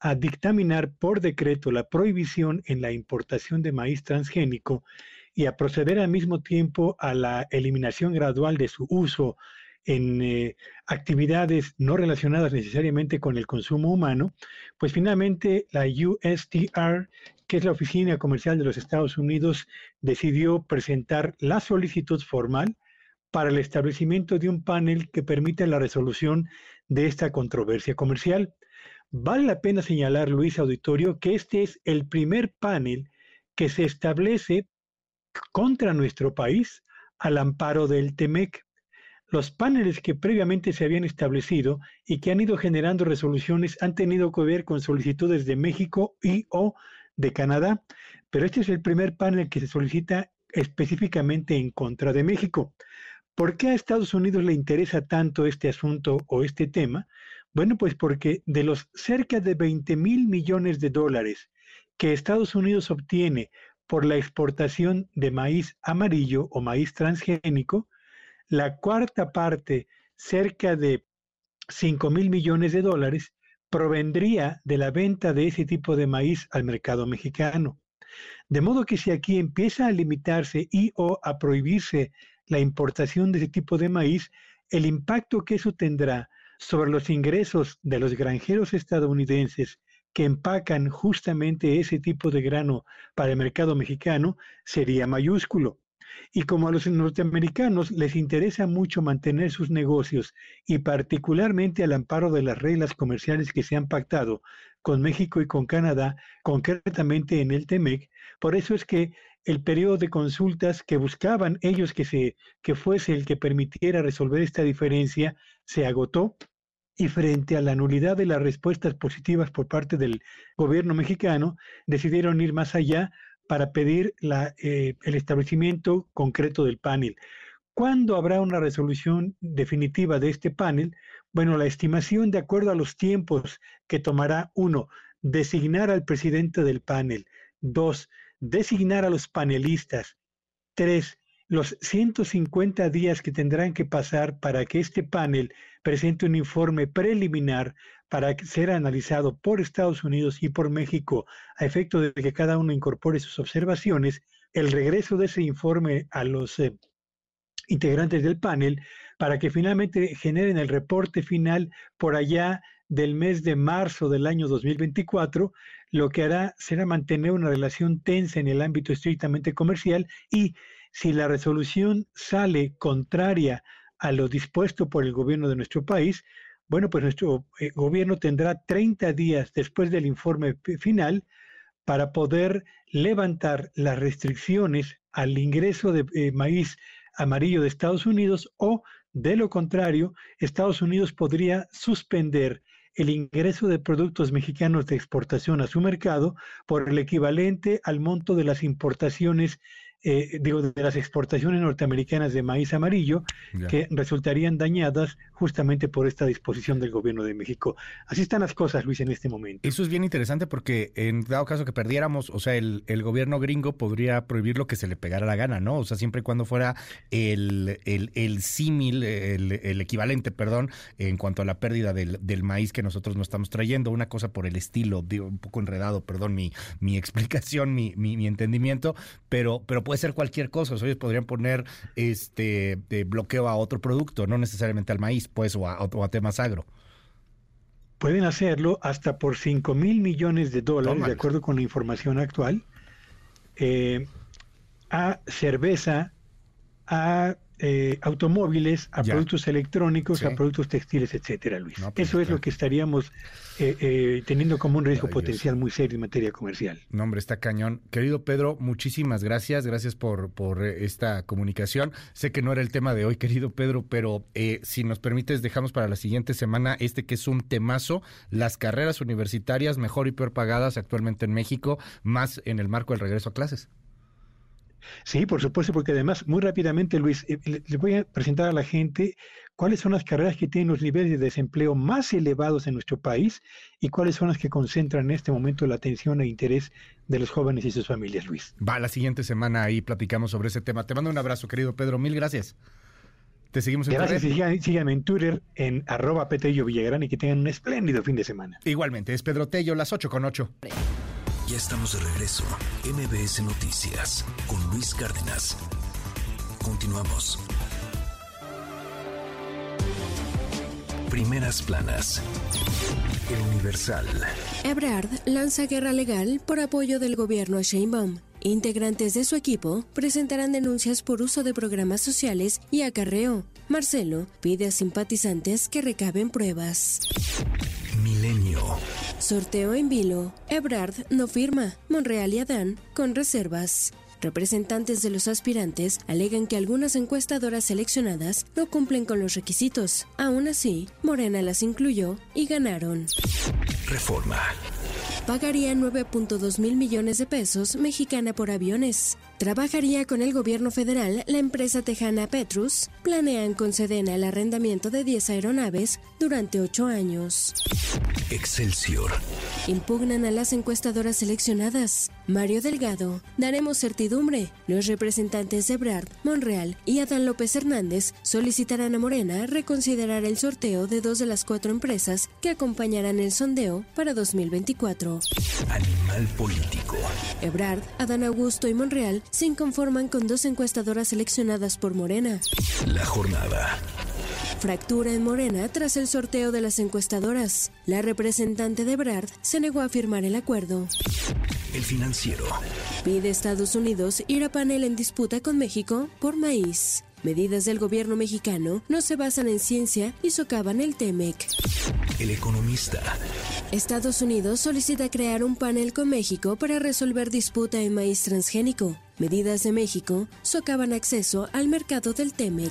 [SPEAKER 43] a dictaminar por decreto la prohibición en la importación de maíz transgénico y a proceder al mismo tiempo a la eliminación gradual de su uso en eh, actividades no relacionadas necesariamente con el consumo humano, pues finalmente la USTR que es la Oficina Comercial de los Estados Unidos, decidió presentar la solicitud formal para el establecimiento de un panel que permita la resolución de esta controversia comercial. Vale la pena señalar, Luis Auditorio, que este es el primer panel que se establece contra nuestro país al amparo del TEMEC. Los paneles que previamente se habían establecido y que han ido generando resoluciones han tenido que ver con solicitudes de México y o de Canadá, pero este es el primer panel que se solicita específicamente en contra de México. ¿Por qué a Estados Unidos le interesa tanto este asunto o este tema? Bueno, pues porque de los cerca de 20 mil millones de dólares que Estados Unidos obtiene por la exportación de maíz amarillo o maíz transgénico, la cuarta parte, cerca de 5 mil millones de dólares, provendría de la venta de ese tipo de maíz al mercado mexicano. De modo que si aquí empieza a limitarse y o a prohibirse la importación de ese tipo de maíz, el impacto que eso tendrá sobre los ingresos de los granjeros estadounidenses que empacan justamente ese tipo de grano para el mercado mexicano sería mayúsculo. Y como a los norteamericanos les interesa mucho mantener sus negocios y particularmente al amparo de las reglas comerciales que se han pactado con México y con Canadá, concretamente en el TEMEC, por eso es que el periodo de consultas que buscaban ellos que, se, que fuese el que permitiera resolver esta diferencia se agotó. Y frente a la nulidad de las respuestas positivas por parte del gobierno mexicano, decidieron ir más allá para pedir eh, el establecimiento concreto del panel. ¿Cuándo habrá una resolución definitiva de este panel? Bueno, la estimación de acuerdo a los tiempos que tomará, uno, designar al presidente del panel, dos, designar a los panelistas, tres, los 150 días que tendrán que pasar para que este panel presente un informe preliminar para ser analizado por Estados Unidos y por México a efecto de que cada uno incorpore sus observaciones, el regreso de ese informe a los eh, integrantes del panel para que finalmente generen el reporte final por allá del mes de marzo del año 2024, lo que hará será mantener una relación tensa en el ámbito estrictamente comercial y si la resolución sale contraria a lo dispuesto por el gobierno de nuestro país, bueno, pues nuestro eh, gobierno tendrá 30 días después del informe final para poder levantar las restricciones al ingreso de eh, maíz amarillo de Estados Unidos o, de lo contrario, Estados Unidos podría suspender el ingreso de productos mexicanos de exportación a su mercado por el equivalente al monto de las importaciones eh, digo, de las exportaciones norteamericanas de maíz amarillo, que resultarían dañadas justamente por esta disposición del gobierno de México. Así están las cosas, Luis, en este momento.
[SPEAKER 2] Eso es bien interesante porque en dado caso que perdiéramos, o sea, el, el gobierno gringo podría prohibir lo que se le pegara la gana, ¿no? O sea, siempre y cuando fuera el, el, el símil, el, el, equivalente, perdón, en cuanto a la pérdida del, del, maíz que nosotros no estamos trayendo, una cosa por el estilo, digo, un poco enredado, perdón, mi, mi explicación, mi, mi, mi entendimiento, pero, pero puede ser cualquier cosa. O sea, ellos podrían poner este de bloqueo a otro producto, no necesariamente al maíz, pues, o a, o a temas agro
[SPEAKER 43] pueden hacerlo hasta por 5 mil millones de dólares, de acuerdo con la información actual, eh, a cerveza, a eh, automóviles, a productos electrónicos, a productos textiles, etcétera, Luis. Pues Eso es lo que estaríamos eh, eh, teniendo como un riesgo potencial muy serio en materia comercial.
[SPEAKER 2] No, hombre, está cañón. Querido Pedro, muchísimas gracias. Gracias por, por esta comunicación. Sé que no era el tema de hoy, querido Pedro, pero si nos permites, dejamos para la siguiente semana este que es un temazo, las carreras universitarias mejor y peor pagadas actualmente en México, más en el marco del regreso a clases.
[SPEAKER 43] Sí, por supuesto, porque además, muy rápidamente, Luis, eh, les voy a presentar a la gente cuáles son las carreras que tienen los niveles de desempleo más elevados en nuestro país y cuáles son las que concentran en este momento la atención e interés de los jóvenes y sus familias, Luis.
[SPEAKER 2] Va, la siguiente semana ahí platicamos sobre ese tema. Te mando un abrazo, querido Pedro. Mil gracias. Te seguimos en
[SPEAKER 43] Gracias y síganme en Twitter en arroba Petello Villagrán y que tengan un espléndido fin de semana.
[SPEAKER 2] Igualmente, es Pedro Tello, las 8 con 8.
[SPEAKER 1] Ya estamos de regreso. MBS Noticias con Luis Cárdenas. Continuamos. Primeras planas. El Universal.
[SPEAKER 20] Ebrard lanza guerra legal por apoyo del gobierno a Sheinbaum. Integrantes de su equipo presentarán denuncias por uso de programas sociales y acarreo. Marcelo pide a simpatizantes que recaben pruebas.
[SPEAKER 1] Milenio.
[SPEAKER 20] Sorteo en vilo. Ebrard no firma. Monreal y Adán con reservas. Representantes de los aspirantes alegan que algunas encuestadoras seleccionadas no cumplen con los requisitos. Aún así, Morena las incluyó y ganaron.
[SPEAKER 1] Reforma.
[SPEAKER 20] Pagaría 9.2 mil millones de pesos mexicana por aviones. Trabajaría con el gobierno federal la empresa tejana Petrus. Planean con Sedena el arrendamiento de 10 aeronaves durante 8 años.
[SPEAKER 1] Excelsior.
[SPEAKER 20] Impugnan a las encuestadoras seleccionadas. Mario Delgado. Daremos certidumbre. Los representantes de Brad, Monreal y Adán López Hernández solicitarán a Morena reconsiderar el sorteo de dos de las cuatro empresas que acompañarán el sondeo para 2024.
[SPEAKER 1] Animal político.
[SPEAKER 20] Ebrard, Adán Augusto y Monreal se inconforman con dos encuestadoras seleccionadas por Morena.
[SPEAKER 1] La jornada.
[SPEAKER 20] Fractura en Morena tras el sorteo de las encuestadoras. La representante de Brad se negó a firmar el acuerdo.
[SPEAKER 1] El financiero.
[SPEAKER 20] Pide Estados Unidos ir a panel en disputa con México por maíz. Medidas del gobierno mexicano no se basan en ciencia y socavan el TEMEC.
[SPEAKER 1] El economista.
[SPEAKER 20] Estados Unidos solicita crear un panel con México para resolver disputa en maíz transgénico. Medidas de México socavan acceso al mercado del TEMEC.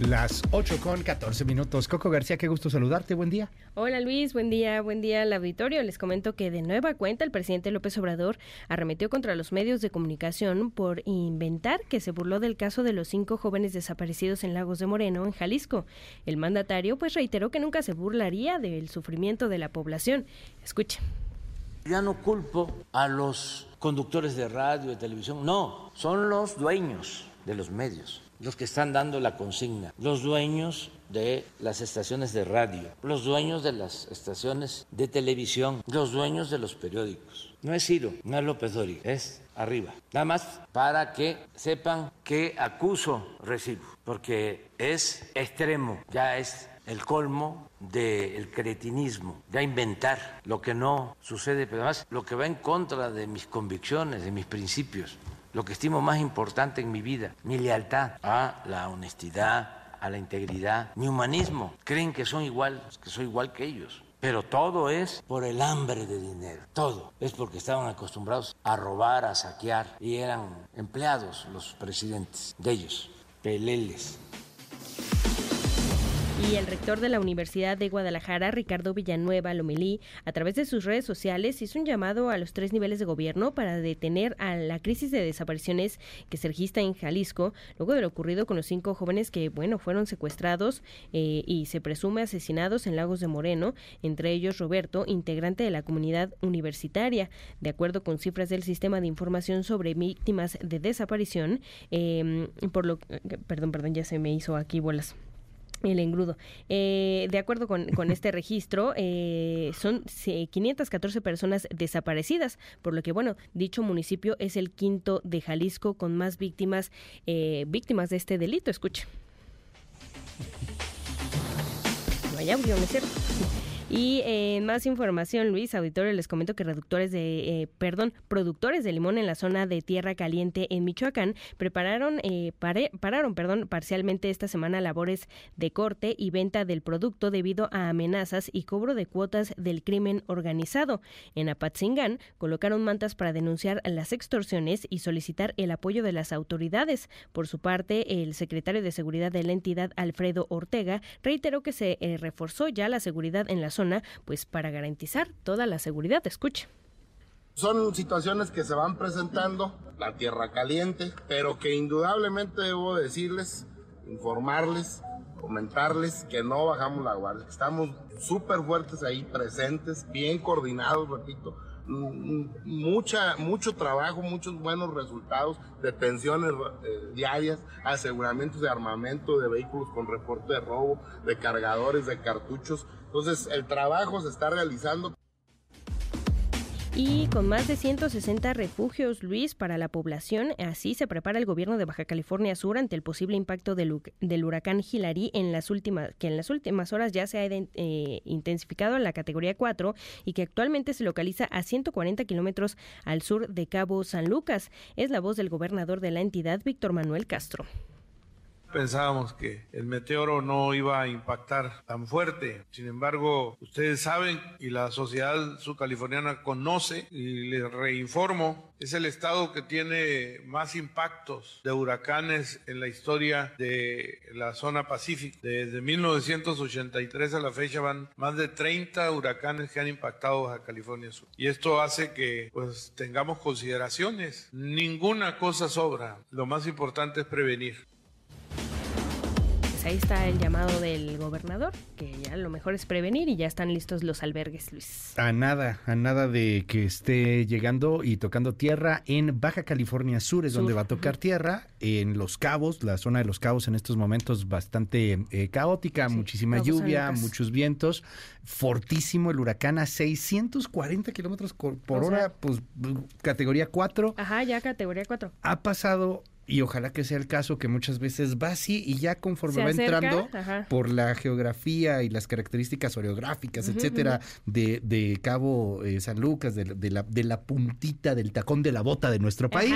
[SPEAKER 2] Las 8 con 14 minutos. Coco García, qué gusto saludarte. Buen día.
[SPEAKER 44] Hola Luis, buen día, buen día al auditorio. Les comento que de nueva cuenta el presidente López Obrador arremetió contra los medios de comunicación por inventar que se burló del caso de los cinco jóvenes desaparecidos en Lagos de Moreno, en Jalisco. El mandatario pues reiteró que nunca se burlaría del sufrimiento de la población. Escuchen.
[SPEAKER 4] Ya no culpo a los conductores de radio, de televisión, no, son los dueños de los medios los que están dando la consigna, los dueños de las estaciones de radio, los dueños de las estaciones de televisión, los dueños de los periódicos. No es Ciro, no es López Dori, es arriba. Nada más para que sepan que acuso recibo, porque es extremo, ya es el colmo del cretinismo, de inventar lo que no sucede, pero además lo que va en contra de mis convicciones, de mis principios lo que estimo más importante en mi vida, mi lealtad a la honestidad, a la integridad ni humanismo. Creen que son igual, que soy igual que ellos. Pero todo es por el hambre de dinero. Todo es porque estaban acostumbrados a robar, a saquear y eran empleados los presidentes de ellos, peleles.
[SPEAKER 20] Y el rector de la Universidad de Guadalajara, Ricardo Villanueva Lomelí, a través de sus redes sociales hizo un llamado a los tres niveles de gobierno para detener a la crisis de desapariciones que se registra en Jalisco, luego de lo ocurrido con los cinco jóvenes que, bueno, fueron secuestrados eh, y se presume asesinados en Lagos de Moreno, entre ellos Roberto, integrante de la comunidad universitaria. De acuerdo con cifras del Sistema de Información sobre Víctimas de Desaparición, eh, por lo, perdón, perdón, ya se me hizo aquí bolas el engrudo. Eh, de acuerdo con, con este registro, eh, son 514 personas desaparecidas, por lo que, bueno, dicho municipio es el quinto de Jalisco con más víctimas, eh, víctimas de este delito. Escuche. Audio, ¿no es cierto? Y eh, más información, Luis Auditorio, les comento que reductores de, eh, perdón, productores de limón en la zona de Tierra Caliente en Michoacán prepararon, eh, pararon, perdón, parcialmente esta semana labores de corte y venta del producto debido a amenazas y cobro de cuotas del crimen organizado. En Apatzingán colocaron mantas para denunciar las extorsiones y solicitar el apoyo de las autoridades. Por su parte, el secretario de Seguridad de la entidad, Alfredo Ortega, reiteró que se reforzó ya la seguridad en la zona pues para garantizar toda la seguridad. Escuche.
[SPEAKER 45] Son situaciones que se van presentando, la tierra caliente, pero que indudablemente debo decirles, informarles, comentarles que no bajamos la guardia, estamos súper fuertes ahí, presentes, bien coordinados, repito, mucha, mucho trabajo, muchos buenos resultados, detenciones eh, diarias, aseguramientos de armamento, de vehículos con reporte de robo, de cargadores, de cartuchos. Entonces el trabajo se está realizando.
[SPEAKER 20] Y con más de 160 refugios, Luis, para la población, así se prepara el gobierno de Baja California Sur ante el posible impacto del, del huracán Hilary en las últimas, que en las últimas horas ya se ha eh, intensificado en la categoría 4 y que actualmente se localiza a 140 kilómetros al sur de Cabo San Lucas. Es la voz del gobernador de la entidad, Víctor Manuel Castro
[SPEAKER 46] pensábamos que el meteoro no iba a impactar tan fuerte. Sin embargo, ustedes saben y la sociedad subcaliforniana conoce y les reinformo, es el estado que tiene más impactos de huracanes en la historia de la zona pacífica. Desde 1983 a la fecha van más de 30 huracanes que han impactado a California Sur. Y esto hace que pues tengamos consideraciones. Ninguna cosa sobra. Lo más importante es prevenir
[SPEAKER 20] ahí está el llamado del gobernador, que ya lo mejor es prevenir y ya están listos los albergues, Luis.
[SPEAKER 2] A nada, a nada de que esté llegando y tocando tierra en Baja California Sur, es donde va a tocar tierra, en Los Cabos, la zona de Los Cabos en estos momentos bastante eh, caótica, muchísima lluvia, muchos vientos, fortísimo el huracán a 640 kilómetros por hora, pues categoría 4.
[SPEAKER 20] Ajá, ya categoría 4.
[SPEAKER 2] Ha pasado y ojalá que sea el caso que muchas veces va así y ya conforme va entrando por la geografía y las características oreográficas, etcétera, de, de, Cabo eh, San Lucas, de, de, la, de la puntita del tacón de la bota de nuestro país,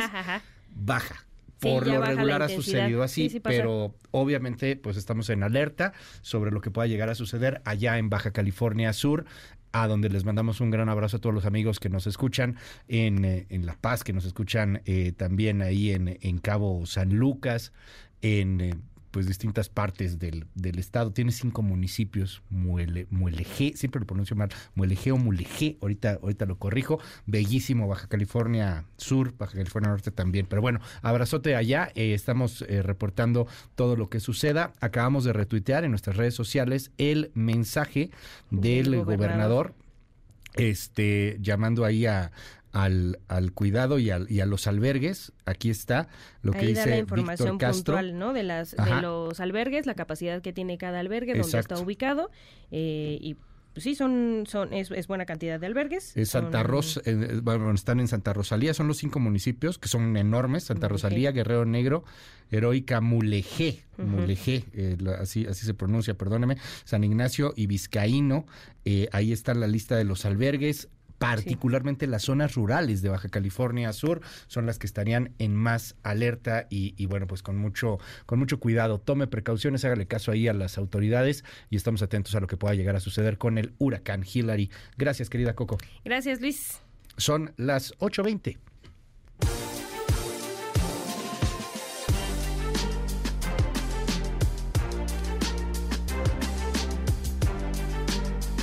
[SPEAKER 2] baja. Por lo regular ha sucedido así, pero obviamente pues estamos en alerta sobre lo que pueda llegar a suceder allá en Baja California Sur a donde les mandamos un gran abrazo a todos los amigos que nos escuchan en, eh, en La Paz, que nos escuchan eh, también ahí en, en, Cabo San Lucas, en eh, pues distintas partes del, del, estado. Tiene cinco municipios, Muele, Muelegé, siempre lo pronuncio mal, Muelegé o Mulegé, ahorita, ahorita lo corrijo. Bellísimo Baja California Sur, Baja California Norte también. Pero bueno, abrazote allá, eh, estamos eh, reportando todo lo que suceda. Acabamos de retuitear en nuestras redes sociales el mensaje del gobernador. gobernador este llamando ahí a, al, al cuidado y, al, y, a los albergues. Aquí está lo que dice la información puntual,
[SPEAKER 20] ¿no? De, las, de los albergues, la capacidad que tiene cada albergue, donde está ubicado eh, y pues sí, son, son es, buena cantidad de albergues.
[SPEAKER 2] Santa Rosa, bueno, están en Santa Rosalía, son los cinco municipios que son enormes, Santa Rosalía, Guerrero Negro, Heroica, Mulegé, Mulegé, eh, así, así se pronuncia, perdóneme, San Ignacio y Vizcaíno, eh, ahí está la lista de los albergues, particularmente las zonas rurales de Baja California Sur son las que estarían en más alerta y, y, bueno, pues con mucho, con mucho cuidado. Tome precauciones, hágale caso ahí a las autoridades y estamos atentos a lo que pueda llegar a suceder con el huracán Hillary. Gracias, querida Coco.
[SPEAKER 47] Gracias, Luis.
[SPEAKER 2] Son las 8.20.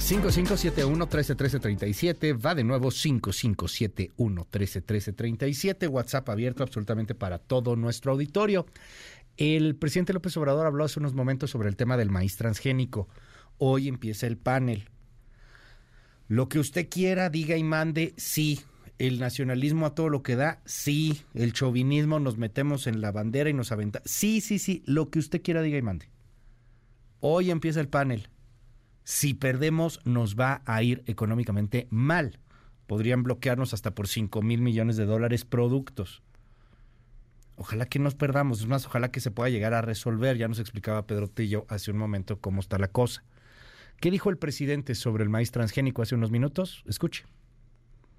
[SPEAKER 2] 5571-131337, va de nuevo 5571-131337, WhatsApp abierto absolutamente para todo nuestro auditorio. El presidente López Obrador habló hace unos momentos sobre el tema del maíz transgénico. Hoy empieza el panel. Lo que usted quiera, diga y mande, sí. El nacionalismo a todo lo que da, sí. El chauvinismo, nos metemos en la bandera y nos aventa. Sí, sí, sí. Lo que usted quiera, diga y mande. Hoy empieza el panel si perdemos nos va a ir económicamente mal. Podrían bloquearnos hasta por 5 mil millones de dólares productos. Ojalá que nos perdamos, es más, ojalá que se pueda llegar a resolver. Ya nos explicaba Pedro Tillo hace un momento cómo está la cosa. ¿Qué dijo el presidente sobre el maíz transgénico hace unos minutos? Escuche.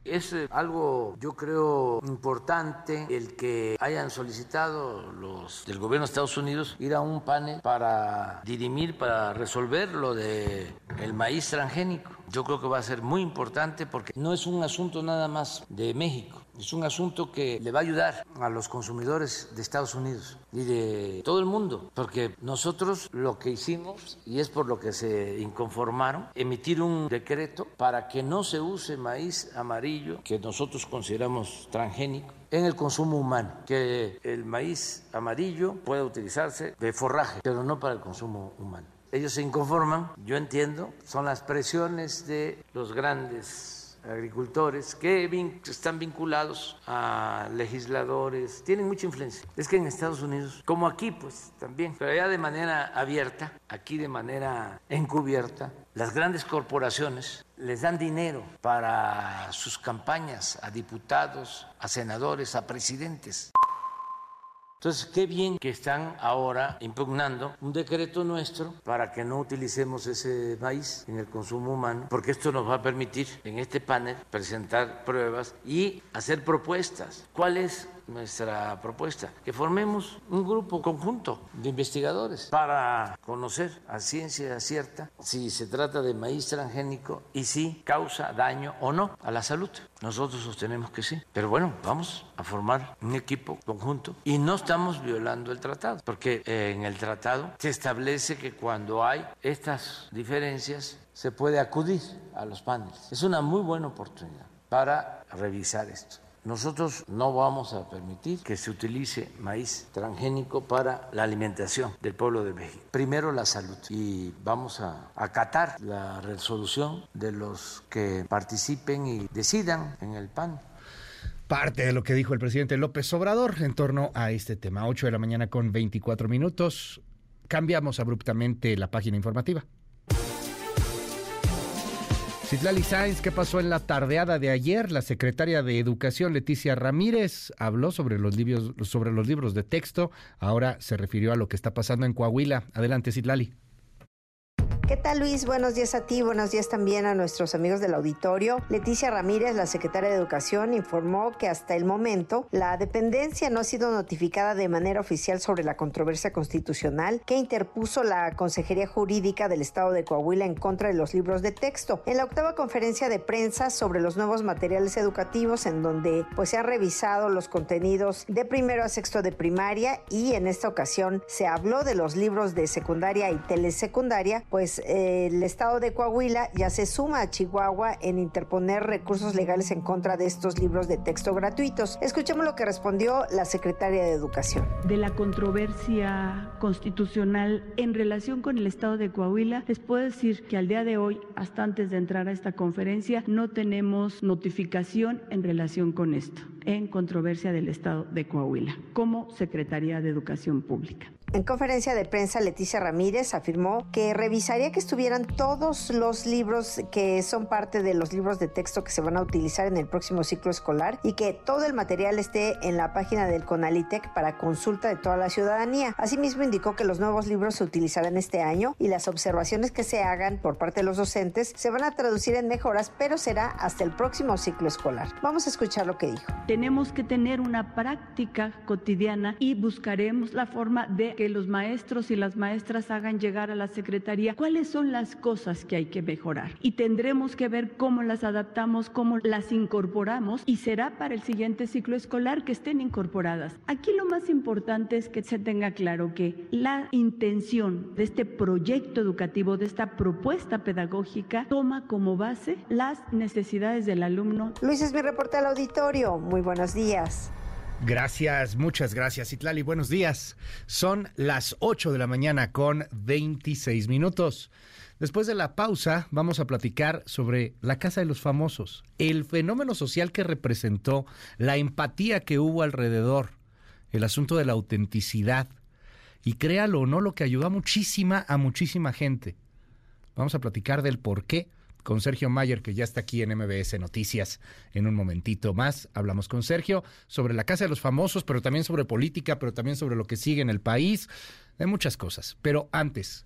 [SPEAKER 4] Es eh, algo, yo creo, importante el que hayan solicitado los del gobierno de Estados Unidos ir a un panel para dirimir, para resolver lo de el maíz transgénico. Yo creo que va a ser muy importante porque no es un asunto nada más de México. Es un asunto que le va a ayudar a los consumidores de Estados Unidos y de todo el mundo, porque nosotros lo que hicimos, y es por lo que se inconformaron, emitir un decreto para que no se use maíz amarillo, que nosotros consideramos transgénico, en el consumo humano, que el maíz amarillo pueda utilizarse de forraje, pero no para el consumo humano. Ellos se inconforman, yo entiendo, son las presiones de los grandes agricultores que están vinculados a legisladores, tienen mucha influencia. Es que en Estados Unidos, como aquí, pues también, pero allá de manera abierta, aquí de manera encubierta, las grandes corporaciones les dan dinero para sus campañas a diputados, a senadores, a presidentes. Entonces, qué bien que están ahora impugnando un decreto nuestro para que no utilicemos ese maíz en el consumo humano, porque esto nos va a permitir en este panel presentar pruebas y hacer propuestas. ¿Cuál es nuestra propuesta, que formemos un grupo conjunto de investigadores para conocer a ciencia cierta si se trata de maíz transgénico y si causa daño o no a la salud. Nosotros sostenemos que sí. Pero bueno, vamos a formar un equipo conjunto y no estamos violando el tratado, porque en el tratado se establece que cuando hay estas diferencias se puede acudir a los paneles. Es una muy buena oportunidad para revisar esto. Nosotros no vamos a permitir que se utilice maíz transgénico para la alimentación del pueblo de México. Primero la salud y vamos a acatar la resolución de los que participen y decidan en el PAN
[SPEAKER 2] parte de lo que dijo el presidente López Obrador en torno a este tema. 8 de la mañana con 24 minutos. Cambiamos abruptamente la página informativa. Citlali Sáenz, ¿qué pasó en la tardeada de ayer? La secretaria de Educación, Leticia Ramírez, habló sobre los, libros, sobre los libros de texto. Ahora se refirió a lo que está pasando en Coahuila. Adelante, Citlali.
[SPEAKER 12] ¿Qué tal Luis? Buenos días a ti, buenos días también a nuestros amigos del auditorio. Leticia Ramírez, la secretaria de Educación, informó que hasta el momento la dependencia no ha sido notificada de manera oficial sobre la controversia constitucional que interpuso la Consejería Jurídica del Estado de Coahuila en contra de los libros de texto. En la octava conferencia de prensa sobre los nuevos materiales educativos en donde pues se han revisado los contenidos de primero a sexto de primaria y en esta ocasión se habló de los libros de secundaria y telesecundaria, pues el estado de Coahuila ya se suma a Chihuahua en interponer recursos legales en contra de estos libros de texto gratuitos. Escuchemos lo que respondió la secretaria de Educación.
[SPEAKER 7] De la controversia constitucional en relación con el estado de Coahuila, les puedo decir que al día de hoy, hasta antes de entrar a esta conferencia, no tenemos notificación en relación con esto, en controversia del estado de Coahuila, como Secretaría de Educación Pública.
[SPEAKER 12] En conferencia de prensa, Leticia Ramírez afirmó que revisaría que estuvieran todos los libros que son parte de los libros de texto que se van a utilizar en el próximo ciclo escolar y que todo el material esté en la página del CONALITEC para consulta de toda la ciudadanía. Asimismo, indicó que los nuevos libros se utilizarán este año y las observaciones que se hagan por parte de los docentes se van a traducir en mejoras, pero será hasta el próximo ciclo escolar. Vamos a escuchar lo que dijo.
[SPEAKER 7] Tenemos que tener una práctica cotidiana y buscaremos la forma de que los maestros y las maestras hagan llegar a la Secretaría cuáles son las cosas que hay que mejorar. Y tendremos que ver cómo las adaptamos, cómo las incorporamos y será para el siguiente ciclo escolar que estén incorporadas. Aquí lo más importante es que se tenga claro que la intención de este proyecto educativo, de esta propuesta pedagógica, toma como base las necesidades del alumno.
[SPEAKER 12] Luis es mi al auditorio. Muy buenos días.
[SPEAKER 2] Gracias, muchas gracias, Itlali. Buenos días. Son las 8 de la mañana con 26 minutos. Después de la pausa, vamos a platicar sobre la Casa de los Famosos, el fenómeno social que representó, la empatía que hubo alrededor, el asunto de la autenticidad. Y créalo o no, lo que ayudó a muchísima, a muchísima gente. Vamos a platicar del por qué con Sergio Mayer, que ya está aquí en MBS Noticias en un momentito más. Hablamos con Sergio sobre la Casa de los Famosos, pero también sobre política, pero también sobre lo que sigue en el país, de muchas cosas. Pero antes,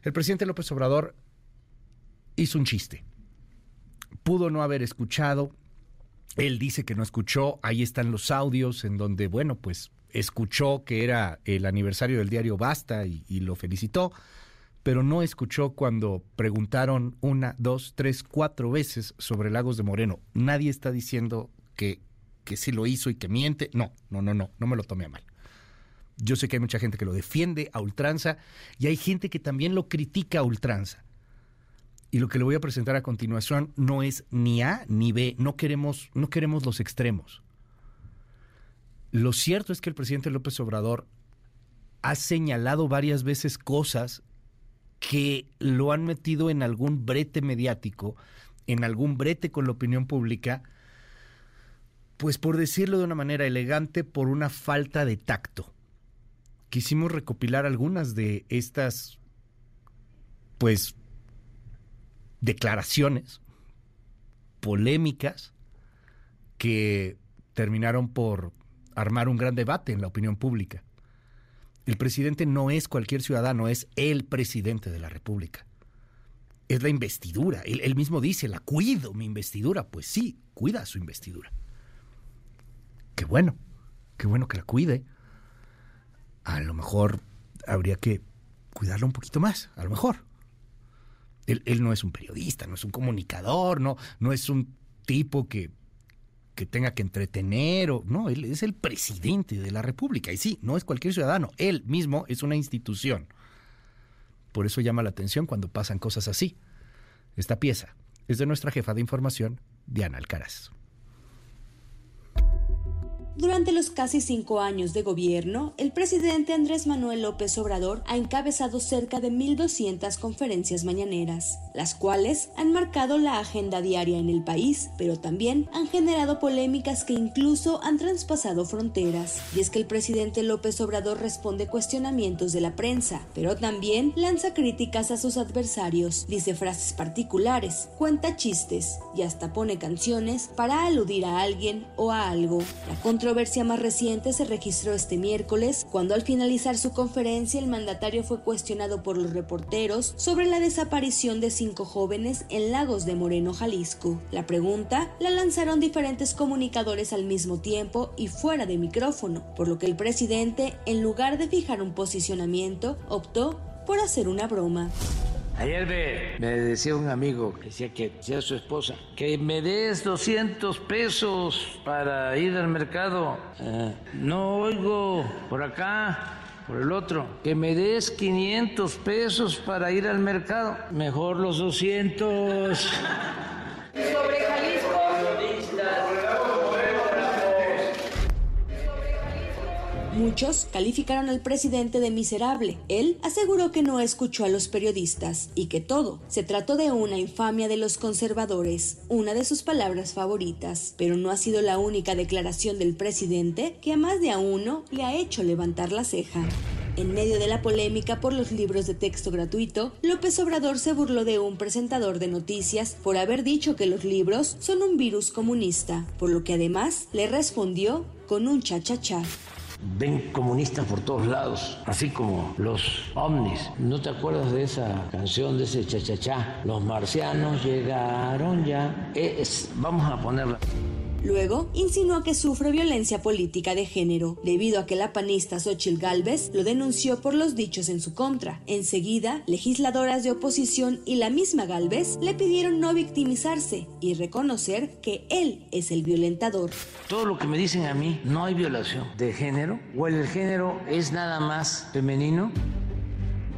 [SPEAKER 2] el presidente López Obrador hizo un chiste. Pudo no haber escuchado. Él dice que no escuchó. Ahí están los audios en donde, bueno, pues escuchó que era el aniversario del diario Basta y, y lo felicitó pero no escuchó cuando preguntaron una, dos, tres, cuatro veces sobre Lagos de Moreno. Nadie está diciendo que, que sí lo hizo y que miente. No, no, no, no, no me lo tome a mal. Yo sé que hay mucha gente que lo defiende a ultranza y hay gente que también lo critica a ultranza. Y lo que le voy a presentar a continuación no es ni A ni B, no queremos, no queremos los extremos. Lo cierto es que el presidente López Obrador ha señalado varias veces cosas que lo han metido en algún brete mediático, en algún brete con la opinión pública, pues por decirlo de una manera elegante, por una falta de tacto. Quisimos recopilar algunas de estas, pues, declaraciones polémicas que terminaron por armar un gran debate en la opinión pública. El presidente no es cualquier ciudadano, es el presidente de la República. Es la investidura. Él, mismo dice, la cuido mi investidura. Pues sí, cuida su investidura. Qué bueno, qué bueno que la cuide. A lo mejor habría que cuidarla un poquito más, a lo mejor. Él, él, no es un periodista, no es un comunicador, no, no es un tipo que que tenga que entretener o no, él es el presidente de la República y sí, no es cualquier ciudadano, él mismo es una institución. Por eso llama la atención cuando pasan cosas así. Esta pieza es de nuestra jefa de información, Diana Alcaraz.
[SPEAKER 48] Durante los casi cinco años de gobierno, el presidente Andrés Manuel López Obrador ha encabezado cerca de 1.200 conferencias mañaneras, las cuales han marcado la agenda diaria en el país, pero también han generado polémicas que incluso han traspasado fronteras. Y es que el presidente López Obrador responde cuestionamientos de la prensa, pero también lanza críticas a sus adversarios, dice frases particulares, cuenta chistes y hasta pone canciones para aludir a alguien o a algo. La controversia más reciente se registró este miércoles, cuando al finalizar su conferencia el mandatario fue cuestionado por los reporteros sobre la desaparición de cinco jóvenes en Lagos de Moreno, Jalisco. La pregunta la lanzaron diferentes comunicadores al mismo tiempo y fuera de micrófono, por lo que el presidente, en lugar de fijar un posicionamiento, optó por hacer una broma.
[SPEAKER 4] Ayer me, decía un amigo, decía que sea su esposa, que me des 200 pesos para ir al mercado. Eh, no oigo por acá, por el otro, que me des 500 pesos para ir al mercado. Mejor los 200.
[SPEAKER 48] Muchos calificaron al presidente de miserable. Él aseguró que no escuchó a los periodistas y que todo se trató de una infamia de los conservadores, una de sus palabras favoritas. Pero no ha sido la única declaración del presidente que a más de a uno le ha hecho levantar la ceja. En medio de la polémica por los libros de texto gratuito, López Obrador se burló de un presentador de noticias por haber dicho que los libros son un virus comunista, por lo que además le respondió con un cha-cha-cha
[SPEAKER 4] ven comunistas por todos lados, así como los ovnis. ¿No te acuerdas de esa canción, de ese cha-cha-cha? Los marcianos llegaron ya. Es, vamos a ponerla.
[SPEAKER 48] Luego, insinuó que sufre violencia política de género, debido a que la panista Xochitl Galvez lo denunció por los dichos en su contra. Enseguida, legisladoras de oposición y la misma Galvez le pidieron no victimizarse y reconocer que él es el violentador.
[SPEAKER 4] Todo lo que me dicen a mí, no hay violación de género, o el género es nada más femenino.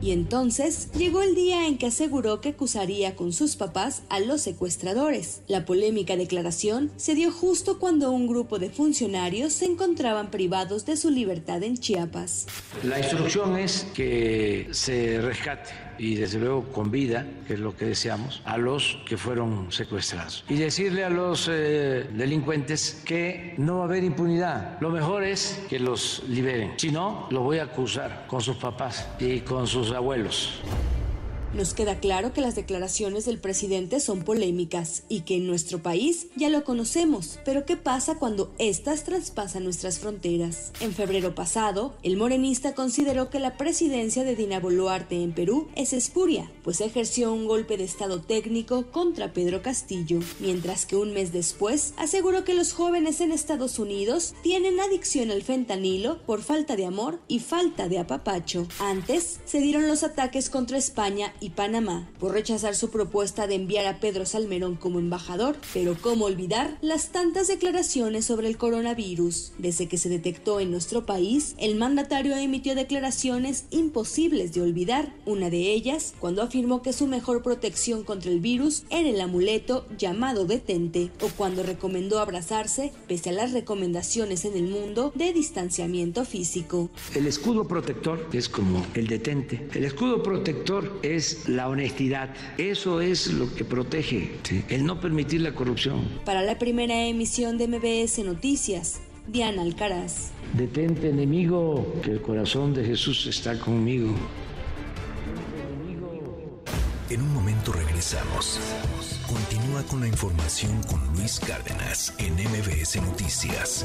[SPEAKER 48] Y entonces llegó el día en que aseguró que acusaría con sus papás a los secuestradores. La polémica declaración se dio justo cuando un grupo de funcionarios se encontraban privados de su libertad en Chiapas.
[SPEAKER 4] La instrucción es que se rescate y desde luego con vida, que es lo que deseamos, a los que fueron secuestrados. Y decirle a los eh, delincuentes que no va a haber impunidad. Lo mejor es que los liberen. Si no, los voy a acusar con sus papás y con sus abuelos.
[SPEAKER 48] Nos queda claro que las declaraciones del presidente son polémicas y que en nuestro país ya lo conocemos, pero ¿qué pasa cuando éstas traspasan nuestras fronteras? En febrero pasado, el morenista consideró que la presidencia de Dina Boluarte en Perú es espuria, pues ejerció un golpe de estado técnico contra Pedro Castillo, mientras que un mes después aseguró que los jóvenes en Estados Unidos tienen adicción al fentanilo por falta de amor y falta de apapacho. Antes se dieron los ataques contra España y Panamá por rechazar su propuesta de enviar a Pedro Salmerón como embajador, pero cómo olvidar las tantas declaraciones sobre el coronavirus. Desde que se detectó en nuestro país, el mandatario emitió declaraciones imposibles de olvidar, una de ellas cuando afirmó que su mejor protección contra el virus era el amuleto llamado detente, o cuando recomendó abrazarse pese a las recomendaciones en el mundo de distanciamiento físico.
[SPEAKER 4] El escudo protector es como el detente. El escudo protector es la honestidad. Eso es lo que protege, el no permitir la corrupción.
[SPEAKER 48] Para la primera emisión de MBS Noticias, Diana Alcaraz.
[SPEAKER 4] Detente enemigo, que el corazón de Jesús está conmigo.
[SPEAKER 1] En un momento regresamos. Continúa con la información con Luis Cárdenas en MBS Noticias.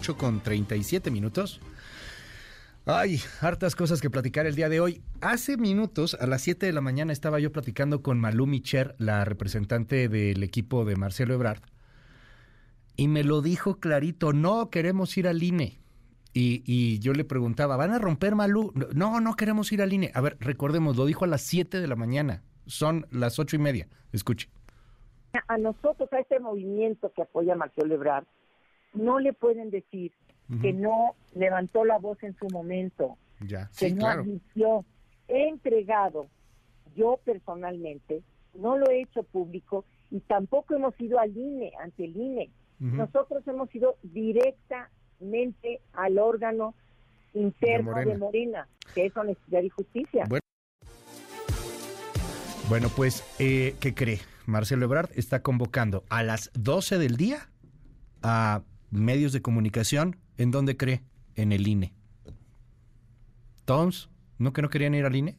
[SPEAKER 2] 8 con 37 minutos. Ay, hartas cosas que platicar el día de hoy. Hace minutos, a las 7 de la mañana, estaba yo platicando con Malú Micher, la representante del equipo de Marcelo Ebrard, y me lo dijo clarito, no queremos ir al INE. Y, y, yo le preguntaba, ¿van a romper Malú? No, no queremos ir al INE. A ver, recordemos, lo dijo a las 7 de la mañana. Son las ocho y media. Escuche.
[SPEAKER 49] A nosotros, a este movimiento que apoya Marcelo Ebrard, no le pueden decir que no levantó la voz en su momento,
[SPEAKER 2] ya.
[SPEAKER 49] que
[SPEAKER 2] Sí,
[SPEAKER 49] no
[SPEAKER 2] claro.
[SPEAKER 49] admitió. He entregado, yo personalmente, no lo he hecho público y tampoco hemos ido al INE, ante el INE. Nosotros hemos ido directamente al órgano interno
[SPEAKER 2] De
[SPEAKER 49] de
[SPEAKER 2] Morena.
[SPEAKER 49] Morena, que es honestidad y justicia.
[SPEAKER 2] Bueno. Bueno, pues, eh, ¿qué cree? Marcelo Ebrard está convocando a las 12 del día a medios de comunicación. ¿En dónde cree? En el INE. Tons, ¿no que no querían ir al INE?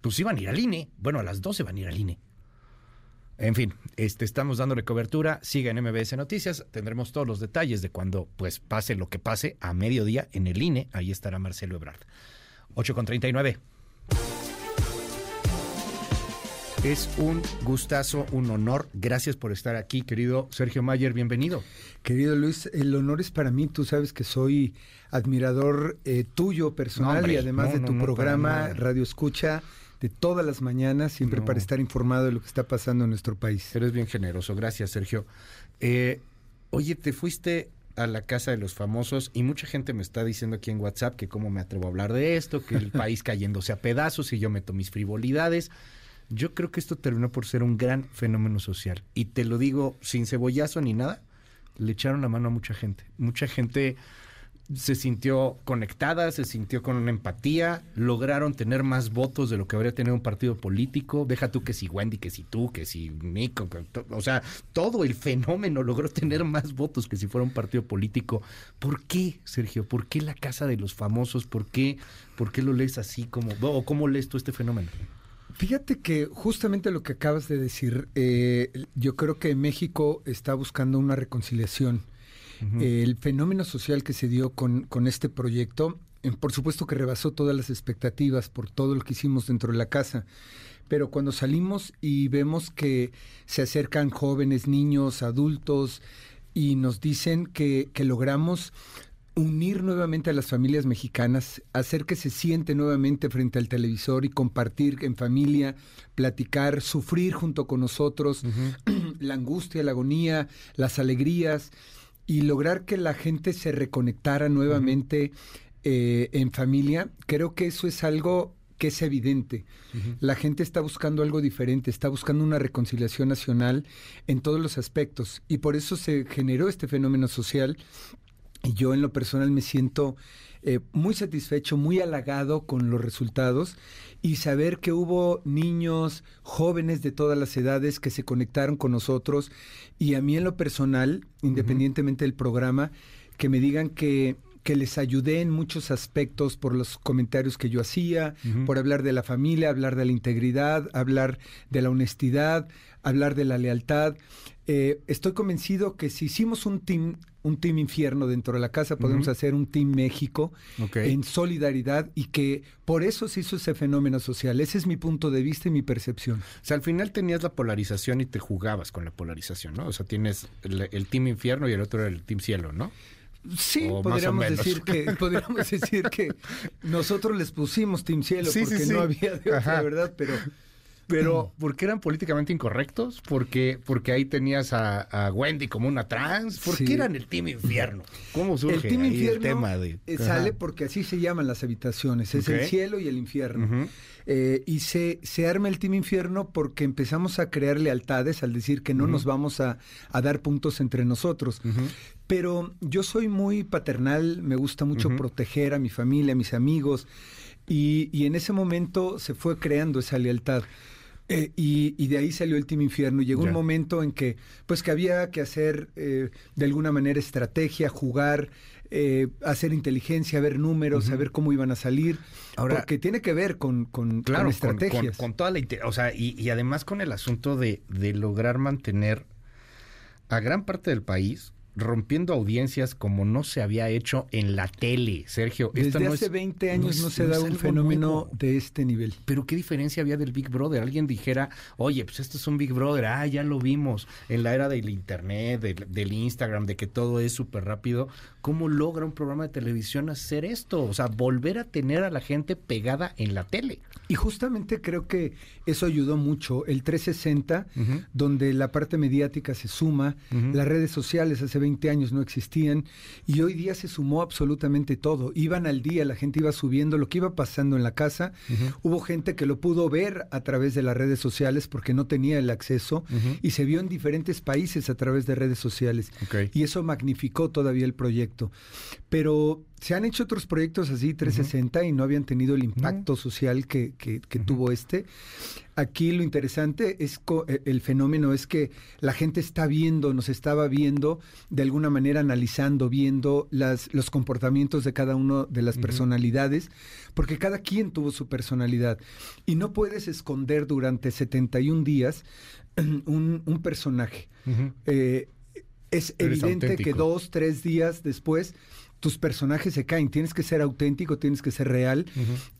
[SPEAKER 2] Pues iban a ir al INE. Bueno, a las 12 van a ir al INE. En fin, este, estamos dándole cobertura. Siga en MBS Noticias. Tendremos todos los detalles de cuando pues pase lo que pase a mediodía en el INE. Ahí estará Marcelo Ebrard. 8 Es un gustazo, un honor. Gracias por estar aquí, querido Sergio Mayer. Bienvenido.
[SPEAKER 50] Querido Luis, el honor es para mí. Tú sabes que soy admirador eh, tuyo personal y además de tu programa Radio Escucha de todas las mañanas, siempre para estar informado de lo que está pasando en nuestro país.
[SPEAKER 2] Eres bien generoso. Gracias, Sergio. Eh, oye, te fuiste a la casa de los famosos y mucha gente me está diciendo aquí en WhatsApp que cómo me atrevo a hablar de esto, que el país cayéndose a pedazos y yo meto mis frivolidades. Yo creo que esto terminó por ser un gran fenómeno social. Y te lo digo sin cebollazo ni nada, le echaron la mano a mucha gente. Mucha gente se sintió conectada, se sintió con una empatía, lograron tener más votos de lo que habría tenido un partido político. Deja tú que si Wendy, que si tú, que si Nico, o sea, todo el fenómeno logró tener más votos que si fuera un partido político. ¿Por qué, Sergio? ¿Por qué la casa de los famosos? ¿Por qué, por qué lo lees así como, o cómo lees tú este fenómeno?
[SPEAKER 50] Fíjate que justamente lo que acabas de decir, eh, yo creo que México está buscando una reconciliación. el fenómeno social que se dio con, con este proyecto, eh, por supuesto que rebasó todas las expectativas por todo lo que hicimos dentro de la casa, pero cuando salimos y vemos que se acercan jóvenes, niños, adultos, y nos dicen que, que logramos unir nuevamente a las familias mexicanas, hacer que se siente nuevamente frente al televisor y compartir en familia, platicar, sufrir junto con nosotros la angustia, la agonía, las alegrías y lograr que la gente se reconectara nuevamente eh, en familia. Creo que eso es algo que es evidente. La gente está buscando algo diferente, está buscando una reconciliación nacional en todos los aspectos y por eso se generó este fenómeno social yo en lo personal me siento eh, muy satisfecho, muy halagado con los resultados y saber que hubo niños, jóvenes de todas las edades que se conectaron con nosotros y a mí en lo personal, independientemente del programa, que me digan que que les ayudé en muchos aspectos por los comentarios que yo hacía, por hablar de la familia, hablar de la integridad, hablar de la honestidad, hablar de la lealtad. Eh, estoy convencido que si hicimos un team, un team infierno dentro de la casa, podemos hacer un team México en solidaridad y que por eso se hizo ese fenómeno social. Ese es mi punto de vista y mi percepción.
[SPEAKER 2] O sea, al final tenías la polarización y te jugabas con la polarización, ¿no? O sea, tienes el, el team infierno y el otro era el team cielo, ¿no?
[SPEAKER 50] Sí, podríamos decir que podríamos decir que nosotros les pusimos Team Cielo porque no había de otra, ¿verdad? Pero
[SPEAKER 2] pero porque eran políticamente incorrectos, porque porque ahí tenías a, Wendy como una trans, ¿por qué eran el Team Infierno? ¿Cómo surge
[SPEAKER 50] el, team infierno el tema de eh, sale porque así se llaman las habitaciones, es el cielo y el infierno. Eh, y se, se arma el Team Infierno porque empezamos a crear lealtades al decir que no nos vamos a, dar puntos entre nosotros. Pero yo soy muy paternal, me gusta mucho proteger a mi familia, a mis amigos, y, y en ese momento se fue creando esa lealtad. Eh, y, de ahí salió el Team Infierno. Llegó un momento en que, pues, que había que hacer eh, de alguna manera estrategia, jugar, eh, hacer inteligencia, ver números, saber cómo iban a salir. Ahora, porque tiene que ver con, con, estrategias.
[SPEAKER 2] Con, toda la. O sea, y, y, además con el asunto de, de lograr mantener a gran parte del país rompiendo audiencias como no se había hecho en la tele, Sergio.
[SPEAKER 50] Desde hace 20 años no, se da un fenómeno de este nivel.
[SPEAKER 2] Pero ¿qué diferencia había del Big Brother? Alguien dijera, oye, pues esto es un Big Brother, ah, ya lo vimos en la era del Internet, del, Instagram, de que todo es súper rápido. ¿Cómo logra un programa de televisión hacer esto? O sea, volver a tener a la gente pegada en la tele.
[SPEAKER 50] Y justamente creo que eso ayudó mucho. El 360, donde la parte mediática se suma, las redes sociales hace 20 años no existían y hoy día se sumó absolutamente todo. Iban al día, la gente iba subiendo lo que iba pasando en la casa. Hubo gente que lo pudo ver a través de las redes sociales porque no tenía el acceso y se vio en diferentes países a través de redes sociales. Y eso magnificó todavía el proyecto. Pero se han hecho otros proyectos así 360 y no habían tenido el impacto social que, que, tuvo este. Aquí lo interesante es e, el fenómeno es que la gente está viendo, nos estaba viendo, de alguna manera analizando, viendo las, los comportamientos de cada uno de las personalidades, porque cada quien tuvo su personalidad. Y no puedes esconder durante 71 días un, un personaje. Eh, es evidente que dos, tres días después tus personajes se caen, tienes que ser auténtico, tienes que ser real.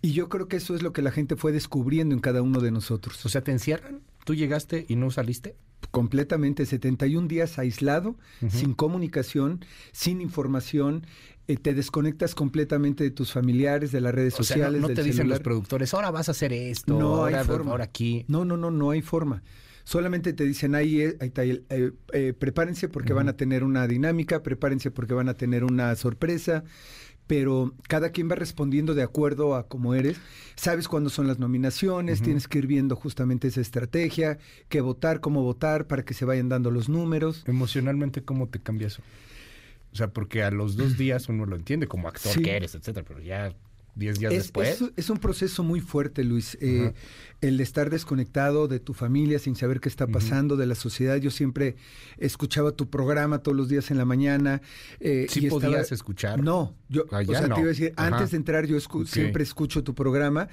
[SPEAKER 50] Y yo creo que eso es lo que la gente fue descubriendo en cada uno de nosotros.
[SPEAKER 2] O sea, ¿te encierran? ¿Tú llegaste y no saliste?
[SPEAKER 50] completamente 71 días aislado, sin comunicación, sin información, eh, te desconectas completamente de tus familiares, de las redes sociales.
[SPEAKER 2] no,
[SPEAKER 50] del
[SPEAKER 2] te dicen los productores, ahora vas a hacer esto,
[SPEAKER 50] No
[SPEAKER 2] ahora,
[SPEAKER 50] hay forma.
[SPEAKER 2] ahora aquí.
[SPEAKER 50] No, no, no, no hay forma. Solamente te dicen ahí, eh, ahí está, el- eh, eh, prepárense porque van a tener una dinámica, prepárense porque van a tener una sorpresa, pero cada quien va respondiendo de acuerdo a cómo eres. Sabes cuándo son las nominaciones, tienes que ir viendo justamente esa estrategia, qué votar, cómo votar, para que se vayan dando los números.
[SPEAKER 2] Emocionalmente, ¿cómo te cambia eso? O sea, porque a los dos días uno lo entiende como actor
[SPEAKER 50] Sí.
[SPEAKER 2] que eres, etcétera, pero ya diez días
[SPEAKER 50] Es,
[SPEAKER 2] después.
[SPEAKER 50] es- es un proceso muy fuerte, Luis. Eh, el de estar desconectado de tu familia sin saber qué está pasando, de la sociedad. Yo siempre escuchaba tu programa todos los días en la mañana. eh,
[SPEAKER 2] ¿Sí
[SPEAKER 50] y estaba-
[SPEAKER 2] podías escuchar?
[SPEAKER 50] No, yo,
[SPEAKER 2] Ah,
[SPEAKER 50] o
[SPEAKER 2] ya
[SPEAKER 50] sea,
[SPEAKER 2] no.
[SPEAKER 50] te iba a decir,
[SPEAKER 2] Ajá.
[SPEAKER 50] antes de entrar yo escu- siempre escucho tu programa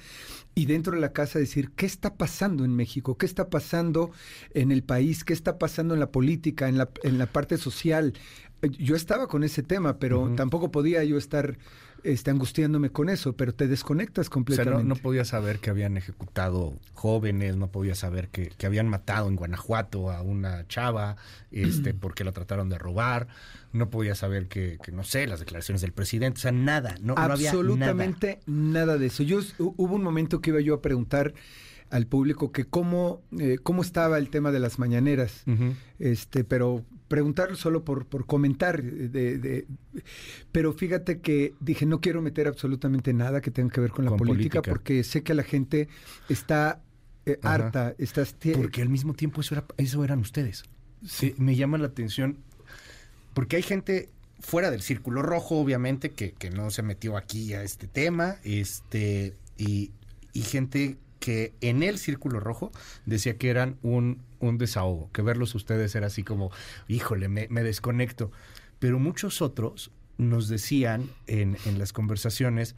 [SPEAKER 50] y dentro de la casa decir, ¿qué está pasando en México? ¿Qué está pasando en el país? ¿Qué está pasando en la política, en la, en la parte social? Eh, Yo estaba con ese tema, pero tampoco podía yo estar este, angustiándome con eso, pero te desconectas
[SPEAKER 2] O sea,
[SPEAKER 50] completamente.
[SPEAKER 2] no, no podía saber que habían ejecutado jóvenes, no podía saber que, que habían matado en Guanajuato a una chava este, porque la trataron de robar, no podía saber que, que, no sé, las declaraciones del presidente, o sea, nada, no, no había nada.
[SPEAKER 50] Absolutamente nada. de eso. Yo hu- hubo un momento que iba yo a preguntar al público que cómo, eh, cómo estaba el tema de las mañaneras, este, pero preguntarlo solo por, por comentar. eh, De, de- pero fíjate que dije, no quiero meter absolutamente nada que tenga que ver con la
[SPEAKER 2] Con
[SPEAKER 50] política,
[SPEAKER 2] política.
[SPEAKER 50] porque sé que la gente está eh, harta, estás tie-
[SPEAKER 2] Porque al mismo tiempo eso, era, eso eran ustedes. Sí, me llama la atención porque hay gente fuera del círculo rojo, obviamente, que, que no se metió aquí a este tema, este, y, y gente que en el círculo rojo decía que eran un, un desahogo, que verlos ustedes era así como, híjole, me, me desconecto. Pero muchos otros nos decían en, en las conversaciones,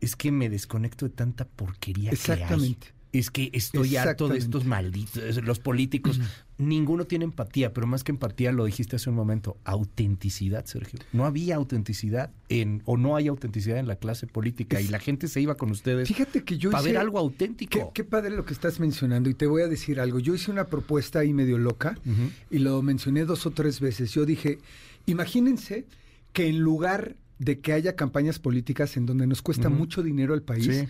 [SPEAKER 2] es que me desconecto de tanta porquería que hay. Es que estoy harto de estos malditos, los políticos. Ninguno tiene empatía, pero más que empatía, lo dijiste hace un momento, autenticidad, Sergio. No había autenticidad en, o no hay autenticidad en la clase política y la gente se iba con ustedes
[SPEAKER 50] Fíjate que yo
[SPEAKER 2] para
[SPEAKER 50] hice-
[SPEAKER 2] ver algo auténtico.
[SPEAKER 50] Qué, qué padre lo que estás mencionando y te voy a decir algo. Yo hice una propuesta ahí medio loca y lo mencioné dos o tres veces. Yo dije, imagínense que en lugar de que haya campañas políticas en donde nos cuesta mucho dinero al país,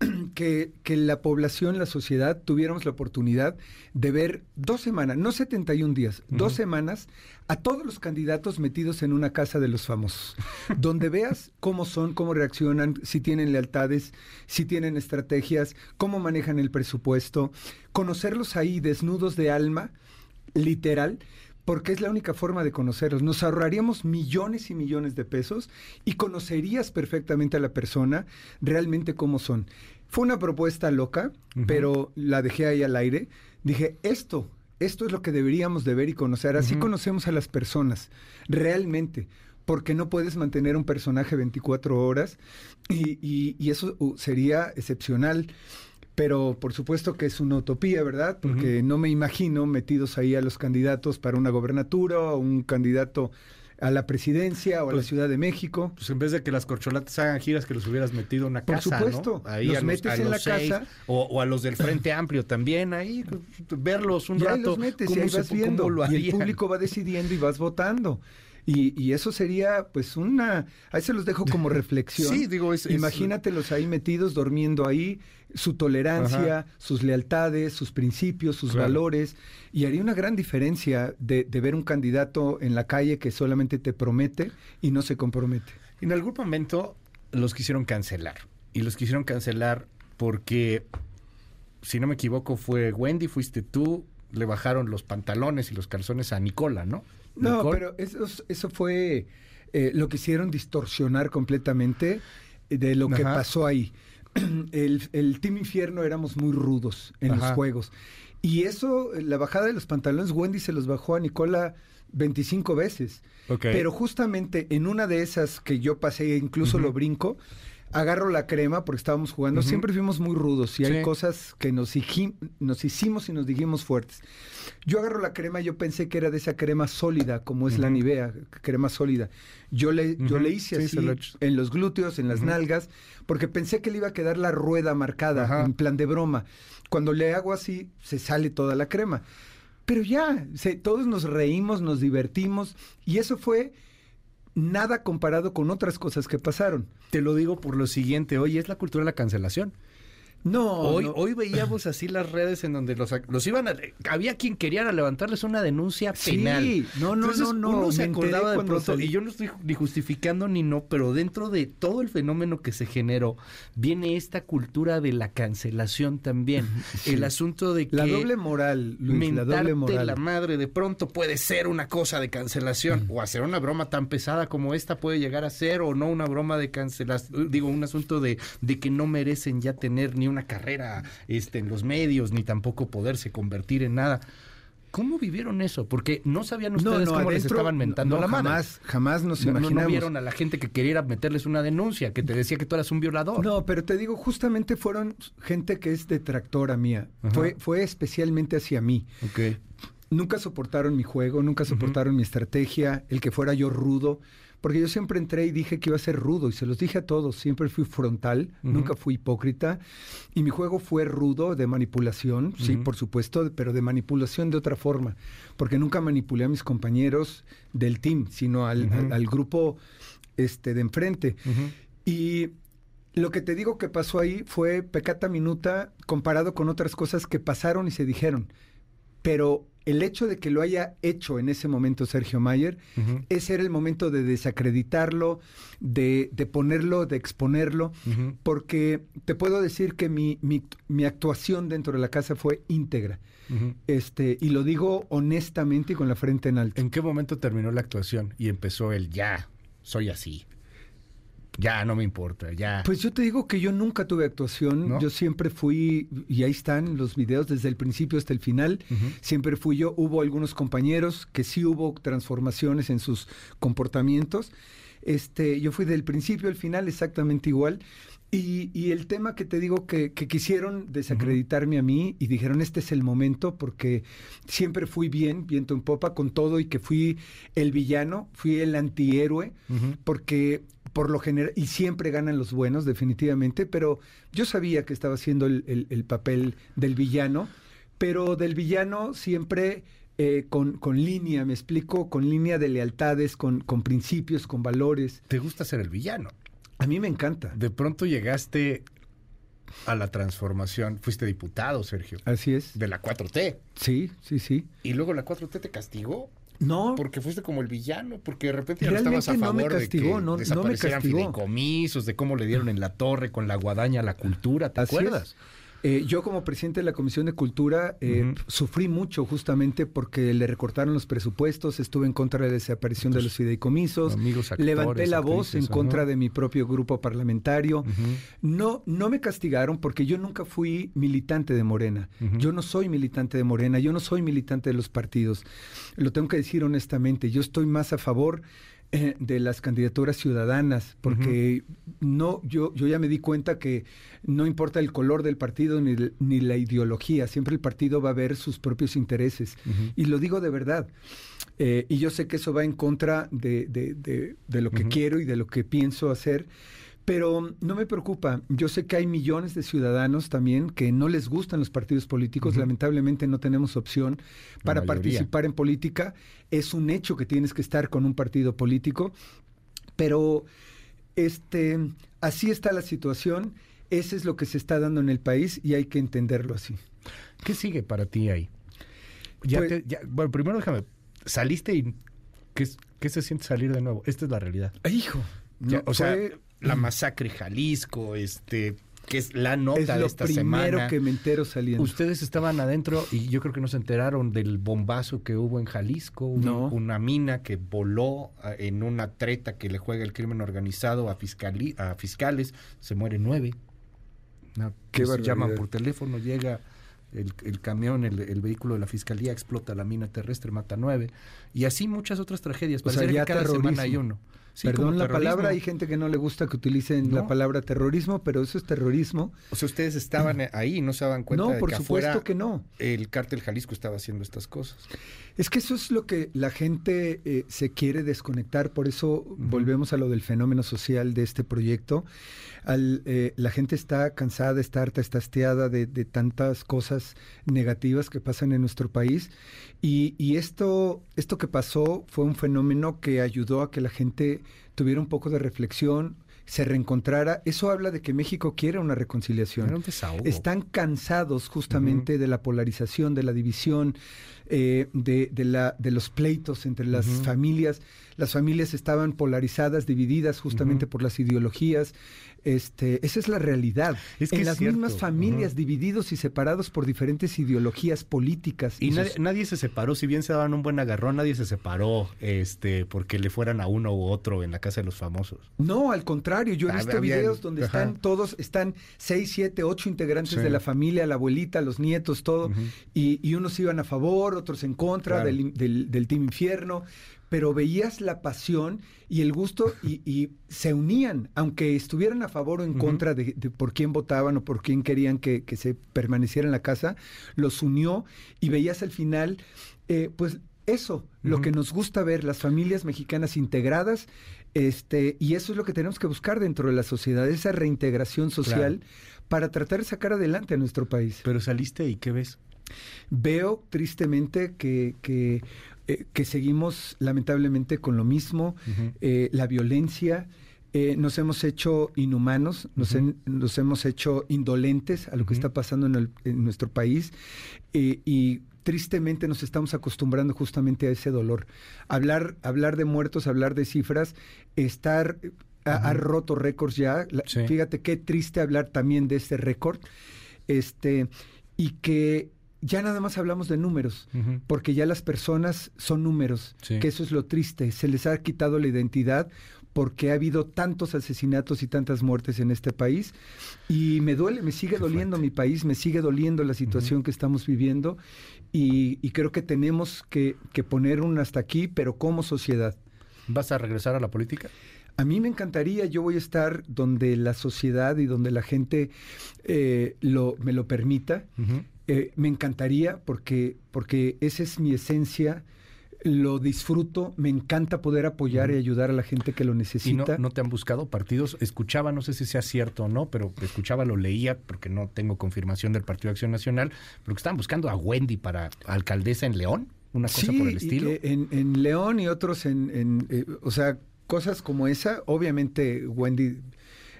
[SPEAKER 50] que, que la población, la sociedad, tuviéramos la oportunidad de ver dos semanas, no 71 días, dos semanas, a todos los candidatos metidos en una casa de los famosos, donde veas cómo son, cómo reaccionan, si tienen lealtades, si tienen estrategias, cómo manejan el presupuesto, conocerlos ahí desnudos de alma, literal, porque es la única forma de conocerlos. Nos ahorraríamos millones y millones de pesos y conocerías perfectamente a la persona realmente cómo son. Fue una propuesta loca, pero la dejé ahí al aire. Dije, esto, esto es lo que deberíamos de ver y conocer. Así conocemos a las personas, realmente. Porque no puedes mantener un personaje 24 horas y, y- y eso uh, sería excepcional. Pero por supuesto que es una utopía, ¿verdad? Porque no me imagino metidos ahí a los candidatos para una gobernatura o un candidato a la presidencia o a la Ciudad de México.
[SPEAKER 2] Pues en vez de que las corcholatas hagan giras, que los hubieras metido en una
[SPEAKER 50] Por
[SPEAKER 2] casa,
[SPEAKER 50] supuesto.
[SPEAKER 2] ¿no? Ahí
[SPEAKER 50] Los
[SPEAKER 2] a los,
[SPEAKER 50] metes
[SPEAKER 2] a
[SPEAKER 50] en
[SPEAKER 2] los
[SPEAKER 50] la
[SPEAKER 2] seis,
[SPEAKER 50] casa.
[SPEAKER 2] O, o a los del Frente Amplio también, ahí, verlos un
[SPEAKER 50] y ahí
[SPEAKER 2] rato.
[SPEAKER 50] los metes y ahí vas viendo.
[SPEAKER 2] lo
[SPEAKER 50] y el público va decidiendo y vas votando. Y, y eso sería, pues, una... Ahí se los dejo como reflexión.
[SPEAKER 2] Sí, digo, es- es-
[SPEAKER 50] Imagínatelos ahí metidos, durmiendo ahí, su tolerancia,
[SPEAKER 2] Ajá.
[SPEAKER 50] sus lealtades, sus principios, sus
[SPEAKER 2] Claro.
[SPEAKER 50] valores. Y haría una gran diferencia de, de ver un candidato en la calle que solamente te promete y no se compromete.
[SPEAKER 2] En algún momento los quisieron cancelar. Y los quisieron cancelar porque, si no me equivoco, fue Wendy, fuiste tú, le bajaron los pantalones y los calzones a Nicola, ¿no?
[SPEAKER 50] No,
[SPEAKER 2] Nicole.
[SPEAKER 50] pero eso, eso fue eh, lo que hicieron distorsionar completamente de lo que pasó ahí. El, el Team Infierno éramos muy rudos en los juegos. Y eso, la bajada de los pantalones, Wendy se los bajó a Nicola 25 veces. Pero justamente en una de esas que yo pasé, incluso lo brinco, agarro la crema porque estábamos jugando. Siempre fuimos muy rudos y hay cosas que nos, nos hicimos y nos dijimos fuertes. Yo agarro la crema y yo pensé que era de esa crema sólida, como es la Nivea, crema sólida. Yo le, yo le hice así en los glúteos, en las nalgas, porque pensé que le iba a quedar la rueda marcada, en plan de broma. Cuando le hago así, se sale toda la crema. Pero ya, todos nos reímos, nos divertimos y eso fue nada comparado con otras cosas que pasaron.
[SPEAKER 2] Te lo digo por lo siguiente, hoy es la cultura de la cancelación.
[SPEAKER 50] No
[SPEAKER 2] hoy, hoy veíamos así las redes en donde los, los iban a... Había quien quería levantarles una denuncia penal.
[SPEAKER 50] Sí, no, no, no, no.
[SPEAKER 2] Uno se acordaba de pronto, y yo no estoy ni justificando ni no, pero dentro de todo el fenómeno que se generó, viene esta cultura de la cancelación también. El asunto de que...
[SPEAKER 50] La doble moral, Luis, la doble moral.
[SPEAKER 2] la madre de pronto puede ser una cosa de cancelación, o hacer una broma tan pesada como esta puede llegar a ser, o no una broma de cancelación, digo, un asunto de, de que no merecen ya tener ni una carrera este, en los medios, ni tampoco poderse convertir en nada. ¿Cómo vivieron eso? Porque no sabían ustedes cómo les estaban mentando la mano.
[SPEAKER 50] Jamás, jamás nos imaginamos.
[SPEAKER 2] No, vieron a la gente que quería meterles una denuncia, que te decía que tú eras un violador.
[SPEAKER 50] No, pero te digo, justamente fueron gente que es detractora mía. Fue, fue especialmente hacia mí.
[SPEAKER 2] Okay.
[SPEAKER 50] Nunca soportaron mi juego, nunca soportaron mi estrategia, el que fuera yo rudo. Porque yo siempre entré y dije que iba a ser rudo y se los dije a todos, siempre fui frontal, nunca fui hipócrita y mi juego fue rudo de manipulación, sí, por supuesto, pero de manipulación de otra forma, porque nunca manipulé a mis compañeros del team, sino al, grupo este, de enfrente. Y lo que te digo que pasó ahí fue pecata minuta comparado con otras cosas que pasaron y se dijeron. Pero el hecho de que lo haya hecho en ese momento Sergio Mayer, ese era el momento de desacreditarlo, de, ponerlo, de exponerlo, porque te puedo decir que mi, mi, actuación dentro de la casa fue íntegra. este, y lo digo honestamente y con la frente en alto.
[SPEAKER 2] ¿En qué momento terminó la actuación y empezó el ya, soy así? Ya no me importa, ya.
[SPEAKER 50] Pues yo te digo que yo nunca tuve actuación, yo siempre fui, y ahí están los videos desde el principio hasta el final, siempre fui yo, hubo algunos compañeros que sí hubo transformaciones en sus comportamientos, este, yo fui del principio al final exactamente igual, y, y, el tema que te digo que, que quisieron desacreditarme a mí y dijeron este es el momento porque siempre fui bien, viento en popa con todo y que fui el villano, fui el antihéroe, porque por lo general, y siempre ganan los buenos, definitivamente, pero yo sabía que estaba haciendo el, papel del villano, pero del villano siempre eh, con, con, línea, me explico, con línea de lealtades, con, con principios, con valores.
[SPEAKER 2] ¿Te gusta ser el villano?
[SPEAKER 50] A mí me encanta.
[SPEAKER 2] De pronto llegaste a la transformación, fuiste diputado, Sergio.
[SPEAKER 50] Así es.
[SPEAKER 2] De la 4T.
[SPEAKER 50] Sí, sí, sí.
[SPEAKER 2] ¿Y luego la 4T te castigó?
[SPEAKER 50] No.
[SPEAKER 2] Porque fuiste como el villano, porque de repente ya no estabas a favor no me castigó, de que no, me castigó. fideicomisos, de cómo le dieron en la torre con la guadaña a la cultura, ¿te acuerdas?
[SPEAKER 50] Eh, yo como presidente de la Comisión de Cultura eh, sufrí mucho justamente porque le recortaron los presupuestos, estuve en contra de la desaparición de los fideicomisos, levanté la voz en contra de mi propio grupo parlamentario. No, no me castigaron porque yo nunca fui militante de Morena. Yo no soy militante de Morena, yo no soy militante de los partidos. Lo tengo que decir honestamente, yo estoy más a favor eh, de las candidaturas ciudadanas, porque no, yo, yo ya me di cuenta que no importa el color del partido ni, ni la ideología, siempre el partido va a ver sus propios intereses. Y lo digo de verdad. Eh, y yo sé que eso va en contra de, de, de, lo que quiero y de lo que pienso hacer. Pero no me preocupa. Yo sé que hay millones de ciudadanos también que no les gustan los partidos políticos. Lamentablemente no tenemos opción para participar en política. Es un hecho que tienes que estar con un partido político. Pero este, así está la situación. Ese es lo que se está dando en el país y hay que entenderlo así.
[SPEAKER 2] ¿Qué sigue para ti ahí? Pues bueno, primero déjame. Saliste y ¿qué, ¿qué, se siente salir de nuevo? Esta es la realidad.
[SPEAKER 50] hijo.
[SPEAKER 2] o sea, la masacre Jalisco, este que es la nota de esta semana.
[SPEAKER 50] primero que me entero saliendo.
[SPEAKER 2] Ustedes estaban adentro y yo creo que no se enteraron del bombazo que hubo en Jalisco, una mina que voló en una treta que le juega el crimen organizado a, a fiscales, se mueren nueve. ¿Qué se llaman por teléfono, llega el, el camión, el, el, vehículo de la fiscalía explota la mina terrestre, mata nueve, y así muchas otras tragedias.
[SPEAKER 50] O sea, ya cada semana hay uno. Perdón la palabra, hay gente que no le gusta que utilicen la palabra terrorismo, pero eso es terrorismo.
[SPEAKER 2] O sea, ustedes estaban ahí y no se daban cuenta
[SPEAKER 50] no,
[SPEAKER 2] de
[SPEAKER 50] por
[SPEAKER 2] que
[SPEAKER 50] supuesto que no.
[SPEAKER 2] El cártel Jalisco estaba haciendo estas cosas.
[SPEAKER 50] Es que eso es lo que la gente eh, se quiere desconectar, por eso volvemos a lo del fenómeno social de este proyecto. Al, eh, la gente está cansada, está harta, está hastiada de, de, tantas cosas negativas que pasan en nuestro país. Y, y, esto, esto que pasó fue un fenómeno que ayudó a que la gente tuviera un poco de reflexión, se reencontrara. Eso habla de que México quiere una reconciliación. Están cansados justamente uh -huh. de la polarización, de la división, eh, de, de, la, de los pleitos entre las uh -huh. familias. Las familias estaban polarizadas, divididas justamente uh -huh. por las ideologías. Este, esa es la realidad.
[SPEAKER 2] Es que
[SPEAKER 50] en las
[SPEAKER 2] cierto.
[SPEAKER 50] mismas familias, divididos y separados por diferentes ideologías políticas.
[SPEAKER 2] Y nadie, nadie se separó, si bien se daban un buen agarrón, nadie se separó este porque le fueran a uno u otro en la casa de los famosos.
[SPEAKER 50] No, al contrario, yo he
[SPEAKER 2] Ah,
[SPEAKER 50] visto videos donde
[SPEAKER 2] ajá.
[SPEAKER 50] están todos, están seis, siete, ocho integrantes
[SPEAKER 2] Sí.
[SPEAKER 50] de la familia, la abuelita, los nietos, todo, y, y unos iban a favor, otros en contra
[SPEAKER 2] Claro.
[SPEAKER 50] del, del, del Team Infierno, pero veías la pasión y el gusto y, y se unían, aunque estuvieran a favor o en contra de, de por quién votaban o por quién querían que, que se permaneciera en la casa, los unió y veías al final, eh, pues eso, lo que nos gusta ver, las familias mexicanas integradas, este, y eso es lo que tenemos que buscar dentro de la sociedad, esa reintegración social para tratar de sacar adelante a nuestro país.
[SPEAKER 2] Pero saliste y ¿qué ves?
[SPEAKER 50] Veo tristemente que, que, eh, que seguimos lamentablemente con lo mismo, eh, la violencia. eh, nos hemos hecho inhumanos, nos,
[SPEAKER 2] Ujú.
[SPEAKER 50] en- nos hemos hecho indolentes a lo que está pasando en, el- en nuestro país y tristemente nos estamos acostumbrando justamente a ese dolor. Hablar, hablar de muertos, hablar de cifras, estar ha, ha roto récords ya. La-
[SPEAKER 2] Sí.
[SPEAKER 50] Fíjate qué triste hablar también de este récord. Este, y que ya nada más hablamos de números, porque ya las personas son números,
[SPEAKER 2] Sí.
[SPEAKER 50] que eso es lo triste, se les ha quitado la identidad porque ha habido tantos asesinatos y tantas muertes en este país y me duele, me sigue doliendo mi país, me sigue doliendo la situación que estamos viviendo y, y creo que tenemos que, que poner un hasta aquí, pero como sociedad.
[SPEAKER 2] ¿Vas a regresar a la política?
[SPEAKER 50] A mí me encantaría, yo voy a estar donde la sociedad y donde la gente eh, lo, me lo permita. Eh, me encantaría porque, porque esa es mi esencia, lo disfruto, me encanta poder apoyar y ayudar a la gente que lo
[SPEAKER 2] ¿Y no,
[SPEAKER 50] necesita.
[SPEAKER 2] no te han buscado partidos? Escuchaba, no sé si sea cierto o no, pero escuchaba, lo leía, porque no tengo confirmación del Partido de Acción Nacional, pero que estaban buscando a Wendy para alcaldesa en León, una cosa
[SPEAKER 50] Sí,
[SPEAKER 2] por el estilo.
[SPEAKER 50] en, en León y otros en, en, eh, o sea, cosas como esa. Obviamente Wendy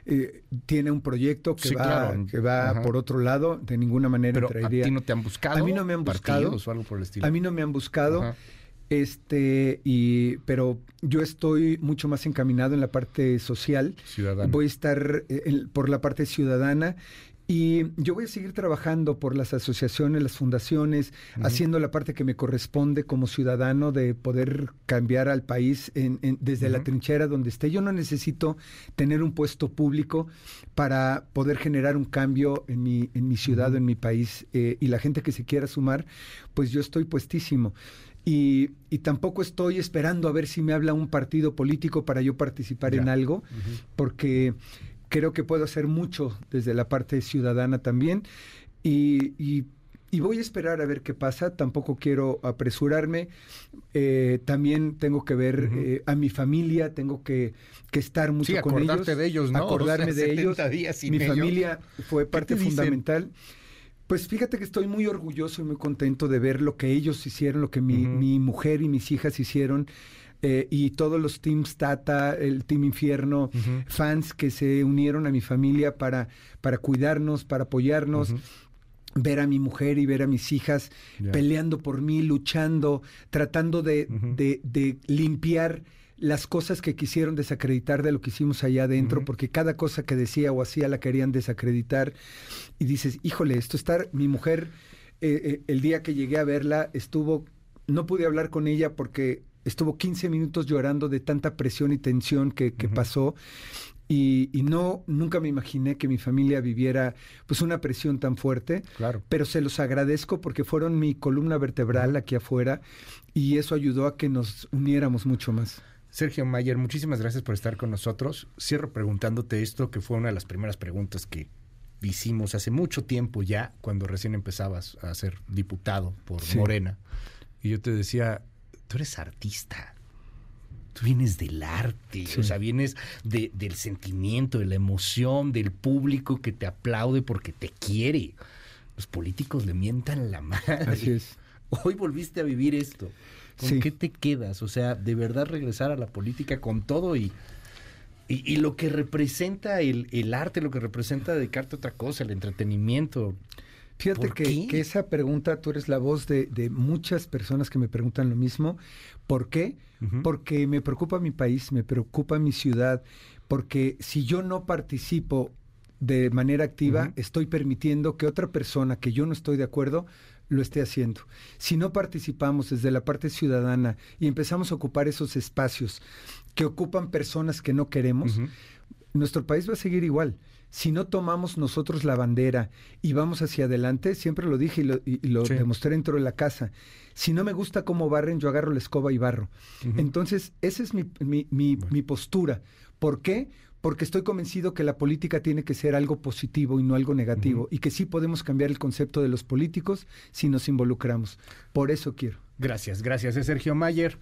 [SPEAKER 50] eh, tiene un proyecto que
[SPEAKER 2] Sí,
[SPEAKER 50] va,
[SPEAKER 2] claro.
[SPEAKER 50] que va
[SPEAKER 2] Ajá.
[SPEAKER 50] por otro lado. De ninguna manera
[SPEAKER 2] pero
[SPEAKER 50] traería.
[SPEAKER 2] a ti no te han buscado.
[SPEAKER 50] A mí no me han buscado.
[SPEAKER 2] partidos o algo por el estilo.
[SPEAKER 50] A mí no me han buscado.
[SPEAKER 2] Ajá.
[SPEAKER 50] Este, y, pero yo estoy mucho más encaminado en la parte social.
[SPEAKER 2] Ciudadana.
[SPEAKER 50] Voy a estar eh, en- por la parte ciudadana. Y yo voy a seguir trabajando por las asociaciones, las fundaciones, haciendo la parte que me corresponde como ciudadano de poder cambiar al país en- en- desde la trinchera donde esté. Yo no necesito tener un puesto público para poder generar un cambio en mi, en mi ciudad o en mi país. eh, y la gente que se quiera sumar, pues yo estoy puestísimo. Y, y tampoco estoy esperando a ver si me habla un partido político para yo participar en algo, porque creo que puedo hacer mucho desde la parte ciudadana también. Y, y- y voy a esperar a ver qué pasa. Tampoco quiero apresurarme. Eh, también tengo que ver eh, a mi familia, tengo que, que estar mucho
[SPEAKER 2] Sí,
[SPEAKER 50] con ellos.
[SPEAKER 2] acordarte de ellos, ¿no?
[SPEAKER 50] Acordarme
[SPEAKER 2] O sea,
[SPEAKER 50] de ellos.
[SPEAKER 2] 70 días sin
[SPEAKER 50] mi
[SPEAKER 2] ellos.
[SPEAKER 50] familia fue parte fundamental. Pues fíjate que estoy muy orgulloso y muy contento de ver lo que ellos hicieron, lo que mi, mi mujer y mis hijas hicieron. Eh, y todos los teams Tata, el Team Infierno, fans que se unieron a mi familia para, para cuidarnos, para apoyarnos. Ver a mi mujer y ver a mis hijas peleando por mí, luchando, tratando de, de- de limpiar las cosas que quisieron desacreditar de lo que hicimos allá adentro, porque cada cosa que decía o hacía la querían desacreditar. Y dices, híjole, esto está, mi mujer, eh, eh, el día que llegué a verla, estuvo, no pude hablar con ella porque estuvo 15 minutos llorando de tanta presión y tensión que, que pasó. Y, y, no, nunca me imaginé que mi familia viviera pues una presión tan fuerte.
[SPEAKER 2] Claro.
[SPEAKER 50] Pero se los agradezco porque fueron mi columna vertebral aquí afuera y eso ayudó a que nos uniéramos mucho más.
[SPEAKER 2] Sergio Mayer, muchísimas gracias por estar con nosotros. Cierro preguntándote esto, que fue una de las primeras preguntas que hicimos hace mucho tiempo ya, cuando recién empezabas a ser diputado por sí. Morena. Y yo te decía, tú eres artista. Tú vienes del arte, sí. o sea, vienes de, del sentimiento, de la emoción, del público que te aplaude porque te quiere. Los políticos le mientan la madre.
[SPEAKER 50] Así es.
[SPEAKER 2] Hoy volviste a vivir esto. ¿Con sí. qué te quedas? O sea, de verdad regresar a la política con todo y, y, y lo que representa el, el, arte, lo que representa dedicarte a otra cosa, el entretenimiento.
[SPEAKER 50] Fíjate que, que, esa pregunta, tú eres la voz de, de, muchas personas que me preguntan lo mismo. ¿Por qué? Uh -huh. Porque me preocupa mi país, me preocupa mi ciudad, porque si yo no participo de manera activa, uh -huh. estoy permitiendo que otra persona que yo no estoy de acuerdo lo esté haciendo. Si no participamos desde la parte ciudadana y empezamos a ocupar esos espacios que ocupan personas que no queremos, uh -huh. nuestro país va a seguir igual. Si no tomamos nosotros la bandera y vamos hacia adelante, siempre lo dije y lo, y lo sí. demostré dentro de la casa, si no me gusta cómo barren, yo agarro la escoba y barro. Uh -huh. Entonces, esa es mi, mi, mi, bueno. mi postura. ¿Por qué? porque estoy convencido que la política tiene que ser algo positivo y no algo negativo, uh -huh. y que sí podemos cambiar el concepto de los políticos si nos involucramos. Por eso quiero.
[SPEAKER 2] Gracias, gracias. Es Sergio Mayer.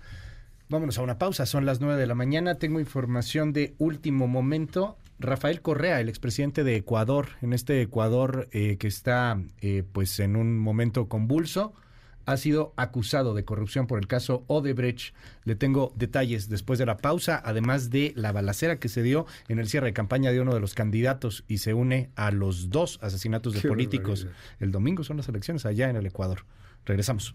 [SPEAKER 2] Vámonos a una pausa, son las nueve de la mañana. Tengo información de último momento. Rafael Correa, el expresidente de Ecuador, en este Ecuador eh, que está eh, pues en un momento convulso, ha sido acusado de corrupción por el caso Odebrecht. Le tengo detalles después de la pausa, además de la balacera que se dio en el cierre de campaña de uno de los candidatos y se une a los dos asesinatos de Qué políticos. El domingo son las elecciones allá en el Ecuador. Regresamos.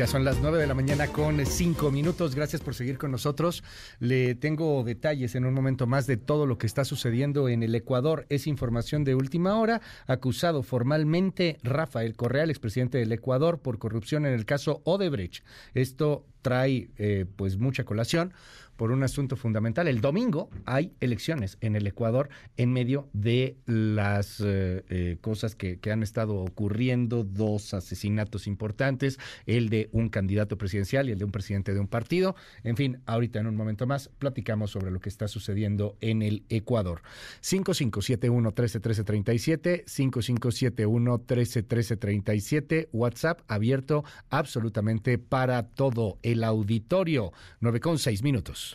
[SPEAKER 2] Ya son las 9 de la mañana con 5 minutos. Gracias por seguir con nosotros. Le tengo detalles en un momento más de todo lo que está sucediendo en el Ecuador. Es información de última hora. Acusado formalmente Rafael Correa, el expresidente del Ecuador, por corrupción en el caso Odebrecht. Esto trae eh, pues mucha colación por un asunto fundamental. El domingo hay elecciones en el Ecuador en medio de las eh, eh, cosas que, han estado ocurriendo, dos asesinatos importantes, el de un candidato presidencial y el de un presidente de un partido. En fin, ahorita en un momento más platicamos sobre lo que está sucediendo en el Ecuador. 5571-131337, 5571-131337, WhatsApp abierto absolutamente para todo el auditorio. 9 con 6 minutos.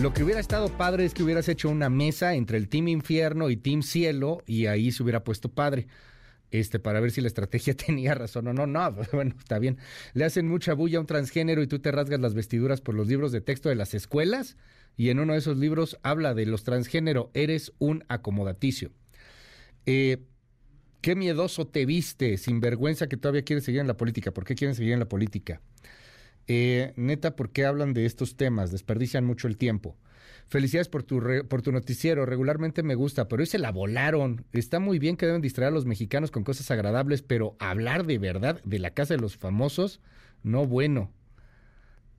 [SPEAKER 2] Lo que hubiera estado padre es que hubieras hecho una mesa entre el Team Infierno y Team Cielo y ahí se hubiera puesto padre. Este, para ver si la estrategia tenía razón o no. No, bueno, está bien. Le hacen mucha bulla a un transgénero y tú te rasgas las vestiduras por los libros de texto de las escuelas y en uno de esos libros habla de los transgénero. Eres un acomodaticio. Eh, qué miedoso te viste, sin vergüenza que todavía quieres seguir en la política. ¿Por qué quieren seguir en la política? Eh, neta, ¿por qué hablan de estos temas? Desperdician mucho el tiempo. Felicidades por tu, por tu noticiero, regularmente me gusta, pero hoy se la volaron. Está muy bien que deben distraer a los mexicanos con cosas agradables, pero hablar de verdad de la casa de los famosos, no bueno.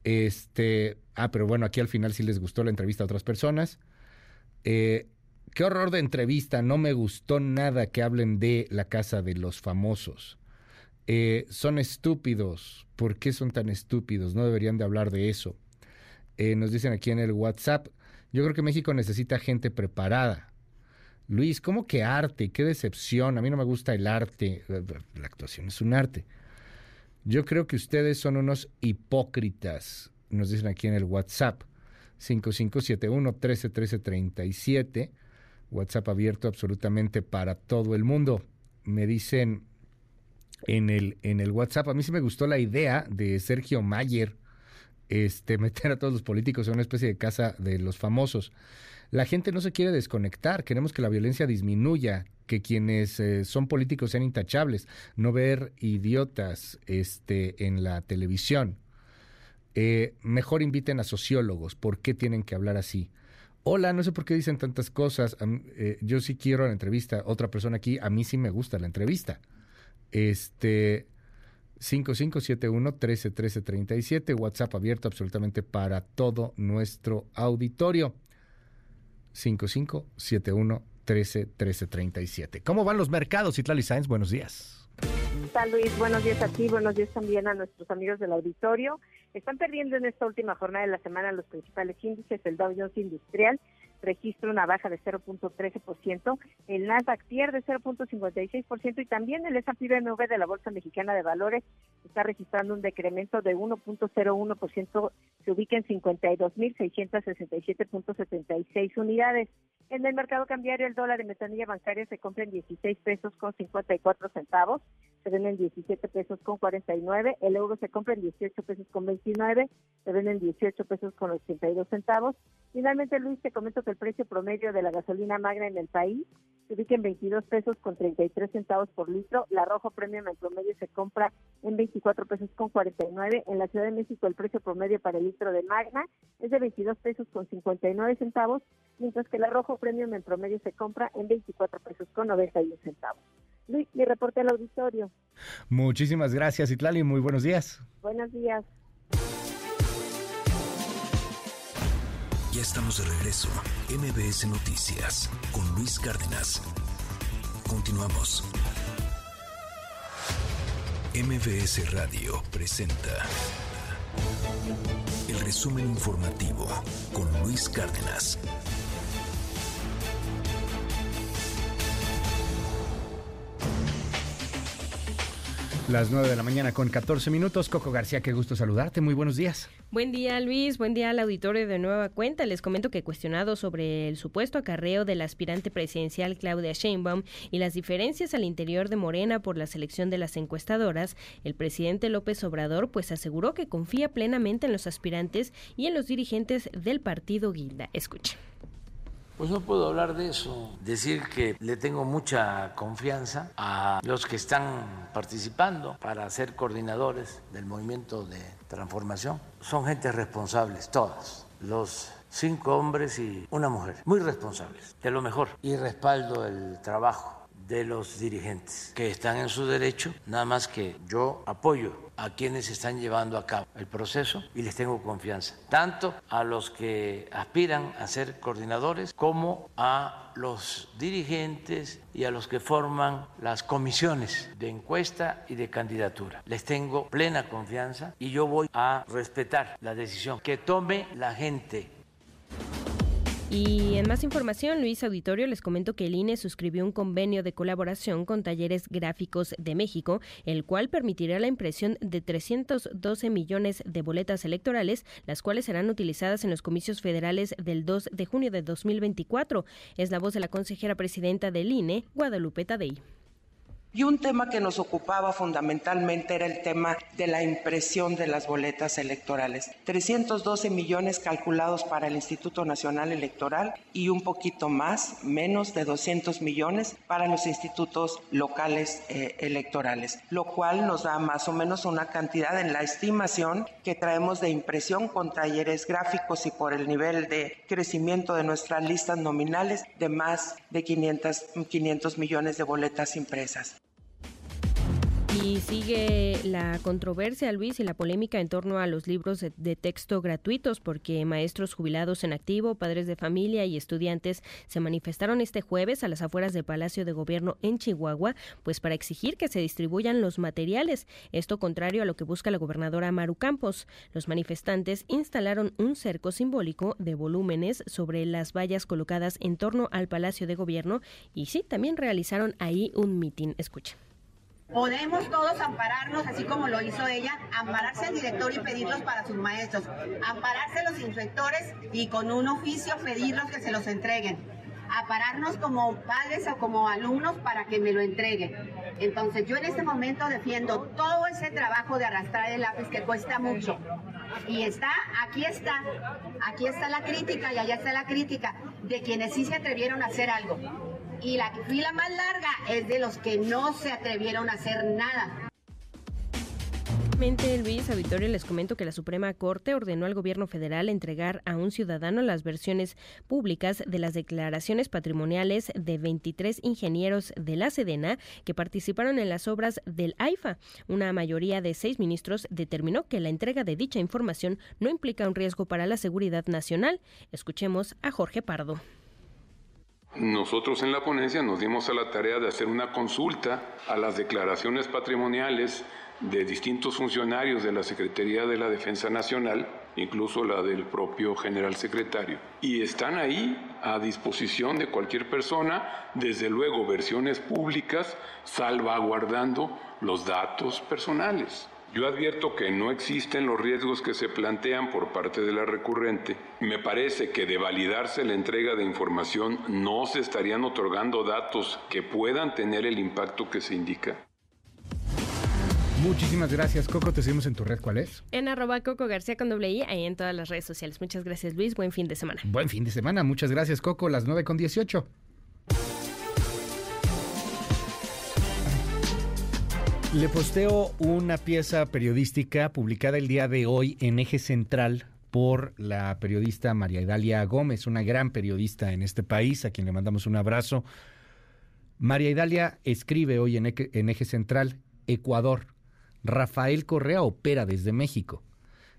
[SPEAKER 2] Este, ah, pero bueno, aquí al final sí les gustó la entrevista a otras personas. Eh, qué horror de entrevista, no me gustó nada que hablen de la casa de los famosos. Eh, son estúpidos. ¿Por qué son tan estúpidos? No deberían de hablar de eso. Eh, nos dicen aquí en el WhatsApp, yo creo que México necesita gente preparada. Luis, ¿cómo que arte? Qué decepción. A mí no me gusta el arte. La actuación es un arte. Yo creo que ustedes son unos hipócritas, nos dicen aquí en el WhatsApp. 5571-131337. WhatsApp abierto absolutamente para todo el mundo. Me dicen en el, en el WhatsApp, a mí sí me gustó la idea de Sergio Mayer, este, meter a todos los políticos en una especie de casa de los famosos. La gente no se quiere desconectar, queremos que la violencia disminuya, que quienes eh, son políticos sean intachables, no ver idiotas este, en la televisión. Eh, mejor inviten a sociólogos, ¿por qué tienen que hablar así? Hola, no sé por qué dicen tantas cosas. Eh, yo sí quiero la entrevista. Otra persona aquí, a mí sí me gusta la entrevista. Este 5571-131337, WhatsApp abierto absolutamente para todo nuestro auditorio. 5571-131337. ¿Cómo van los mercados, Itlali Sáenz? Buenos días.
[SPEAKER 32] Tal Luis? Buenos días a ti, buenos días también a nuestros amigos del auditorio. Están perdiendo en esta última jornada de la semana los principales índices, el Dow Jones Industrial registra una baja de 0.13%, el Nasdaq pierde 0.56% y también el S&P BMW de la Bolsa Mexicana de Valores está registrando un decremento de 1.01%, se ubica en 52.667.76 unidades. En el mercado cambiario el dólar de metanilla bancaria se compra en 16 pesos con 54 centavos, se vende en 17 pesos con 49, el euro se compra en 18 pesos con 29, se vende en 18 pesos con 82 centavos. Finalmente, Luis, te comento que el precio promedio de la gasolina magna en el país se ubica en 22 pesos con 33 centavos por litro. La rojo premium en promedio se compra en 24 pesos con 49. En la Ciudad de México el precio promedio para el litro de magna es de 22 pesos con 59 centavos, mientras que la rojo premium en promedio se compra en 24 pesos con 91 centavos. Luis, mi reporte al auditorio.
[SPEAKER 2] Muchísimas gracias, Itlali. Muy buenos días.
[SPEAKER 32] Buenos días.
[SPEAKER 1] Ya estamos de regreso. MBS Noticias con Luis Cárdenas. Continuamos. MBS Radio presenta el resumen informativo con Luis Cárdenas.
[SPEAKER 2] Las 9 de la mañana con 14 minutos. Coco García, qué gusto saludarte. Muy buenos días.
[SPEAKER 20] Buen día, Luis. Buen día al auditorio de Nueva Cuenta. Les comento que cuestionado sobre el supuesto acarreo del aspirante presidencial Claudia Sheinbaum y las diferencias al interior de Morena por la selección de las encuestadoras, el presidente López Obrador pues aseguró que confía plenamente en los aspirantes y en los dirigentes del partido Guilda. Escuche.
[SPEAKER 4] Pues no puedo hablar de eso, decir que le tengo mucha confianza a los que están participando para ser coordinadores del movimiento de transformación. Son gente responsables, todas, los cinco hombres y una mujer, muy responsables, de lo mejor, y respaldo el trabajo de los dirigentes que están en su derecho, nada más que yo apoyo a quienes están llevando a cabo el proceso y les tengo confianza, tanto a los que aspiran a ser coordinadores como a los dirigentes y a los que forman las comisiones de encuesta y de candidatura. Les tengo plena confianza y yo voy a respetar la decisión que tome la gente
[SPEAKER 20] y en más información, Luis Auditorio, les comento que el INE suscribió un convenio de colaboración con Talleres Gráficos de México, el cual permitirá la impresión de 312 millones de boletas electorales, las cuales serán utilizadas en los comicios federales del 2 de junio de 2024. Es la voz de la consejera presidenta del INE, Guadalupe Tadei.
[SPEAKER 51] Y un tema que nos ocupaba fundamentalmente era el tema de la impresión de las boletas electorales. 312 millones calculados para el Instituto Nacional Electoral y un poquito más, menos de 200 millones para los institutos locales eh, electorales, lo cual nos da más o menos una cantidad en la estimación que traemos de impresión con talleres gráficos y por el nivel de crecimiento de nuestras listas nominales de más de 500, 500 millones de boletas impresas.
[SPEAKER 20] Y sigue la controversia, Luis, y la polémica en torno a los libros de, texto gratuitos, porque maestros jubilados en activo, padres de familia y estudiantes se manifestaron este jueves a las afueras del Palacio de Gobierno en Chihuahua, pues para exigir que se distribuyan los materiales. Esto contrario a lo que busca la gobernadora Maru Campos. Los manifestantes instalaron un cerco simbólico de volúmenes sobre las vallas colocadas en torno al Palacio de Gobierno y sí, también realizaron ahí un mitin. Escuchen
[SPEAKER 52] Podemos todos ampararnos, así como lo hizo ella, ampararse al director y pedirlos para sus maestros, ampararse los inspectores y con un oficio pedirlos que se los entreguen a pararnos como padres o como alumnos para que me lo entreguen. Entonces yo en este momento defiendo todo ese trabajo de arrastrar el lápiz que cuesta mucho. Y está, aquí está, aquí está la crítica y allá está la crítica de quienes sí se atrevieron a hacer algo. Y la fila más larga es de los que no se atrevieron a hacer nada.
[SPEAKER 47] Luis Auditorio, les comento que la Suprema Corte ordenó al gobierno federal entregar a un ciudadano las versiones públicas de las declaraciones patrimoniales de 23 ingenieros de la Sedena que participaron en las obras del AIFA. Una mayoría de seis ministros determinó que la entrega de dicha información no implica un riesgo para la seguridad nacional. Escuchemos a Jorge Pardo.
[SPEAKER 53] Nosotros en la ponencia nos dimos a la tarea de hacer una consulta a las declaraciones patrimoniales de distintos funcionarios de la Secretaría de la Defensa Nacional, incluso la del propio general secretario. Y están ahí a disposición de cualquier persona, desde luego versiones públicas, salvaguardando los datos personales. Yo advierto que no existen los riesgos que se plantean por parte de la recurrente. Me parece que de validarse la entrega de información no se estarían otorgando datos que puedan tener el impacto que se indica.
[SPEAKER 2] Muchísimas gracias, Coco. Te seguimos en tu red. ¿Cuál es?
[SPEAKER 47] En arroba Coco García con doble I, ahí en todas las redes sociales. Muchas gracias, Luis. Buen fin de semana.
[SPEAKER 2] Buen fin de semana. Muchas gracias, Coco. Las 9 con 18. Le posteo una pieza periodística publicada el día de hoy en Eje Central por la periodista María Idalia Gómez, una gran periodista en este país, a quien le mandamos un abrazo. María Idalia escribe hoy en Eje Central, Ecuador, Rafael Correa opera desde México.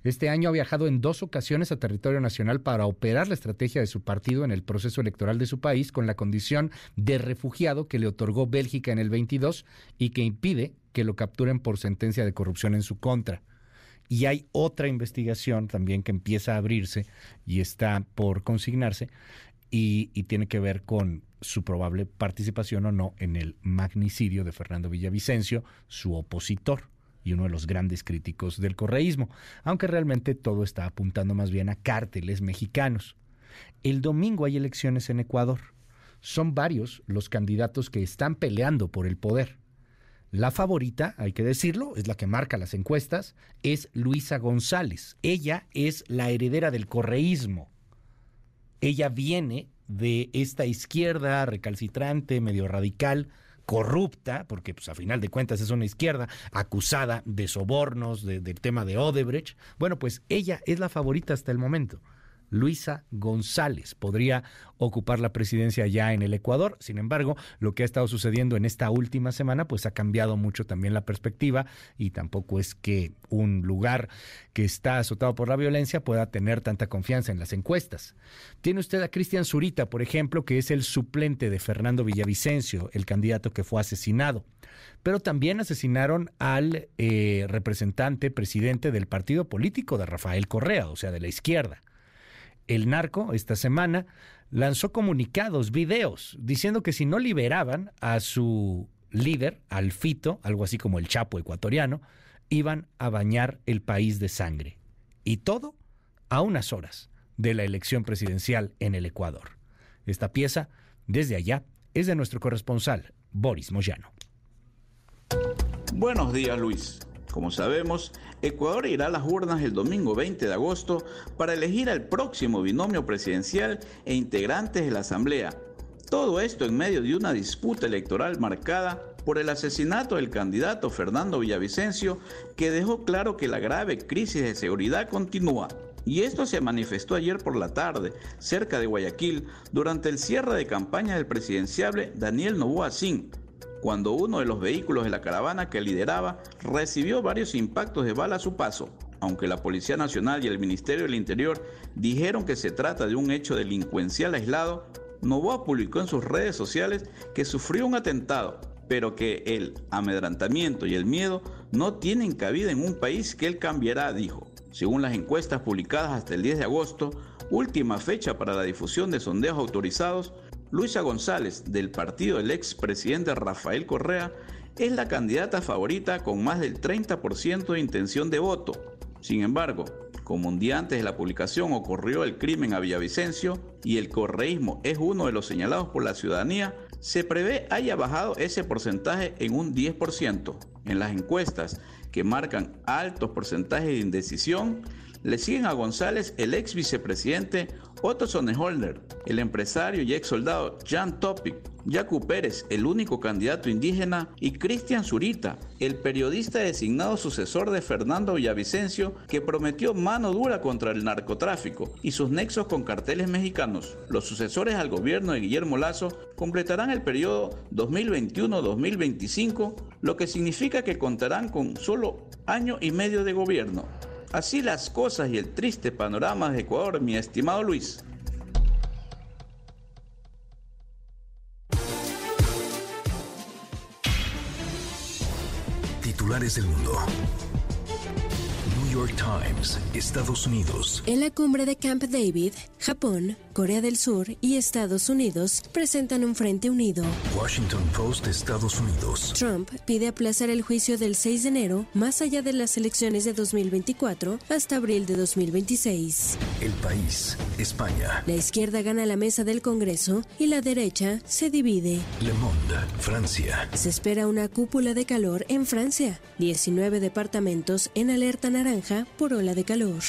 [SPEAKER 2] Este año ha viajado en dos ocasiones a territorio nacional para operar la estrategia de su partido en el proceso electoral de su país con la condición de refugiado que le otorgó Bélgica en el 22 y que impide que lo capturen por sentencia de corrupción en su contra. Y hay otra investigación también que empieza a abrirse y está por consignarse y, y tiene que ver con su probable participación o no en el magnicidio de Fernando Villavicencio, su opositor y uno de los grandes críticos del correísmo, aunque realmente todo está apuntando más bien a cárteles mexicanos. El domingo hay elecciones en Ecuador. Son varios los candidatos que están peleando por el poder. La favorita, hay que decirlo, es la que marca las encuestas, es Luisa González. Ella es la heredera del correísmo. Ella viene de esta izquierda recalcitrante, medio radical, corrupta, porque pues a final de cuentas es una izquierda acusada de sobornos, del tema de Odebrecht. Bueno, pues ella es la favorita hasta el momento. Luisa González podría ocupar la presidencia ya en el Ecuador. Sin embargo, lo que ha estado sucediendo en esta última semana, pues ha cambiado mucho también la perspectiva y tampoco es que un lugar que está azotado por la violencia pueda tener tanta confianza en las encuestas. Tiene usted a Cristian Zurita, por ejemplo, que es el suplente de Fernando Villavicencio, el candidato que fue asesinado. Pero también asesinaron al eh, representante presidente del partido político de Rafael Correa, o sea, de la izquierda el narco esta semana lanzó comunicados, videos, diciendo que si no liberaban a su líder, al Fito, algo así como el Chapo ecuatoriano, iban a bañar el país de sangre. Y todo a unas horas de la elección presidencial en el Ecuador. Esta pieza, desde allá, es de nuestro corresponsal, Boris Moyano.
[SPEAKER 54] Buenos días, Luis. Como sabemos, Ecuador irá a las urnas el domingo 20 de agosto para elegir al próximo binomio presidencial e integrantes de la Asamblea. Todo esto en medio de una disputa electoral marcada por el asesinato del candidato Fernando Villavicencio, que dejó claro que la grave crisis de seguridad continúa. Y esto se manifestó ayer por la tarde, cerca de Guayaquil, durante el cierre de campaña del presidenciable Daniel Novoa cuando uno de los vehículos de la caravana que lideraba recibió varios impactos de bala a su paso. Aunque la Policía Nacional y el Ministerio del Interior dijeron que se trata de un hecho delincuencial aislado, Novoa publicó en sus redes sociales que sufrió un atentado, pero que el amedrantamiento y el miedo no tienen cabida en un país que él cambiará, dijo. Según las encuestas publicadas hasta el 10 de agosto, última fecha para la difusión de sondeos autorizados, Luisa González, del partido del expresidente Rafael Correa, es la candidata favorita con más del 30% de intención de voto. Sin embargo, como un día antes de la publicación ocurrió el crimen a Villavicencio y el correísmo es uno de los señalados por la ciudadanía, se prevé haya bajado ese porcentaje en un 10%. En las encuestas que marcan altos porcentajes de indecisión, le siguen a González el ex vicepresidente Otto Sonnenholder, el empresario y ex soldado Jan Topic, Yacu Pérez, el único candidato indígena, y Cristian Zurita, el periodista designado sucesor de Fernando Villavicencio, que prometió mano dura contra el narcotráfico y sus nexos con carteles mexicanos. Los sucesores al gobierno de Guillermo Lazo completarán el periodo 2021-2025, lo que significa que contarán con solo año y medio de gobierno. Así las cosas y el triste panorama de Ecuador, mi estimado Luis.
[SPEAKER 1] Titulares del mundo. York Times, Estados Unidos.
[SPEAKER 20] En la cumbre de Camp David, Japón, Corea del Sur y Estados Unidos presentan un frente unido.
[SPEAKER 1] Washington Post, Estados Unidos.
[SPEAKER 20] Trump pide aplazar el juicio del 6 de enero más allá de las elecciones de 2024 hasta abril de 2026.
[SPEAKER 1] El país, España.
[SPEAKER 20] La izquierda gana la mesa del Congreso y la derecha se divide.
[SPEAKER 1] Le Monde, Francia.
[SPEAKER 20] Se espera una cúpula de calor en Francia. 19 departamentos en alerta naranja por ola de calor.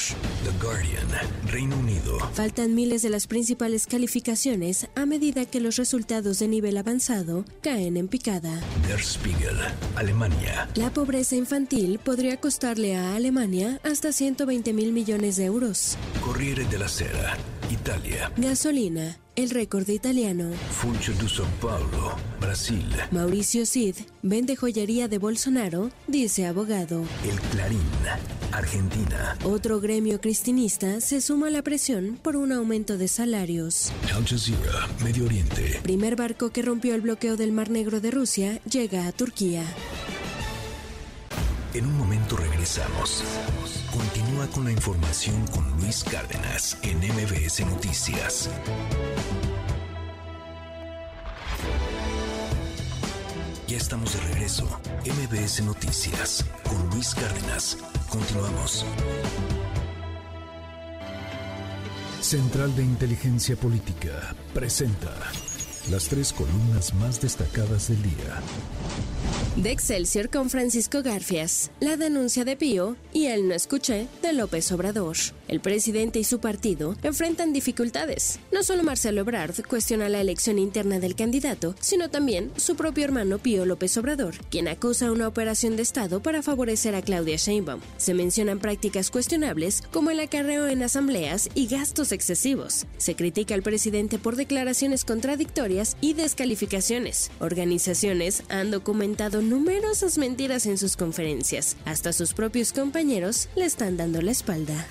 [SPEAKER 1] The Guardian, Reino Unido.
[SPEAKER 20] Faltan miles de las principales calificaciones a medida que los resultados de nivel avanzado caen en picada.
[SPEAKER 1] Der Spiegel, Alemania.
[SPEAKER 20] La pobreza infantil podría costarle a Alemania hasta 120 mil millones de euros.
[SPEAKER 1] Corriere della Sera, Italia.
[SPEAKER 20] Gasolina, el récord italiano.
[SPEAKER 1] Funcho de São Paulo, Brasil.
[SPEAKER 20] Mauricio Cid vende joyería de Bolsonaro, dice abogado.
[SPEAKER 1] El Clarín, Argentina.
[SPEAKER 20] Otro gremio cristinista se suma a la presión por un aumento de salarios.
[SPEAKER 1] Al Jazeera, Medio Oriente.
[SPEAKER 20] Primer barco que rompió el bloqueo del Mar Negro de Rusia llega a Turquía.
[SPEAKER 1] En un momento regresamos. Continúa con la información con Luis Cárdenas en MBS Noticias. Ya estamos de regreso. MBS Noticias con Luis Cárdenas. Continuamos. Central de Inteligencia Política presenta las tres columnas más destacadas del día.
[SPEAKER 20] De Excelsior con Francisco Garfias, la denuncia de Pío y el no escuché de López Obrador. El presidente y su partido enfrentan dificultades. No solo Marcelo Ebrard cuestiona la elección interna del candidato, sino también su propio hermano Pío López Obrador, quien acusa una operación de Estado para favorecer a Claudia Sheinbaum. Se mencionan prácticas cuestionables como el acarreo en asambleas y gastos excesivos. Se critica al presidente por declaraciones contradictorias y descalificaciones. Organizaciones han documentado numerosas mentiras en sus conferencias. Hasta sus propios compañeros le están dando la espalda.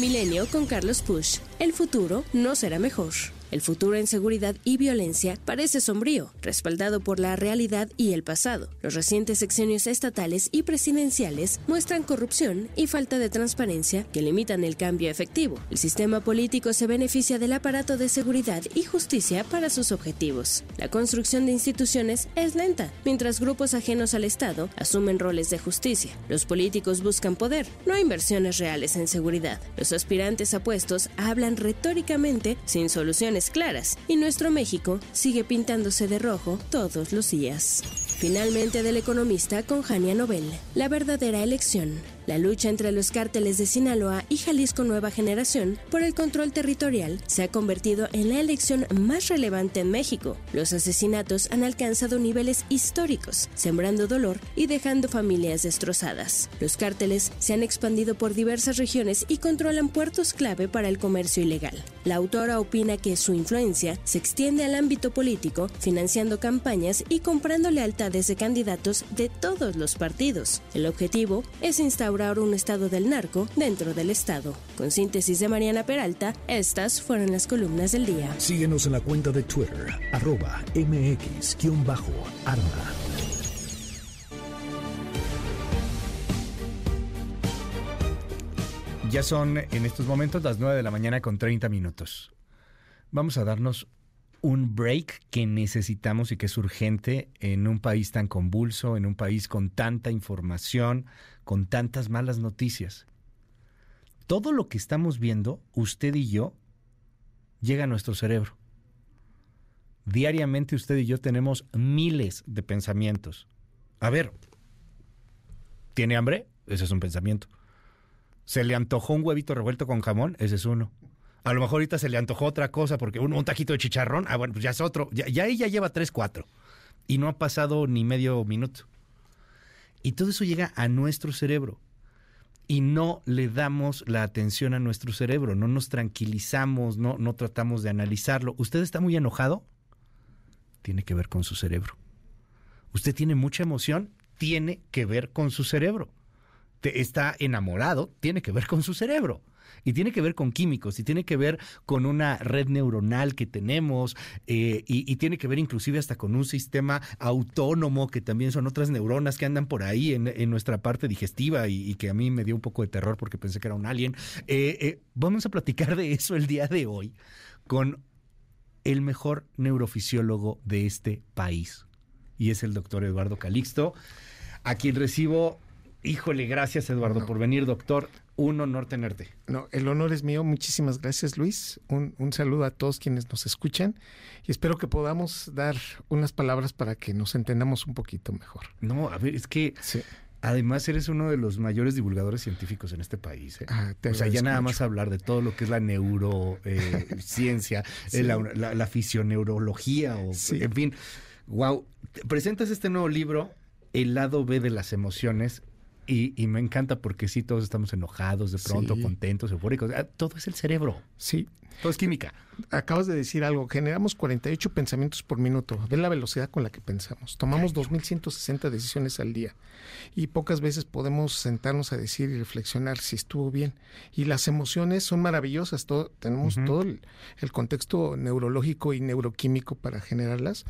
[SPEAKER 20] Milenio con Carlos Push. El futuro no será mejor. El futuro en seguridad y violencia parece sombrío, respaldado por la realidad y el pasado. Los recientes sexenios estatales y presidenciales muestran corrupción y falta de transparencia que limitan el cambio efectivo. El sistema político se beneficia del aparato de seguridad y justicia para sus objetivos. La construcción de instituciones es lenta, mientras grupos ajenos al Estado asumen roles de justicia. Los políticos buscan poder, no inversiones reales en seguridad. Los aspirantes a puestos hablan retóricamente sin soluciones claras y nuestro México sigue pintándose de rojo todos los días. Finalmente del economista con Jania Nobel, la verdadera elección. La lucha entre los cárteles de Sinaloa y Jalisco Nueva Generación por el control territorial se ha convertido en la elección más relevante en México. Los asesinatos han alcanzado niveles históricos, sembrando dolor y dejando familias destrozadas. Los cárteles se han expandido por diversas regiones y controlan puertos clave para el comercio ilegal. La autora opina que su influencia se extiende al ámbito político, financiando campañas y comprando lealtades de candidatos de todos los partidos. El objetivo es instaurar un estado del narco dentro del estado. Con síntesis de Mariana Peralta, estas fueron las columnas del día.
[SPEAKER 1] Síguenos en la cuenta de Twitter, arroba mx-arma.
[SPEAKER 2] Ya son en estos momentos las 9 de la mañana con 30 minutos. Vamos a darnos un break que necesitamos y que es urgente en un país tan convulso, en un país con tanta información, con tantas malas noticias. Todo lo que estamos viendo, usted y yo, llega a nuestro cerebro. Diariamente usted y yo tenemos miles de pensamientos. A ver, ¿tiene hambre? Ese es un pensamiento. ¿Se le antojó un huevito revuelto con jamón? Ese es uno. A lo mejor ahorita se le antojó otra cosa porque un, un taquito de chicharrón, ah, bueno, pues ya es otro. Ya, ya ella lleva tres, cuatro. Y no ha pasado ni medio minuto. Y todo eso llega a nuestro cerebro. Y no le damos la atención a nuestro cerebro, no nos tranquilizamos, no, no tratamos de analizarlo. ¿Usted está muy enojado? Tiene que ver con su cerebro. ¿Usted tiene mucha emoción? Tiene que ver con su cerebro. Está enamorado? Tiene que ver con su cerebro y tiene que ver con químicos y tiene que ver con una red neuronal que tenemos eh, y, y tiene que ver inclusive hasta con un sistema autónomo que también son otras neuronas que andan por ahí en, en nuestra parte digestiva y, y que a mí me dio un poco de terror porque pensé que era un alien. Eh, eh, vamos a platicar de eso el día de hoy con el mejor neurofisiólogo de este país y es el doctor Eduardo Calixto, a quien recibo, híjole, gracias Eduardo por venir, doctor, un honor tenerte.
[SPEAKER 55] No, el honor es mío. Muchísimas gracias, Luis. Un, un saludo a todos quienes nos escuchan y espero que podamos dar unas palabras para que nos entendamos un poquito mejor.
[SPEAKER 2] No, a ver, es que además eres uno de los mayores divulgadores científicos en este país. ¿eh?
[SPEAKER 55] Ah,
[SPEAKER 2] o sea, ya nada
[SPEAKER 55] mucho.
[SPEAKER 2] más hablar de todo lo que es la neurociencia,
[SPEAKER 55] Sí.
[SPEAKER 2] la, la, la fisioneurología, o, en fin. Wow, presentas este nuevo libro, El lado B de las emociones. Y, y me encanta porque sí, todos estamos enojados de pronto,
[SPEAKER 55] Sí.
[SPEAKER 2] contentos, eufóricos. Ah, Todo es el cerebro.
[SPEAKER 55] Sí.
[SPEAKER 2] Todo es química.
[SPEAKER 55] Acabas de decir algo. Generamos 48 pensamientos por minuto. Ve la velocidad con la que pensamos. Tomamos 2.160 decisiones al día. Y pocas veces podemos sentarnos a decir y reflexionar si estuvo bien. Y las emociones son maravillosas. Todo, tenemos todo el, el contexto neurológico y neuroquímico para generarlas.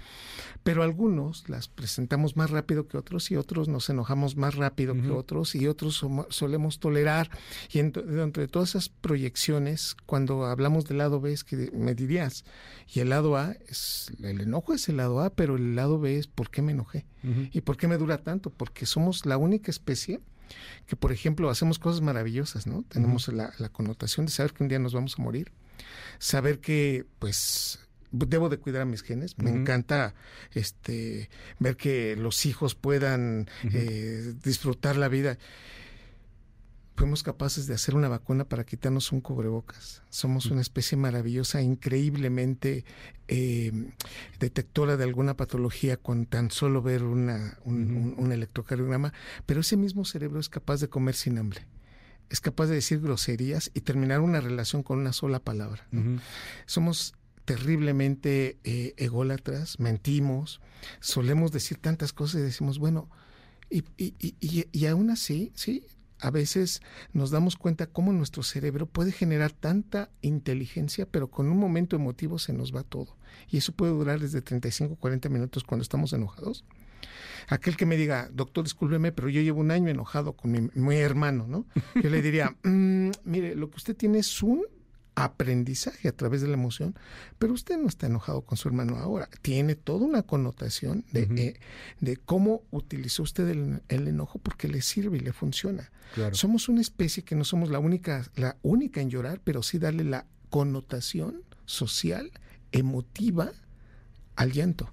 [SPEAKER 55] Pero algunos las presentamos más rápido que otros y otros nos enojamos más rápido que otros y otros solemos tolerar. Y ent- dentro de todas esas proyecciones, cuando hablamos del lado B, es que me dirías, y el lado A, es el enojo es el lado A, pero el lado B es por qué me enojé y por qué me dura tanto, porque somos la única especie que, por ejemplo, hacemos cosas maravillosas, ¿no? Tenemos la, la connotación de saber que un día nos vamos a morir, saber que, pues, debo de cuidar a mis genes. Me encanta este ver que los hijos puedan eh, disfrutar la vida. Fuimos capaces de hacer una vacuna para quitarnos un cubrebocas. Somos una especie maravillosa, increíblemente eh, detectora de alguna patología con tan solo ver una, un, un- un electrocardiograma, pero ese mismo cerebro es capaz de comer sin hambre. Es capaz de decir groserías y terminar una relación con una sola palabra. ¿no? Somos terriblemente eh, ególatras, mentimos, solemos decir tantas cosas y decimos, bueno, y, y, y, y- y aún así, sí, a veces nos damos cuenta cómo nuestro cerebro puede generar tanta inteligencia, pero con un momento emotivo se nos va todo. Y eso puede durar desde 35 o 40 minutos cuando estamos enojados. Aquel que me diga, doctor, discúlpeme, pero yo llevo un año enojado con mi, mi hermano, ¿no? Yo le diría, "Mm, mire, lo que usted tiene es un aprendizaje a través de la emoción, pero usted no está enojado con su hermano ahora. Tiene toda una connotación de, eh, de cómo utilizó usted el, el enojo porque le sirve y le funciona.
[SPEAKER 2] Claro.
[SPEAKER 55] Somos una especie que no somos la única, la única en llorar, pero sí darle la connotación social, emotiva al llanto.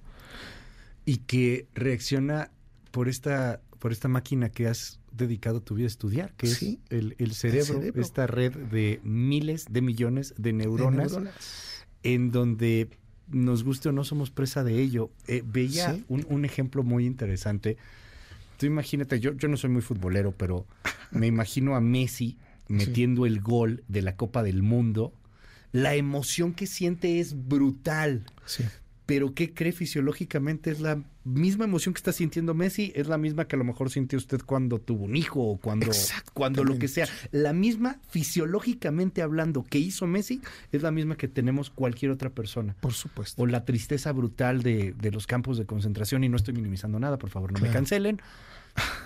[SPEAKER 2] Y que reacciona por esta, por esta máquina que has dedicado tu vida a estudiar, que
[SPEAKER 55] Sí,
[SPEAKER 2] es el, el cerebro,
[SPEAKER 55] cerebro.
[SPEAKER 2] esta red de miles de millones de neuronas,
[SPEAKER 55] neuronas.
[SPEAKER 2] en donde nos guste o no somos presa de ello. Eh, veía
[SPEAKER 55] Sí.
[SPEAKER 2] un, un ejemplo muy interesante. Tú imagínate, yo, yo no soy muy futbolero, pero me imagino a Messi metiendo el gol de la Copa del Mundo. La emoción que siente es brutal. Pero ¿qué cree fisiológicamente? Es la misma emoción que está sintiendo Messi, es la misma que a lo mejor sintió usted cuando tuvo un hijo o cuando, cuando lo que sea. La misma fisiológicamente hablando que hizo Messi es la misma que tenemos cualquier otra persona.
[SPEAKER 55] Por supuesto.
[SPEAKER 2] O la tristeza brutal de, de los campos de concentración, y no estoy minimizando nada, por favor, no me cancelen.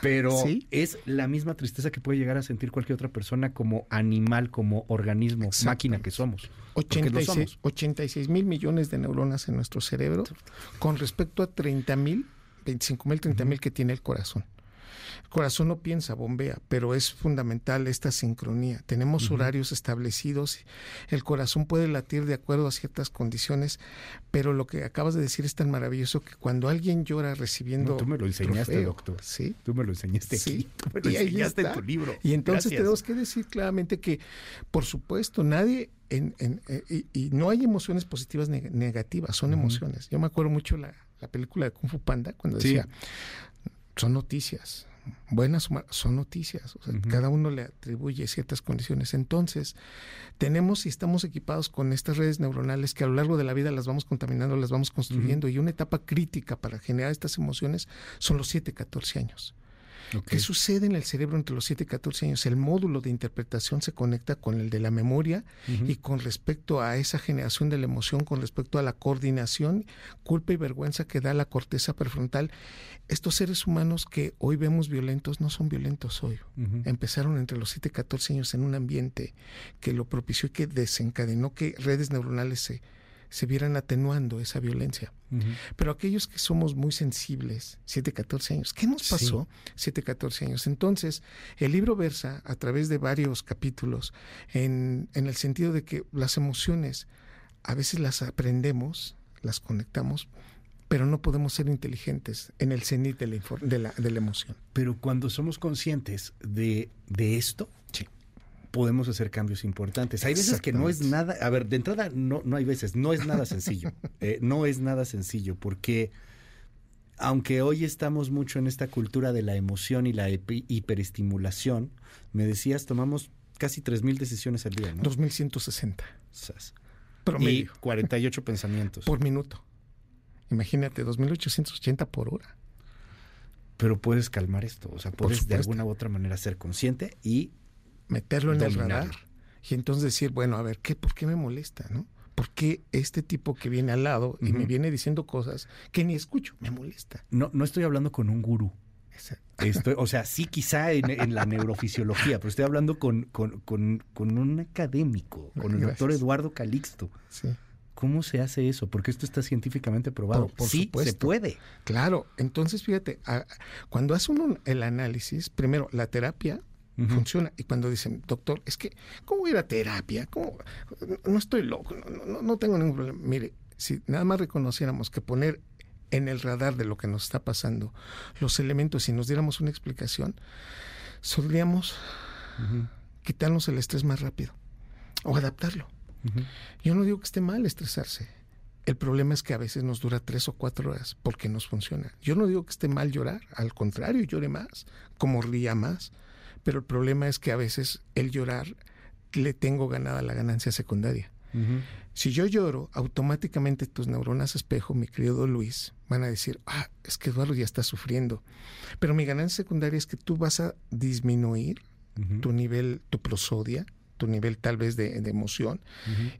[SPEAKER 2] Pero es la misma tristeza que puede llegar a sentir cualquier otra persona como animal, como organismo, máquina que somos.
[SPEAKER 55] 86, 86 mil millones de neuronas en nuestro cerebro con respecto a 30 mil, 25 mil, 30 mil que tiene el corazón. El corazón no piensa, bombea, pero es fundamental esta sincronía. Tenemos horarios establecidos, el corazón puede latir de acuerdo a ciertas condiciones, pero lo que acabas de decir es tan maravilloso que cuando alguien llora recibiendo...
[SPEAKER 2] tú me lo enseñaste, doctor. Sí. Tú me lo enseñaste sí. Tú me lo enseñaste en tu libro.
[SPEAKER 55] Y entonces tenemos que decir claramente que, por supuesto, nadie en, eh, y, no hay emociones positivas ni negativas, son emociones. Yo me acuerdo mucho la, la película de Kung Fu Panda cuando decía, son noticias, buenas o malas, son noticias. Cada uno le atribuye ciertas condiciones. Entonces, tenemos y estamos equipados con estas redes neuronales que a lo largo de la vida las vamos contaminando, las vamos construyendo. Y una etapa crítica para generar estas emociones son los 7, 14 años. ¿Qué sucede en el cerebro entre los 7 y 14 años? El módulo de interpretación se conecta con el de la memoria y con respecto a esa generación de la emoción, con respecto a la coordinación, culpa y vergüenza que da la corteza prefrontal. Estos seres humanos que hoy vemos violentos no son violentos hoy. Empezaron entre los 7 y 14 años en un ambiente que lo propició y que desencadenó que redes neuronales se se vieran atenuando esa violencia. Pero aquellos que somos muy sensibles, 7, 14 años, ¿qué nos pasó? 7, 14 años. Entonces, el libro versa a través de varios capítulos en, en el sentido de que las emociones a veces las aprendemos, las conectamos, pero no podemos ser inteligentes en el cenit de la, de la, de la emoción.
[SPEAKER 2] Pero cuando somos conscientes de, de esto, podemos hacer cambios importantes. Hay veces que no es nada, a ver, de entrada no, no hay veces, no es nada sencillo, eh, no es nada sencillo, porque aunque hoy estamos mucho en esta cultura de la emoción y la hiperestimulación, me decías, tomamos casi 3.000 decisiones al día, ¿no?
[SPEAKER 55] 2.160.
[SPEAKER 2] Y 48 pensamientos.
[SPEAKER 55] Por minuto. Imagínate, 2.880 por hora.
[SPEAKER 2] Pero puedes calmar esto, o sea, puedes de alguna u otra manera ser consciente y
[SPEAKER 55] meterlo en el radar y entonces decir, bueno, a ver, ¿qué, ¿por qué me molesta? ¿no? ¿Por qué este tipo que viene al lado y me viene diciendo cosas que ni escucho, me molesta?
[SPEAKER 2] No, no estoy hablando con un gurú. Estoy, o sea, sí quizá en, la neurofisiología, pero estoy hablando con, con, un académico, con el doctor Eduardo Calixto. Sí. ¿Cómo se hace eso? Porque esto está científicamente probado. Por, sí, se puede.
[SPEAKER 55] Claro. Entonces, fíjate, cuando hace uno el análisis, primero, la terapia funciona. Y cuando dicen, doctor, es que, ¿cómo ir a terapia? ¿Cómo? No estoy loco, no, no, tengo ningún problema. Mire, si nada más reconociéramos que poner en el radar de lo que nos está pasando los elementos y nos diéramos una explicación, solíamos quitarnos el estrés más rápido o adaptarlo. Yo no digo que esté mal estresarse. El problema es que a veces nos dura tres o cuatro horas porque nos funciona. Yo no digo que esté mal llorar, al contrario, llore más, como ría más, pero el problema es que a veces el llorar le tengo ganada la ganancia secundaria. Si yo lloro, automáticamente tus neuronas espejo, mi querido Luis, van a decir, ah, es que Eduardo ya está sufriendo. Pero mi ganancia secundaria es que tú vas a disminuir tu nivel, tu prosodia, tu nivel tal vez de, de emoción,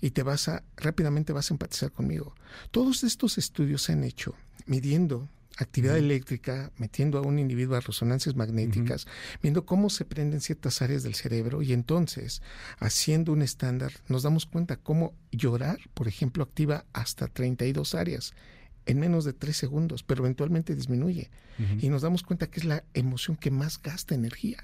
[SPEAKER 55] y te vas a, rápidamente vas a empatizar conmigo. Todos estos estudios se han hecho midiendo actividad eléctrica, metiendo a un individuo a resonancias magnéticas, viendo cómo se prenden ciertas áreas del cerebro y entonces, haciendo un estándar, nos damos cuenta cómo llorar, por ejemplo, activa hasta 32 áreas en menos de 3 segundos, pero eventualmente disminuye. Y nos damos cuenta que es la emoción que más gasta energía.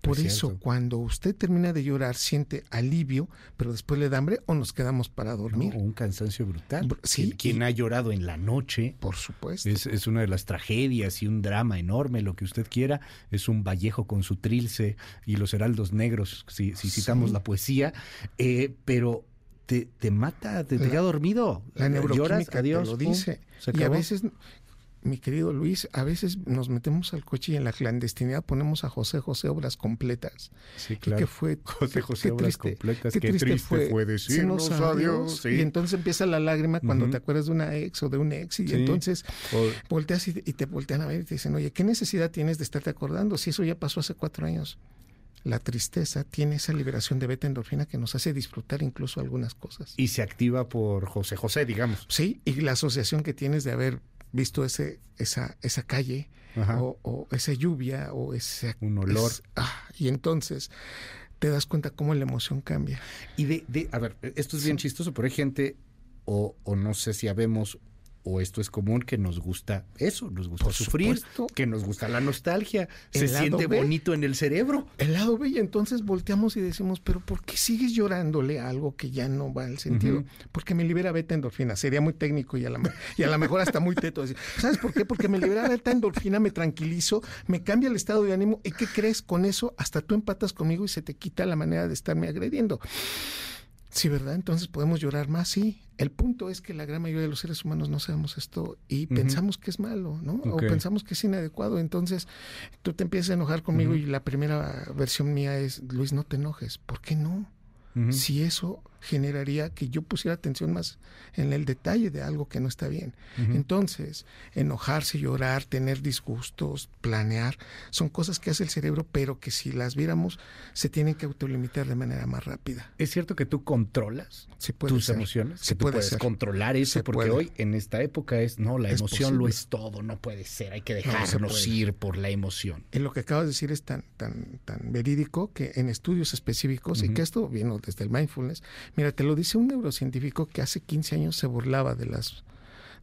[SPEAKER 55] Por eso, cuando usted termina de llorar, siente alivio, pero después le da hambre o nos quedamos para dormir.
[SPEAKER 2] un cansancio brutal. Sí. Quien, ha llorado en la noche.
[SPEAKER 55] Por supuesto.
[SPEAKER 2] Es, una de las tragedias y un drama enorme, lo que usted quiera. Es un Vallejo con su trilce y los heraldos negros, si, citamos la poesía. Eh, pero te, te, mata, te, queda dormido.
[SPEAKER 55] La neuroquímica adiós, lo dice. y a veces mi querido Luis, a veces nos metemos al coche y en la clandestinidad ponemos a José José obras completas.
[SPEAKER 2] Sí, claro.
[SPEAKER 55] que fue
[SPEAKER 2] José José obras completas. Qué, triste, fue, fue decirnos
[SPEAKER 55] adiós. Y entonces empieza la lágrima cuando te acuerdas de una ex o de un ex y entonces volteas y, te voltean a ver y te dicen, oye, ¿qué necesidad tienes de estarte acordando si eso ya pasó hace cuatro años? La tristeza tiene esa liberación de beta endorfina que nos hace disfrutar incluso algunas cosas.
[SPEAKER 2] Y se activa por José José, digamos.
[SPEAKER 55] Sí, y la asociación que tienes de haber visto ese, esa, esa calle o, o, esa lluvia o ese...
[SPEAKER 2] Un olor.
[SPEAKER 55] ah, y entonces te das cuenta cómo la emoción cambia.
[SPEAKER 2] Y de, de a ver, esto es bien chistoso, pero hay gente, o, o no sé si habemos o esto es común que nos gusta eso, nos gusta sufrir, que nos gusta la nostalgia, se siente bonito en el cerebro.
[SPEAKER 55] El lado B, y entonces volteamos y decimos, pero ¿por qué sigues llorándole a algo que ya no va al sentido? Porque me libera beta endorfina, sería muy técnico y a la, y a lo mejor hasta muy teto. ¿Sabes por qué? Porque me libera beta endorfina, me tranquilizo, me cambia el estado de ánimo y ¿qué crees? Con eso hasta tú empatas conmigo y se te quita la manera de estarme agrediendo. Sí, ¿verdad? Entonces podemos llorar más, sí. El punto es que la gran mayoría de los seres humanos no sabemos esto y pensamos que es malo, ¿no? O pensamos que es inadecuado. Entonces tú te empiezas a enojar conmigo y la primera versión mía es, Luis, no te enojes. ¿Por qué no? Si eso generaría que yo pusiera atención más en el detalle de algo que no está bien. Entonces, enojarse, llorar, tener disgustos, planear, son cosas que hace el cerebro, pero que si las viéramos, se tienen que autolimitar de manera más rápida.
[SPEAKER 2] ¿Es cierto que tú controlas tus emociones?
[SPEAKER 55] Se
[SPEAKER 2] puede
[SPEAKER 55] puedes
[SPEAKER 2] controlar eso, porque hoy en esta época es, no, la emoción lo es todo, no puede ser, hay que dejarnos ir por la emoción.
[SPEAKER 55] En lo que acabas de decir es tan, tan, tan verídico que en estudios específicos, y que esto viene desde el mindfulness, Mira, te lo dice un neurocientífico que hace 15 años se burlaba de las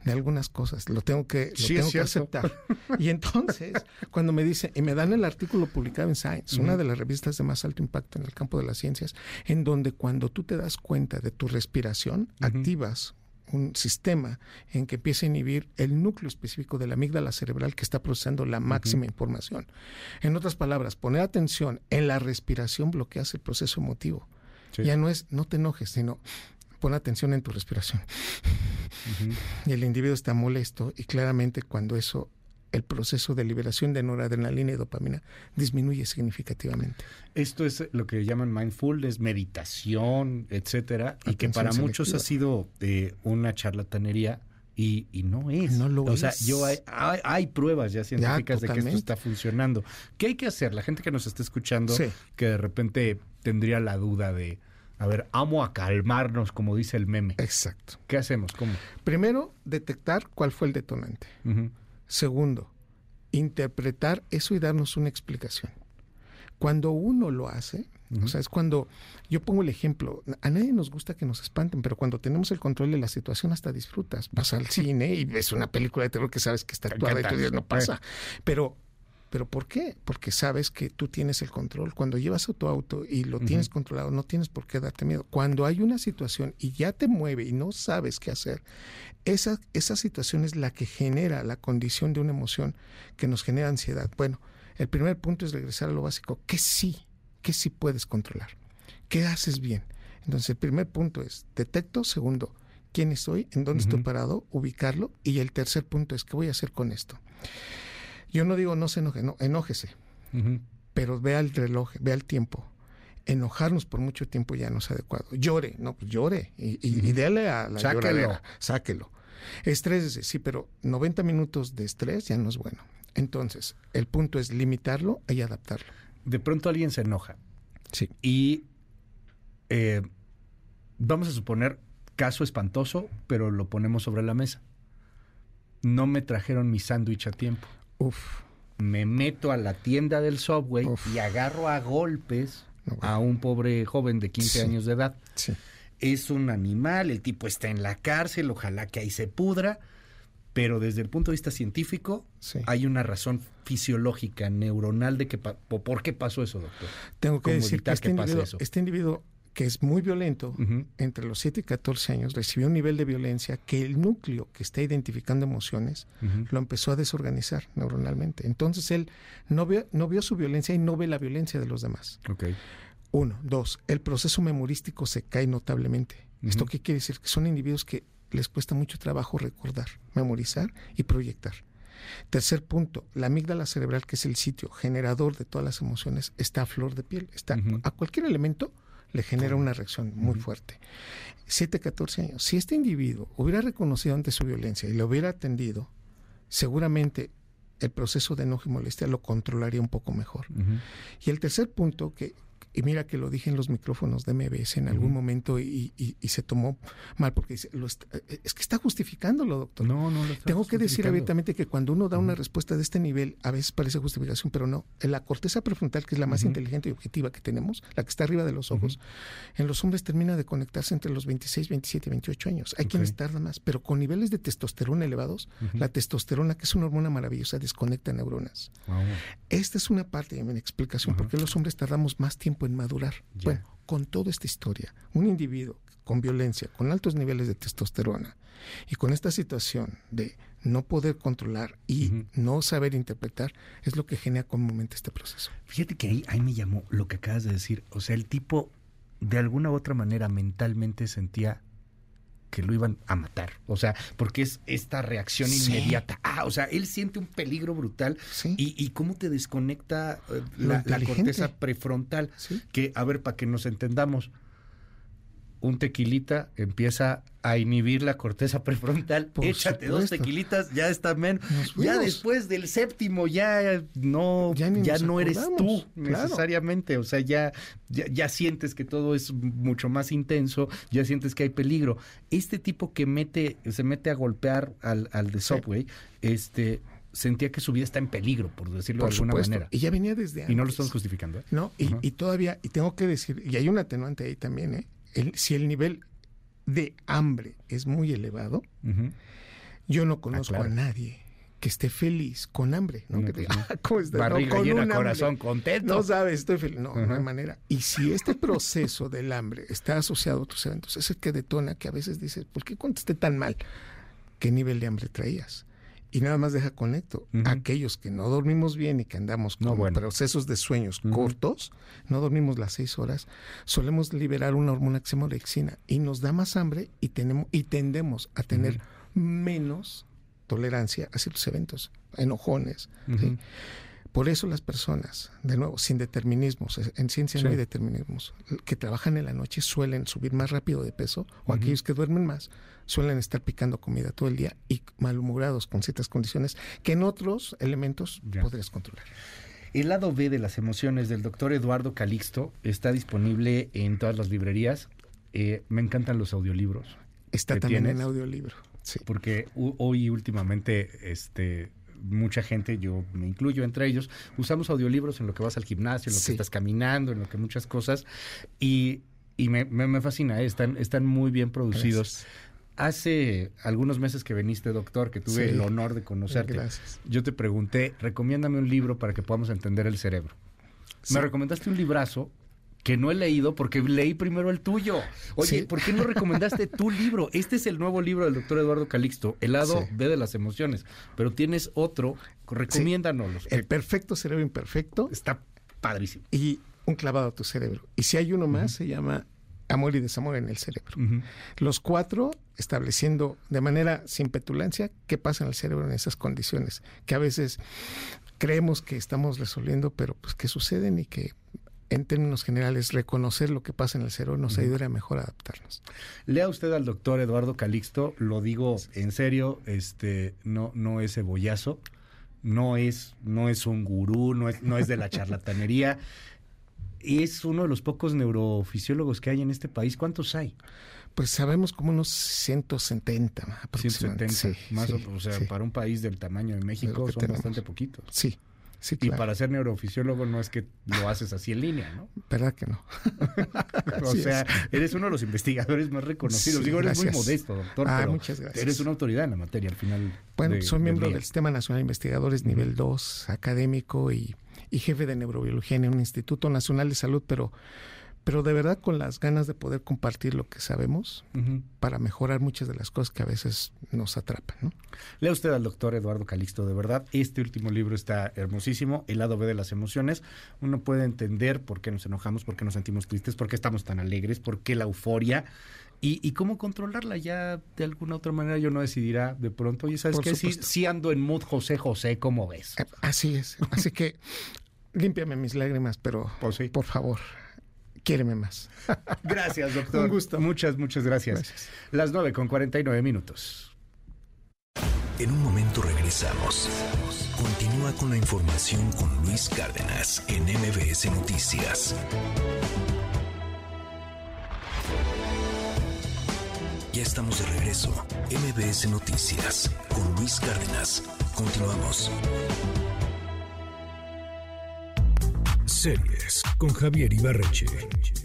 [SPEAKER 55] de algunas cosas. Lo tengo que, lo tengo que aceptar. Y entonces, cuando me dice, y me dan el artículo publicado en Science, una de las revistas de más alto impacto en el campo de las ciencias, en donde cuando tú te das cuenta de tu respiración, activas un sistema en que empieza a inhibir el núcleo específico de la amígdala cerebral que está procesando la máxima información. En otras palabras, poner atención en la respiración bloquea el proceso emotivo. Ya no es, no te enojes, sino pon atención en tu respiración. Y el individuo está molesto y claramente cuando eso, el proceso de liberación de noradrenalina y dopamina disminuye significativamente.
[SPEAKER 2] Esto es lo que llaman mindfulness, meditación, etcétera, y que para muchos ha sido eh, una charlatanería y, no es.
[SPEAKER 55] No lo
[SPEAKER 2] o sea, yo hay, hay, pruebas ya científicas de que esto está funcionando. ¿Qué hay que hacer? La gente que nos está escuchando, que de repente tendría la duda de, a ver, amo a calmarnos, como dice el meme.
[SPEAKER 55] Exacto.
[SPEAKER 2] ¿Qué hacemos? ¿Cómo?
[SPEAKER 55] Primero, detectar cuál fue el detonante. Segundo, interpretar eso y darnos una explicación. Cuando uno lo hace, o sea, es cuando yo pongo el ejemplo, a nadie nos gusta que nos espanten, pero cuando tenemos el control de la situación hasta disfrutas. Vas al cine y ves una película de terror que sabes que está actuada y tú dices, no pasa. Pero ¿Pero por qué? Porque sabes que tú tienes el control. Cuando llevas a tu auto y lo tienes controlado, no tienes por qué darte miedo. Cuando hay una situación y ya te mueve y no sabes qué hacer, esa, esa situación es la que genera la condición de una emoción que nos genera ansiedad. Bueno, el primer punto es regresar a lo básico. ¿Qué sí? ¿Qué sí puedes controlar? ¿Qué haces bien? Entonces, el primer punto es detecto. Segundo, quién estoy, en dónde estoy parado, ubicarlo. Y el tercer punto es, ¿qué voy a hacer con esto? Yo no digo no se enoje, no, enójese. Pero vea el reloj, vea el tiempo. Enojarnos por mucho tiempo ya no es adecuado. Llore, no, pues llore. Y, y, déle a la sáquelo. sáquelo. Estrés, sí, pero 90 minutos de estrés ya no es bueno. Entonces, el punto es limitarlo y adaptarlo.
[SPEAKER 2] De pronto alguien se enoja.
[SPEAKER 55] Sí.
[SPEAKER 2] Y eh, vamos a suponer caso espantoso, pero lo ponemos sobre la mesa. No me trajeron mi sándwich a tiempo.
[SPEAKER 55] Uf.
[SPEAKER 2] Me meto a la tienda del Subway y agarro a golpes a un pobre joven de 15 años de edad. Es un animal, el tipo está en la cárcel, ojalá que ahí se pudra, pero desde el punto de vista científico hay una razón fisiológica, neuronal de que por qué pasó eso, doctor.
[SPEAKER 55] Tengo que decir que, este, individuo, este individuo que es muy violento, entre los 7 y 14 años, recibió un nivel de violencia que el núcleo que está identificando emociones lo empezó a desorganizar neuronalmente. Entonces él no vio, no vio su violencia y no ve la violencia de los demás. Uno. Dos, el proceso memorístico se cae notablemente. ¿Esto qué quiere decir? Que son individuos que les cuesta mucho trabajo recordar, memorizar y proyectar. Tercer punto, la amígdala cerebral, que es el sitio generador de todas las emociones, está a flor de piel. Está a cualquier elemento le genera una reacción muy fuerte. 7, 14 años. Si este individuo hubiera reconocido ante su violencia y lo hubiera atendido, seguramente el proceso de enojo y molestia lo controlaría un poco mejor. Y el tercer punto, que y mira que lo dije en los micrófonos de MBS en algún momento y, se tomó mal porque dice, eh, es que está justificándolo, doctor.
[SPEAKER 2] No, no lo
[SPEAKER 55] Tengo que decir abiertamente que cuando uno da una respuesta de este nivel, a veces parece justificación, pero no. En la corteza prefrontal, que es la más inteligente y objetiva que tenemos, la que está arriba de los ojos, en los hombres termina de conectarse entre los 26, 27 y 28 años. Hay quienes tardan más, pero con niveles de testosterona elevados, la testosterona, que es una hormona maravillosa, desconecta neuronas. Esta es una parte de mi explicación, por qué los hombres tardamos más tiempo en madurar. Bueno, con toda esta historia, un individuo con violencia, con altos niveles de testosterona y con esta situación de no poder controlar y no saber interpretar, es lo que genera comúnmente este proceso.
[SPEAKER 2] Fíjate que ahí, ahí me llamó lo que acabas de decir. O sea, el tipo de alguna u otra manera mentalmente sentía que lo iban a matar. O sea, porque es esta reacción inmediata. Ah, o sea, él siente un peligro brutal. Y, y, cómo te desconecta eh, la, la, corteza prefrontal. Que, a ver, para que nos entendamos, un tequilita empieza a inhibir la corteza prefrontal. Échate dos tequilitas, ya está menos. Ya después del séptimo, ya no, ya, no eres tú necesariamente. O sea, ya, ya, sientes que todo es mucho más intenso, ya sientes que hay peligro. Este tipo que mete, se mete a golpear al, al de Subway, este sentía que su vida está en peligro, por decirlo de alguna manera.
[SPEAKER 55] Y ya venía desde antes.
[SPEAKER 2] Y no lo estamos justificando. ¿eh?
[SPEAKER 55] No, y, y, todavía, y tengo que decir, y hay un atenuante ahí también, ¿eh? Si el nivel de hambre es muy elevado, yo no conozco a nadie que esté feliz con hambre, ¿no? que
[SPEAKER 2] pues ah, ¿cómo Barriga llena, corazón contento.
[SPEAKER 55] No sabes, estoy feliz. No, no hay manera. Y si este proceso del hambre está asociado a tus eventos, es el que detona que a veces dices, ¿por qué contesté tan mal? ¿Qué nivel de hambre traías? Y nada más deja conecto. Aquellos que no dormimos bien y que andamos con procesos de sueños cortos, no dormimos las seis horas, solemos liberar una hormona que se llama orexina y nos da más hambre y, tenemos, y tendemos a tener menos tolerancia a ciertos eventos, enojones. Por eso las personas, de nuevo, sin determinismos, en ciencia no hay determinismos, que trabajan en la noche suelen subir más rápido de peso, o aquellos que duermen más suelen estar picando comida todo el día y malhumorados con ciertas condiciones que en otros elementos podrías controlar.
[SPEAKER 2] El lado B de las emociones del doctor Eduardo Calixto está disponible en todas las librerías. Eh, me encantan los audiolibros.
[SPEAKER 55] Está también en audiolibro. Sí.
[SPEAKER 2] Porque hoy últimamente este, mucha gente, yo me incluyo entre ellos, usamos audiolibros en lo que vas al gimnasio, en lo que estás caminando, en lo que muchas cosas. Y, y me, me, fascina, ¿eh? están, están muy bien producidos. Hace algunos meses que viniste, doctor, que tuve el honor de conocerte, yo te pregunté, recomiéndame un libro para que podamos entender el cerebro. Me recomendaste un librazo que no he leído porque leí primero el tuyo. Oye, ¿por qué no recomendaste tu libro? Este es el nuevo libro del doctor Eduardo Calixto, El lado B de las emociones. Pero tienes otro, recomiéndanos.
[SPEAKER 55] El perfecto cerebro imperfecto.
[SPEAKER 2] Está padrísimo.
[SPEAKER 55] Y un clavado a tu cerebro. Y si hay uno más, se llama Amor y Desamor en el cerebro. Los cuatro estableciendo de manera sin petulancia qué pasa en el cerebro en esas condiciones, que a veces creemos que estamos resolviendo, pero pues que suceden y que en términos generales, reconocer lo que pasa en el cerebro nos ayudaría mejor a adaptarnos.
[SPEAKER 2] Lea usted al doctor Eduardo Calixto, lo digo en serio, este, no, no es cebollazo, no es, no es un gurú, no es, no es de la charlatanería. es uno de los pocos neurofisiólogos que hay en este país. ¿Cuántos hay?
[SPEAKER 55] Pues sabemos como unos 170
[SPEAKER 2] aproximadamente. 170, más o, sea, para un país del tamaño de México son bastante poquitos.
[SPEAKER 55] Sí,
[SPEAKER 2] y para ser neurofisiólogo no es que lo haces así en línea, ¿no?
[SPEAKER 55] ¿Verdad que no?
[SPEAKER 2] o sea, eres uno de los investigadores más reconocidos. Digo, eres muy modesto, doctor.
[SPEAKER 55] Ah, muchas gracias.
[SPEAKER 2] Eres una autoridad en la materia al final.
[SPEAKER 55] Bueno, soy miembro del, Sistema Nacional de Investigadores nivel 2, académico y, y jefe de neurobiología en un Instituto Nacional de Salud, pero pero de verdad con las ganas de poder compartir lo que sabemos para mejorar muchas de las cosas que a veces nos atrapan. ¿no?
[SPEAKER 2] Lea usted al doctor Eduardo Calixto, de verdad, este último libro está hermosísimo, El lado B de las emociones. Uno puede entender por qué nos enojamos, por qué nos sentimos tristes, por qué estamos tan alegres, por qué la euforia. Y, cómo controlarla ya de alguna otra manera yo no decidirá de pronto, oye, ¿sabes qué? Sí, ando en mood José José, ¿cómo ves?
[SPEAKER 55] Así es, así que límpiame mis lágrimas, pero pues por favor, quiéreme más.
[SPEAKER 2] Gracias, doctor.
[SPEAKER 55] Un gusto.
[SPEAKER 2] Muchas, muchas gracias. gracias. Las 9 con 49 minutos.
[SPEAKER 1] En un momento regresamos. Continúa con la información con Luis Cárdenas en MBS Noticias. Ya estamos de regreso. MBS Noticias con Luis Cárdenas. Continuamos. Series con Javier Ibarreche.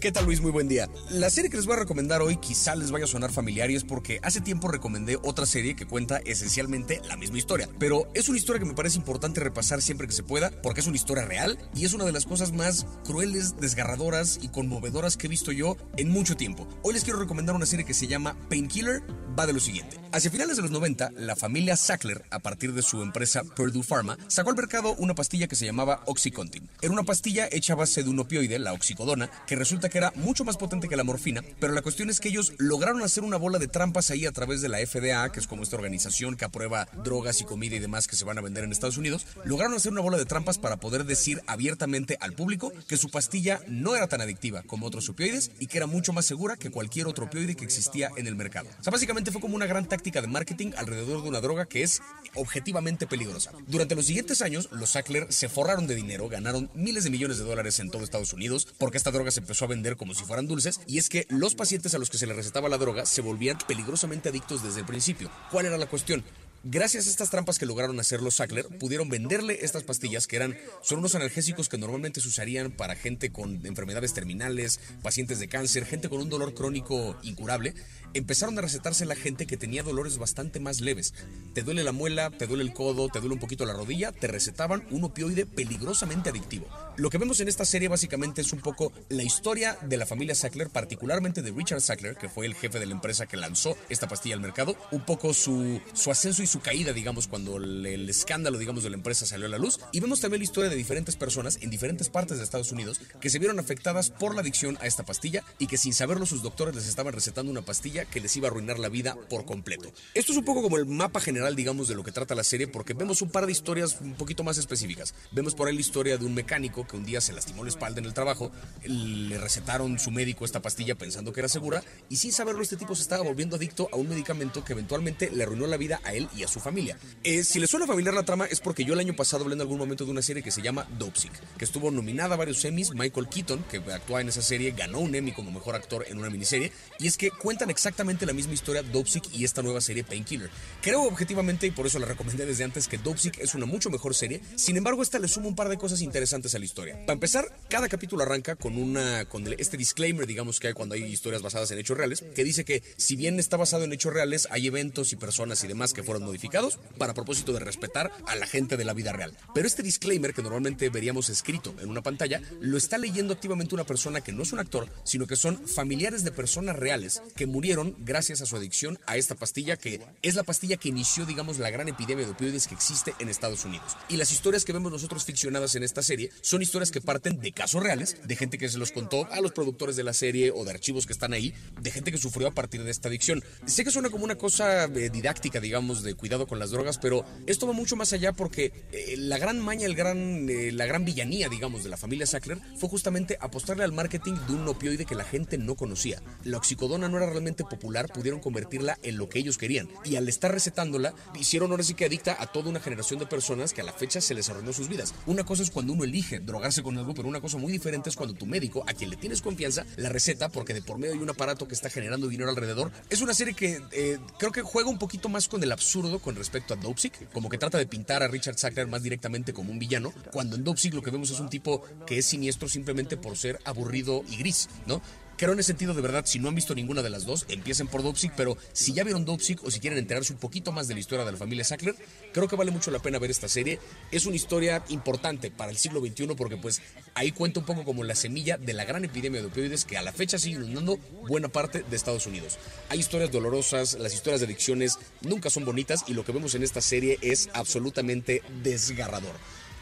[SPEAKER 56] ¿Qué tal Luis? Muy buen día. La serie que les voy a recomendar hoy quizá les vaya a sonar familiar y es porque hace tiempo recomendé otra serie que cuenta esencialmente la misma historia. Pero es una historia que me parece importante repasar siempre que se pueda porque es una historia real y es una de las cosas más crueles, desgarradoras y conmovedoras que he visto yo en mucho tiempo. Hoy les quiero recomendar una serie que se llama Painkiller. Va de lo siguiente. Hacia finales de los 90, la familia Sackler, a partir de su empresa Purdue Pharma, sacó al mercado una pastilla que se llamaba Oxycontin. Era una pastilla hecha a base de un opioide, la oxicodona, que resulta que era mucho más potente que la morfina, pero la cuestión es que ellos lograron hacer una bola de trampas ahí a través de la FDA, que es como esta organización que aprueba drogas y comida y demás que se van a vender en Estados Unidos, lograron hacer una bola de trampas para poder decir abiertamente al público que su pastilla no era tan adictiva como otros opioides y que era mucho más segura que cualquier otro opioide que existía en el mercado. O sea, básicamente fue como una gran táctica de marketing alrededor de una droga que es objetivamente peligrosa. Durante los siguientes años, los Sackler se forraron de dinero, ganaron miles de millones de dólares en todo Estados Unidos porque esta droga se empezó a vender como si fueran dulces y es que los pacientes a los que se les recetaba la droga se volvían peligrosamente adictos desde el principio. ¿Cuál era la cuestión? Gracias a estas trampas que lograron hacer los Sackler, pudieron venderle estas pastillas que eran, son unos analgésicos que normalmente se usarían para gente con enfermedades terminales, pacientes de cáncer, gente con un dolor crónico incurable. Empezaron a recetarse la gente que tenía dolores bastante más leves. Te duele la muela, te duele el codo, te duele un poquito la rodilla, te recetaban un opioide peligrosamente adictivo. Lo que vemos en esta serie básicamente es un poco la historia de la familia Sackler, particularmente de Richard Sackler, que fue el jefe de la empresa que lanzó esta pastilla al mercado, un poco su, su ascenso y su caída, digamos, cuando el, el escándalo, digamos, de la empresa salió a la luz. Y vemos también la historia de diferentes personas en diferentes partes de Estados Unidos que se vieron afectadas por la adicción a esta pastilla y que sin saberlo sus doctores les estaban recetando una pastilla que les iba a arruinar la vida por completo. Esto es un poco como el mapa general, digamos, de lo que trata la serie, porque vemos un par de historias un poquito más específicas. Vemos por ahí la historia de un mecánico que un día se lastimó la espalda en el trabajo, le recetaron su médico esta pastilla pensando que era segura, y sin saberlo este tipo se estaba volviendo adicto a un medicamento que eventualmente le arruinó la vida a él y a su familia. Eh, si le suena familiar la trama es porque yo el año pasado hablé en algún momento de una serie que se llama Dopesick, que estuvo nominada a varios Emmys, Michael Keaton, que actúa en esa serie, ganó un Emmy como mejor actor en una miniserie, y es que cuentan exactamente la misma historia Dopesick y esta nueva serie Painkiller. Creo objetivamente, y por eso la recomendé desde antes, que Dopesick es una mucho mejor serie, sin embargo esta le suma un par de cosas interesantes a la historia. Para empezar, cada capítulo arranca con una con este disclaimer, digamos que hay cuando hay historias basadas en hechos reales, que dice que si bien está basado en hechos reales, hay eventos y personas y demás que fueron modificados para propósito de respetar a la gente de la vida real. Pero este disclaimer que normalmente veríamos escrito en una pantalla, lo está leyendo activamente una persona que no es un actor, sino que son familiares de personas reales que murieron gracias a su adicción a esta pastilla que es la pastilla que inició, digamos, la gran epidemia de opioides que existe en Estados Unidos. Y las historias que vemos nosotros ficcionadas en esta serie son historias que parten de casos reales, de gente que se los contó a los productores de la serie o de archivos que están ahí, de gente que sufrió a partir de esta adicción. Sé que suena como una cosa eh, didáctica, digamos, de cuidado con las drogas, pero esto va mucho más allá porque eh, la gran maña, el gran, eh, la gran villanía, digamos, de la familia Sackler fue justamente apostarle al marketing de un opioide que la gente no conocía. La oxicodona no era realmente popular, pudieron convertirla en lo que ellos querían. Y al estar recetándola, hicieron ahora sí que adicta a toda una generación de personas que a la fecha se les arruinó sus vidas. Una cosa es cuando uno elige drogarse con algo, pero una cosa muy diferente es cuando tu médico, a quien le tienes confianza, la receta porque de por medio hay un aparato que está generando dinero alrededor. Es una serie que eh, creo que juega un poquito más con el absurdo con respecto a Dopesick, como que trata de pintar a Richard Sackler más directamente como un villano, cuando en Dopesick lo que vemos es un tipo que es siniestro simplemente por ser aburrido y gris, ¿no? Creo en ese sentido, de verdad, si no han visto ninguna de las dos, empiecen por Dopesick, pero si ya vieron Dopesick o si quieren enterarse un poquito más de la historia de la familia Sackler, creo que vale mucho la pena ver esta serie. Es una historia importante para el siglo XXI porque pues ahí cuenta un poco como la semilla de la gran epidemia de opioides que a la fecha sigue inundando buena parte de Estados Unidos. Hay historias dolorosas, las historias de adicciones nunca son bonitas y lo que vemos en esta serie es absolutamente desgarrador.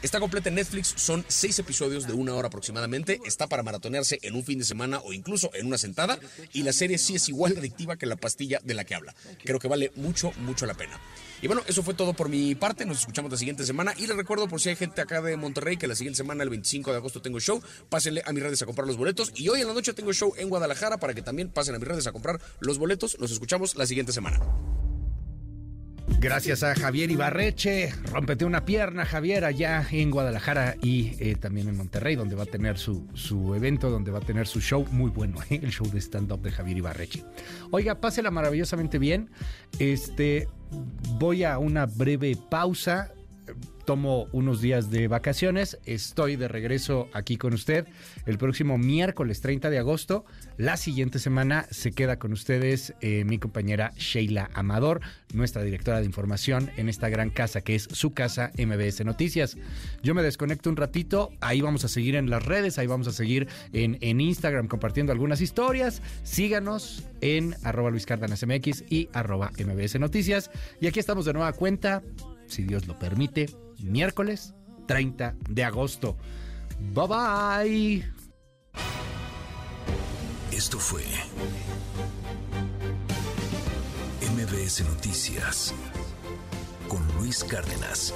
[SPEAKER 56] Está completa en Netflix, son seis episodios de una hora aproximadamente, está para maratonearse en un fin de semana o incluso en una sentada y la serie sí es igual adictiva que la pastilla de la que habla. Creo que vale mucho, mucho la pena. Y bueno, eso fue todo por mi parte. Nos escuchamos la siguiente semana. Y les recuerdo, por si hay gente acá de Monterrey, que la siguiente semana, el 25 de agosto, tengo show. Pásenle a mis redes a comprar los boletos. Y hoy en la noche tengo show en Guadalajara para que también pasen a mis redes a comprar los boletos. Nos escuchamos la siguiente semana.
[SPEAKER 2] Gracias a Javier Ibarreche. Rómpete una pierna, Javier, allá en Guadalajara y eh, también en Monterrey, donde va a tener su, su evento, donde va a tener su show muy bueno, ¿eh? el show de stand-up de Javier Ibarreche. Oiga, pásela maravillosamente bien. Este, voy a una breve pausa tomo unos días de vacaciones. Estoy de regreso aquí con usted el próximo miércoles 30 de agosto. La siguiente semana se queda con ustedes eh, mi compañera Sheila Amador, nuestra directora de información en esta gran casa que es su casa MBS Noticias. Yo me desconecto un ratito, ahí vamos a seguir en las redes, ahí vamos a seguir en, en Instagram compartiendo algunas historias. Síganos en arroba Luis Cárdenas y arroba MBS Noticias. Y aquí estamos de nueva cuenta, si Dios lo permite, miércoles 30 de agosto. Bye bye.
[SPEAKER 1] Esto fue MBS Noticias con Luis Cárdenas.